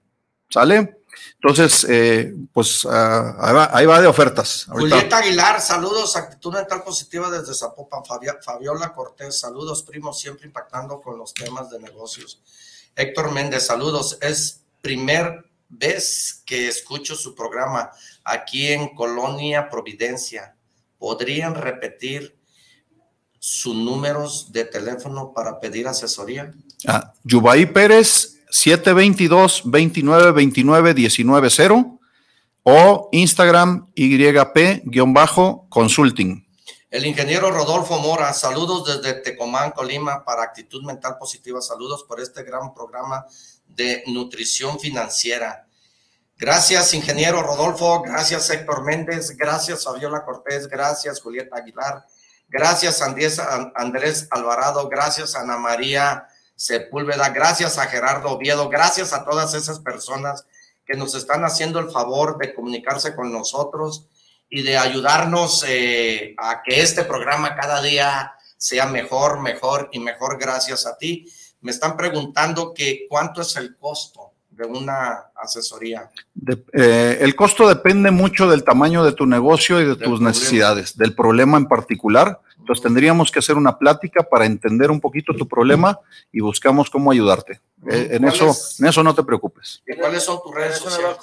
¿Sale? Entonces, eh, pues ah, ahí, va, ahí, va, de ofertas. Ahorita. Julieta Aguilar, saludos, actitud mental positiva desde Zapopan. Fabiola Cortés, saludos, primo, siempre impactando con los temas de negocios. Héctor Méndez, saludos. Es primer vez que escucho su programa aquí en Colonia Providencia. ¿Podrían repetir sus números de teléfono para pedir asesoría? Ah, Yubaí Pérez 722-2929-190 o Instagram YP-consulting. El ingeniero Rodolfo Mora, saludos desde Tecomán, Colima, para Actitud Mental Positiva. Saludos por este gran programa de nutrición financiera. Gracias, ingeniero Rodolfo. Gracias, Héctor Méndez. Gracias, Fabiola Cortés. Gracias, Julieta Aguilar. Gracias, Andrés Alvarado. Gracias, Ana María Sepúlveda, gracias a Gerardo Oviedo, gracias a todas esas personas que nos están haciendo el favor de comunicarse con nosotros y de ayudarnos eh, a que este programa cada día sea mejor, mejor y mejor gracias a ti. Me están preguntando que cuánto es el costo de una asesoría. Eh, el costo depende mucho del tamaño de tu negocio y de tus necesidades, del problema en particular. Entonces tendríamos que hacer una plática para entender un poquito tu problema y buscamos cómo ayudarte. Eh, en, eso, en eso no te preocupes. ¿Y cuáles son tus redes sociales?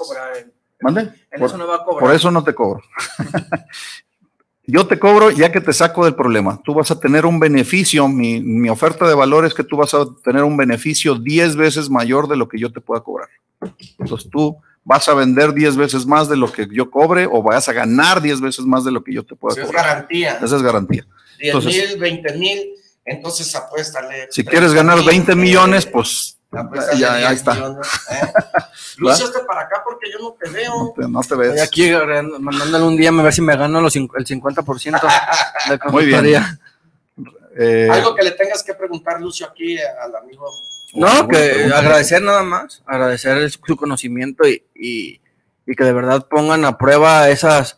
¿Mande? En por, eso no va a cobrar. Por eso no te cobro. Yo te cobro ya que te saco del problema. Tú vas a tener un beneficio, mi, mi, oferta de valor es que tú vas a tener un beneficio 10 veces mayor de lo que yo te pueda cobrar. Entonces tú vas a vender 10 veces más de lo que yo cobre o vas a ganar 10 veces más de lo que yo te pueda cobrar. Esa es garantía. Esa es garantía. 10 mil, 20 mil, entonces apuéstale. Si quieres ganar 20 millones, pues ya, ya está. ¿eh? Lucio, para acá porque yo no te veo. No te, ves. aquí mandándole un día a ver si me gano los, el 50% de Muy bien. Eh, Algo que le tengas que preguntar, Lucio, aquí al amigo. No, que agradecer nada más, agradecer su conocimiento y, y, y que de verdad pongan a prueba esas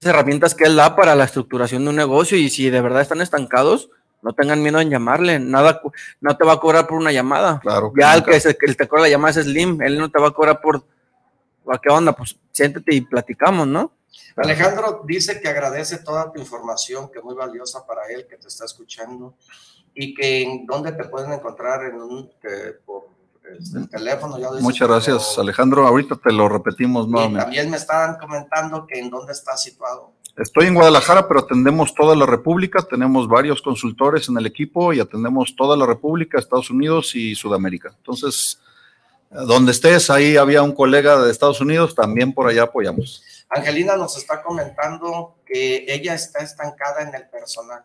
herramientas que él da para la estructuración de un negocio y si de verdad están estancados, no tengan miedo en llamarle, nada, no te va a cobrar por una llamada. Claro. Ya el que, se, el te cobra la llamada es Slim, él no te va a cobrar por, ¿a qué onda? Pues siéntate y platicamos, ¿no? Alejandro dice que agradece toda tu información, que es muy valiosa para él, que te está escuchando, y que en dónde te pueden encontrar en un, por el teléfono. Ya Muchas gracias, Alejandro. Ahorita te lo repetimos nuevamente. También me estaban comentando que en dónde está situado. Estoy en Guadalajara, pero atendemos toda la República. Tenemos varios consultores en el equipo y atendemos toda la República, Estados Unidos y Sudamérica. Entonces, donde estés, ahí había un colega de Estados Unidos, también por allá apoyamos. Angelina nos está comentando que ella está estancada en el personal.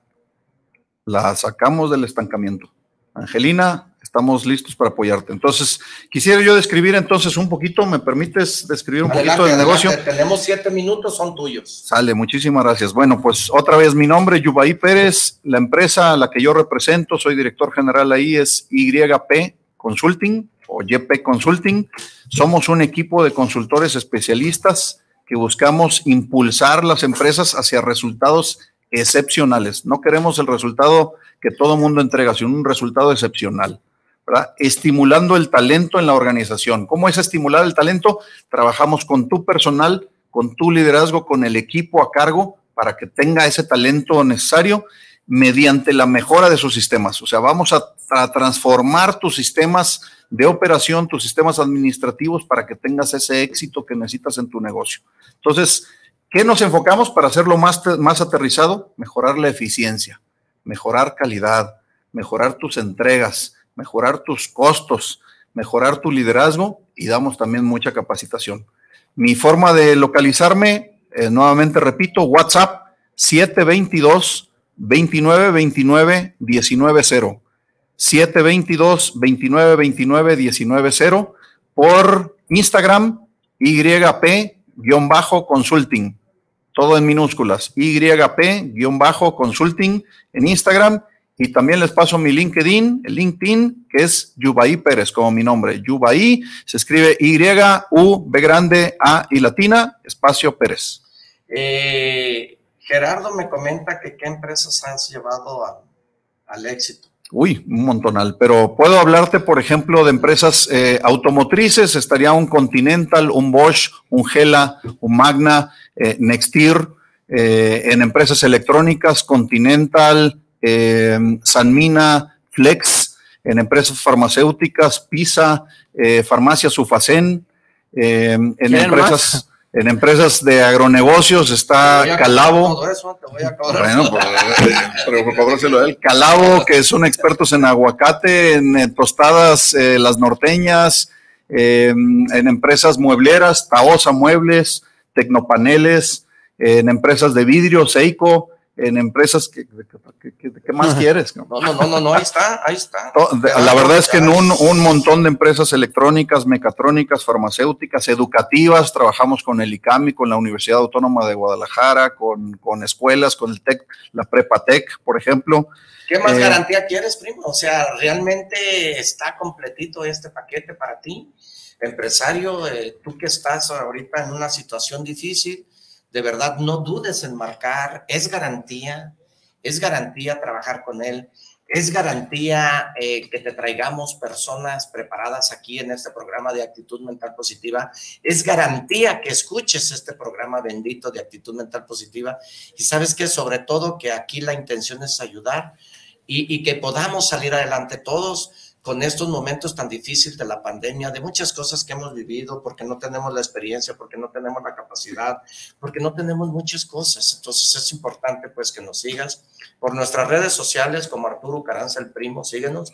La sacamos del estancamiento. Angelina, estamos listos para apoyarte. Entonces, quisiera yo describir entonces un poquito, ¿me permites describir un poquito del negocio? Tenemos siete minutos, son tuyos. Sale, muchísimas gracias. Bueno, pues otra vez mi nombre, Yubaí Pérez, la empresa a la que yo represento, soy director general ahí, es YP Consulting o YP Consulting. Somos un equipo de consultores especialistas que buscamos impulsar las empresas hacia resultados excepcionales. No queremos el resultado que todo mundo entrega, sino un resultado excepcional. Estimulando el talento en la organización. ¿Cómo es estimular el talento? Trabajamos con tu personal, con tu liderazgo, con el equipo a cargo para que tenga ese talento necesario mediante la mejora de sus sistemas. O sea, vamos a, a transformar tus sistemas de operación, tus sistemas administrativos para que tengas ese éxito que necesitas en tu negocio. Entonces, ¿qué nos enfocamos para hacerlo más, más aterrizado? Mejorar la eficiencia, mejorar calidad, mejorar tus entregas, mejorar tus costos, mejorar tu liderazgo y damos también mucha capacitación. Mi forma de localizarme, eh, nuevamente repito, WhatsApp 722 2929 190 722 2929 190 por Instagram YP-consulting, todo en minúsculas, YP-consulting en Instagram y también les paso mi LinkedIn, el LinkedIn, que es Yubaí Pérez, como mi nombre. Yubaí se escribe Y, U, B grande, A y latina, espacio Pérez. Eh, Gerardo me comenta que qué empresas has llevado al éxito. Uy, un montonal, pero puedo hablarte, por ejemplo, de empresas eh, automotrices, estaría un Continental, un Bosch, un Gela, un Magna, eh, Nextir, eh, en empresas electrónicas, Continental, eh, Sanmina, Flex, en empresas farmacéuticas, PISA, eh, Farmacia Sufacén, eh, en ¿Quieren empresas... más? En empresas de agronegocios está eso, te voy a. Bueno, pues, eh, pero por favor se lo dé. Calavo, que son expertos en aguacate, en eh, tostadas, eh, las norteñas, eh, en empresas muebleras, Taosa Muebles, Tecnopaneles, en empresas de vidrio, Seiko, en empresas que, que- que- que- ¿qué más quieres? No, no, no, no, no, ahí está, ahí está. La verdad es que en un, un montón de empresas electrónicas, mecatrónicas, farmacéuticas, educativas, trabajamos con el ICAMI, con la Universidad Autónoma de Guadalajara, con, con escuelas, con el TEC, la Prepa TEC, por ejemplo. ¿Qué más Eh, garantía quieres, primo? O sea, ¿realmente está completito este paquete para ti? Empresario, eh, tú que estás ahorita en una situación difícil, de verdad no dudes en marcar, es garantía, es garantía trabajar con él, es garantía eh, que te traigamos personas preparadas aquí en este programa de actitud mental positiva, es garantía que escuches este programa bendito de actitud mental positiva. Y sabes que sobre todo que aquí la intención es ayudar y, y que podamos salir adelante todos con estos momentos tan difíciles de la pandemia, de muchas cosas que hemos vivido, porque no tenemos la experiencia, porque no tenemos la capacidad, porque no tenemos muchas cosas. Entonces es importante pues que nos sigas por nuestras redes sociales como Arturo Caranza el Primo, síguenos.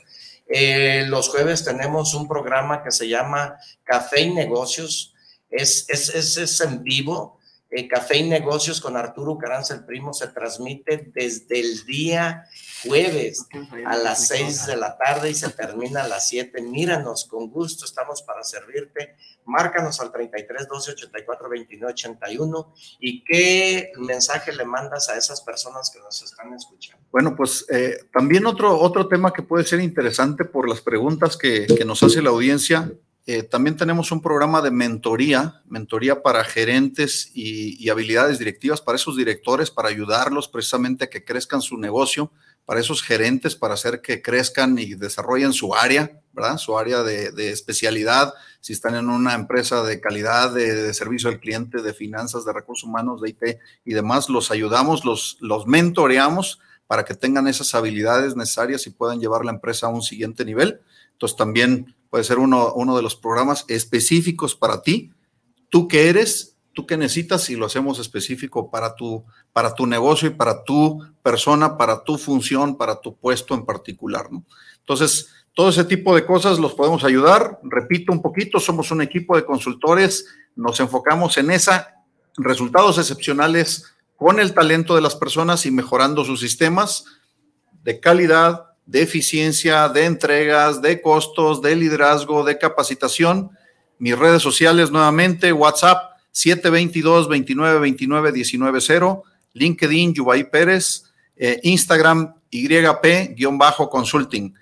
Eh, los jueves tenemos un programa que se llama Café y Negocios, es, es, es, es en vivo. Eh, Café y Negocios con Arturo Caranza el Primo se transmite desde el día jueves a las 6 de la tarde y se termina a las 7. Míranos, con gusto estamos para servirte. Márcanos al 33 12 84 29 81 y qué mensaje le mandas a esas personas que nos están escuchando. Bueno, pues eh, también otro, otro tema que puede ser interesante por las preguntas que, que nos hace la audiencia. eh, también tenemos un programa de mentoría, mentoría para gerentes y, y habilidades directivas, para esos directores, para ayudarlos precisamente a que crezcan su negocio, para esos gerentes, para hacer que crezcan y desarrollen su área, ¿verdad? Su área de, especialidad, si están en una empresa de calidad, de, servicio al cliente, de finanzas, de recursos humanos, de IT y demás, los ayudamos, los, los mentoreamos para que tengan esas habilidades necesarias y puedan llevar la empresa a un siguiente nivel. Entonces también puede ser uno, de los programas específicos para ti. Tú qué eres, tú qué necesitas y lo hacemos específico para tu, para tu negocio y para tu persona, para tu función, para tu puesto en particular. ¿no? Entonces, todo ese tipo de cosas los podemos ayudar. Repito un poquito, somos un equipo de consultores, nos enfocamos en esa, resultados excepcionales con el talento de las personas y mejorando sus sistemas de calidad, de eficiencia, de entregas, de costos, de liderazgo, de capacitación. Mis redes sociales nuevamente, WhatsApp 722 29 29 190, LinkedIn Yubay Pérez, eh, Instagram YP-consulting.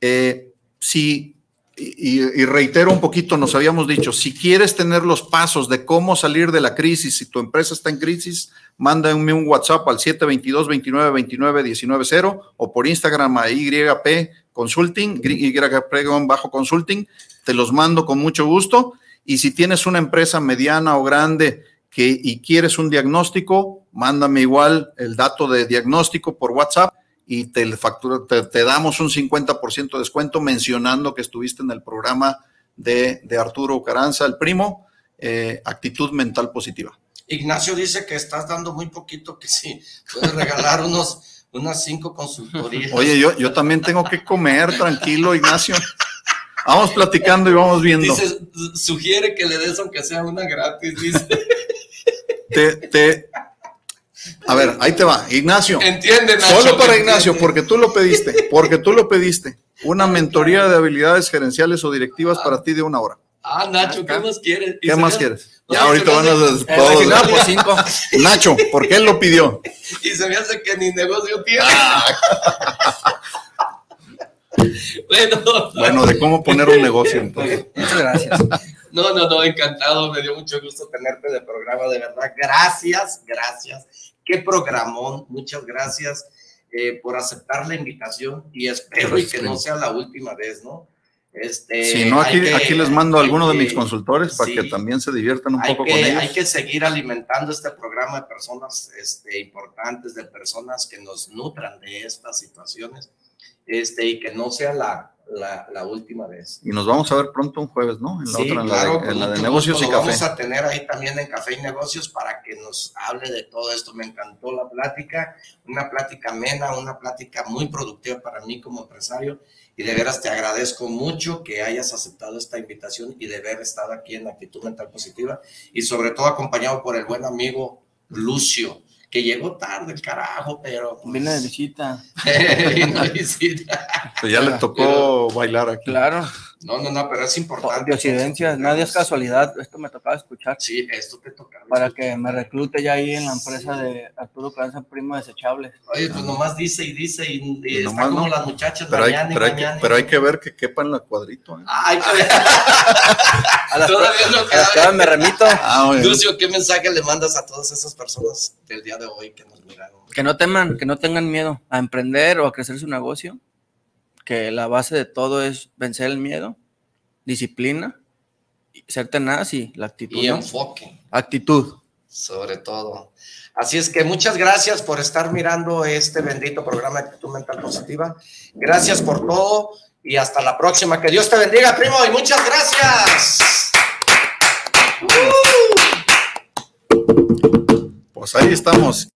Eh, si, y, reitero un poquito, nos habíamos dicho, si quieres tener los pasos de cómo salir de la crisis, si tu empresa está en crisis, mándame un WhatsApp al 722 29 29 190 o por Instagram a YP Consulting, YP Consulting, te los mando con mucho gusto. Y si tienes una empresa mediana o grande que, y quieres un diagnóstico, mándame igual el dato de diagnóstico por WhatsApp y te, factura, te, te damos un 50% de descuento mencionando que estuviste en el programa de, de Arturo Caranza, el primo, eh, actitud mental positiva. Ignacio dice que estás dando muy poquito, que sí, puedes regalar unos, unas cinco consultorías. Oye, yo, yo también tengo que comer, tranquilo, Ignacio. Vamos platicando y vamos viendo. Dice, sugiere que le des aunque sea una gratis, dice. Te, te, a ver, ahí te va, Ignacio. Entiende, Nacho. Solo para Ignacio, porque tú lo pediste, porque tú lo pediste. Una mentoría de habilidades gerenciales o directivas para ti de una hora. Ah, Nacho, ¿qué más quieres? ¿Qué más quieres? No, ya ahorita van a hace... todos. No, por cinco. Nacho, ¿por qué él lo pidió? Y se me hace que ni negocio tiene. Bueno, bueno, de cómo poner un negocio. Entonces. Muchas gracias. No, no, no, encantado. Me dio mucho gusto tenerte de programa, de verdad. Gracias, gracias. Qué programón, muchas gracias. eh, por aceptar la invitación y espero y que no sea la última vez, ¿no? Este, si no, aquí, hay que- aquí les mando a alguno de mis consultores para sí. que también se diviertan un hay poco que, con ellos. hay que seguir alimentando este programa de personas este, importantes, de personas que nos nutran de estas situaciones este, y que no sea la, la, la última vez. Y nos vamos a ver pronto un jueves, ¿no? En la Sí, otra, en claro, la de, en la de negocios y café. Vamos a tener ahí también en Café y Negocios para que nos hable de todo esto. Me encantó la plática, una plática amena, una plática muy productiva para mí como empresario. Y de veras te agradezco mucho que hayas aceptado esta invitación y de haber estado aquí en Actitud Mental Positiva. Y sobre todo acompañado por el buen amigo Lucio, que llegó tarde, el carajo, pero... pues, Vine de visita. vino a visita. Pues ya le tocó bailar aquí. Claro. No, no, no, pero es importante. Diosidencia, nadie es casualidad. Esto me tocaba escuchar. Sí, esto te toca. Para que me reclute ya ahí en la empresa de Arturo Carranza Primo Desechables. Oye, pues nomás dice y dice y, y Y está nomás como no. las muchachas Pero hay, mañana y pero, hay que, mañana. pero hay que ver que quepa en la cuadrito. ¿eh? Ay, A las, todavía no queda. me remito. Ah. Lucio, ¿qué mensaje le mandas a todas esas personas del día de hoy que nos miraron? Que no teman, que no tengan miedo a emprender o a crecer su negocio. Que la base de todo es vencer el miedo, disciplina, ser tenaz y la actitud. Y ¿no? enfoque, Actitud. sobre todo. Así es que muchas gracias por estar mirando este bendito programa de Actitud Mental Positiva. Gracias por todo y hasta la próxima. Que Dios te bendiga, primo, y muchas gracias. Pues ahí estamos.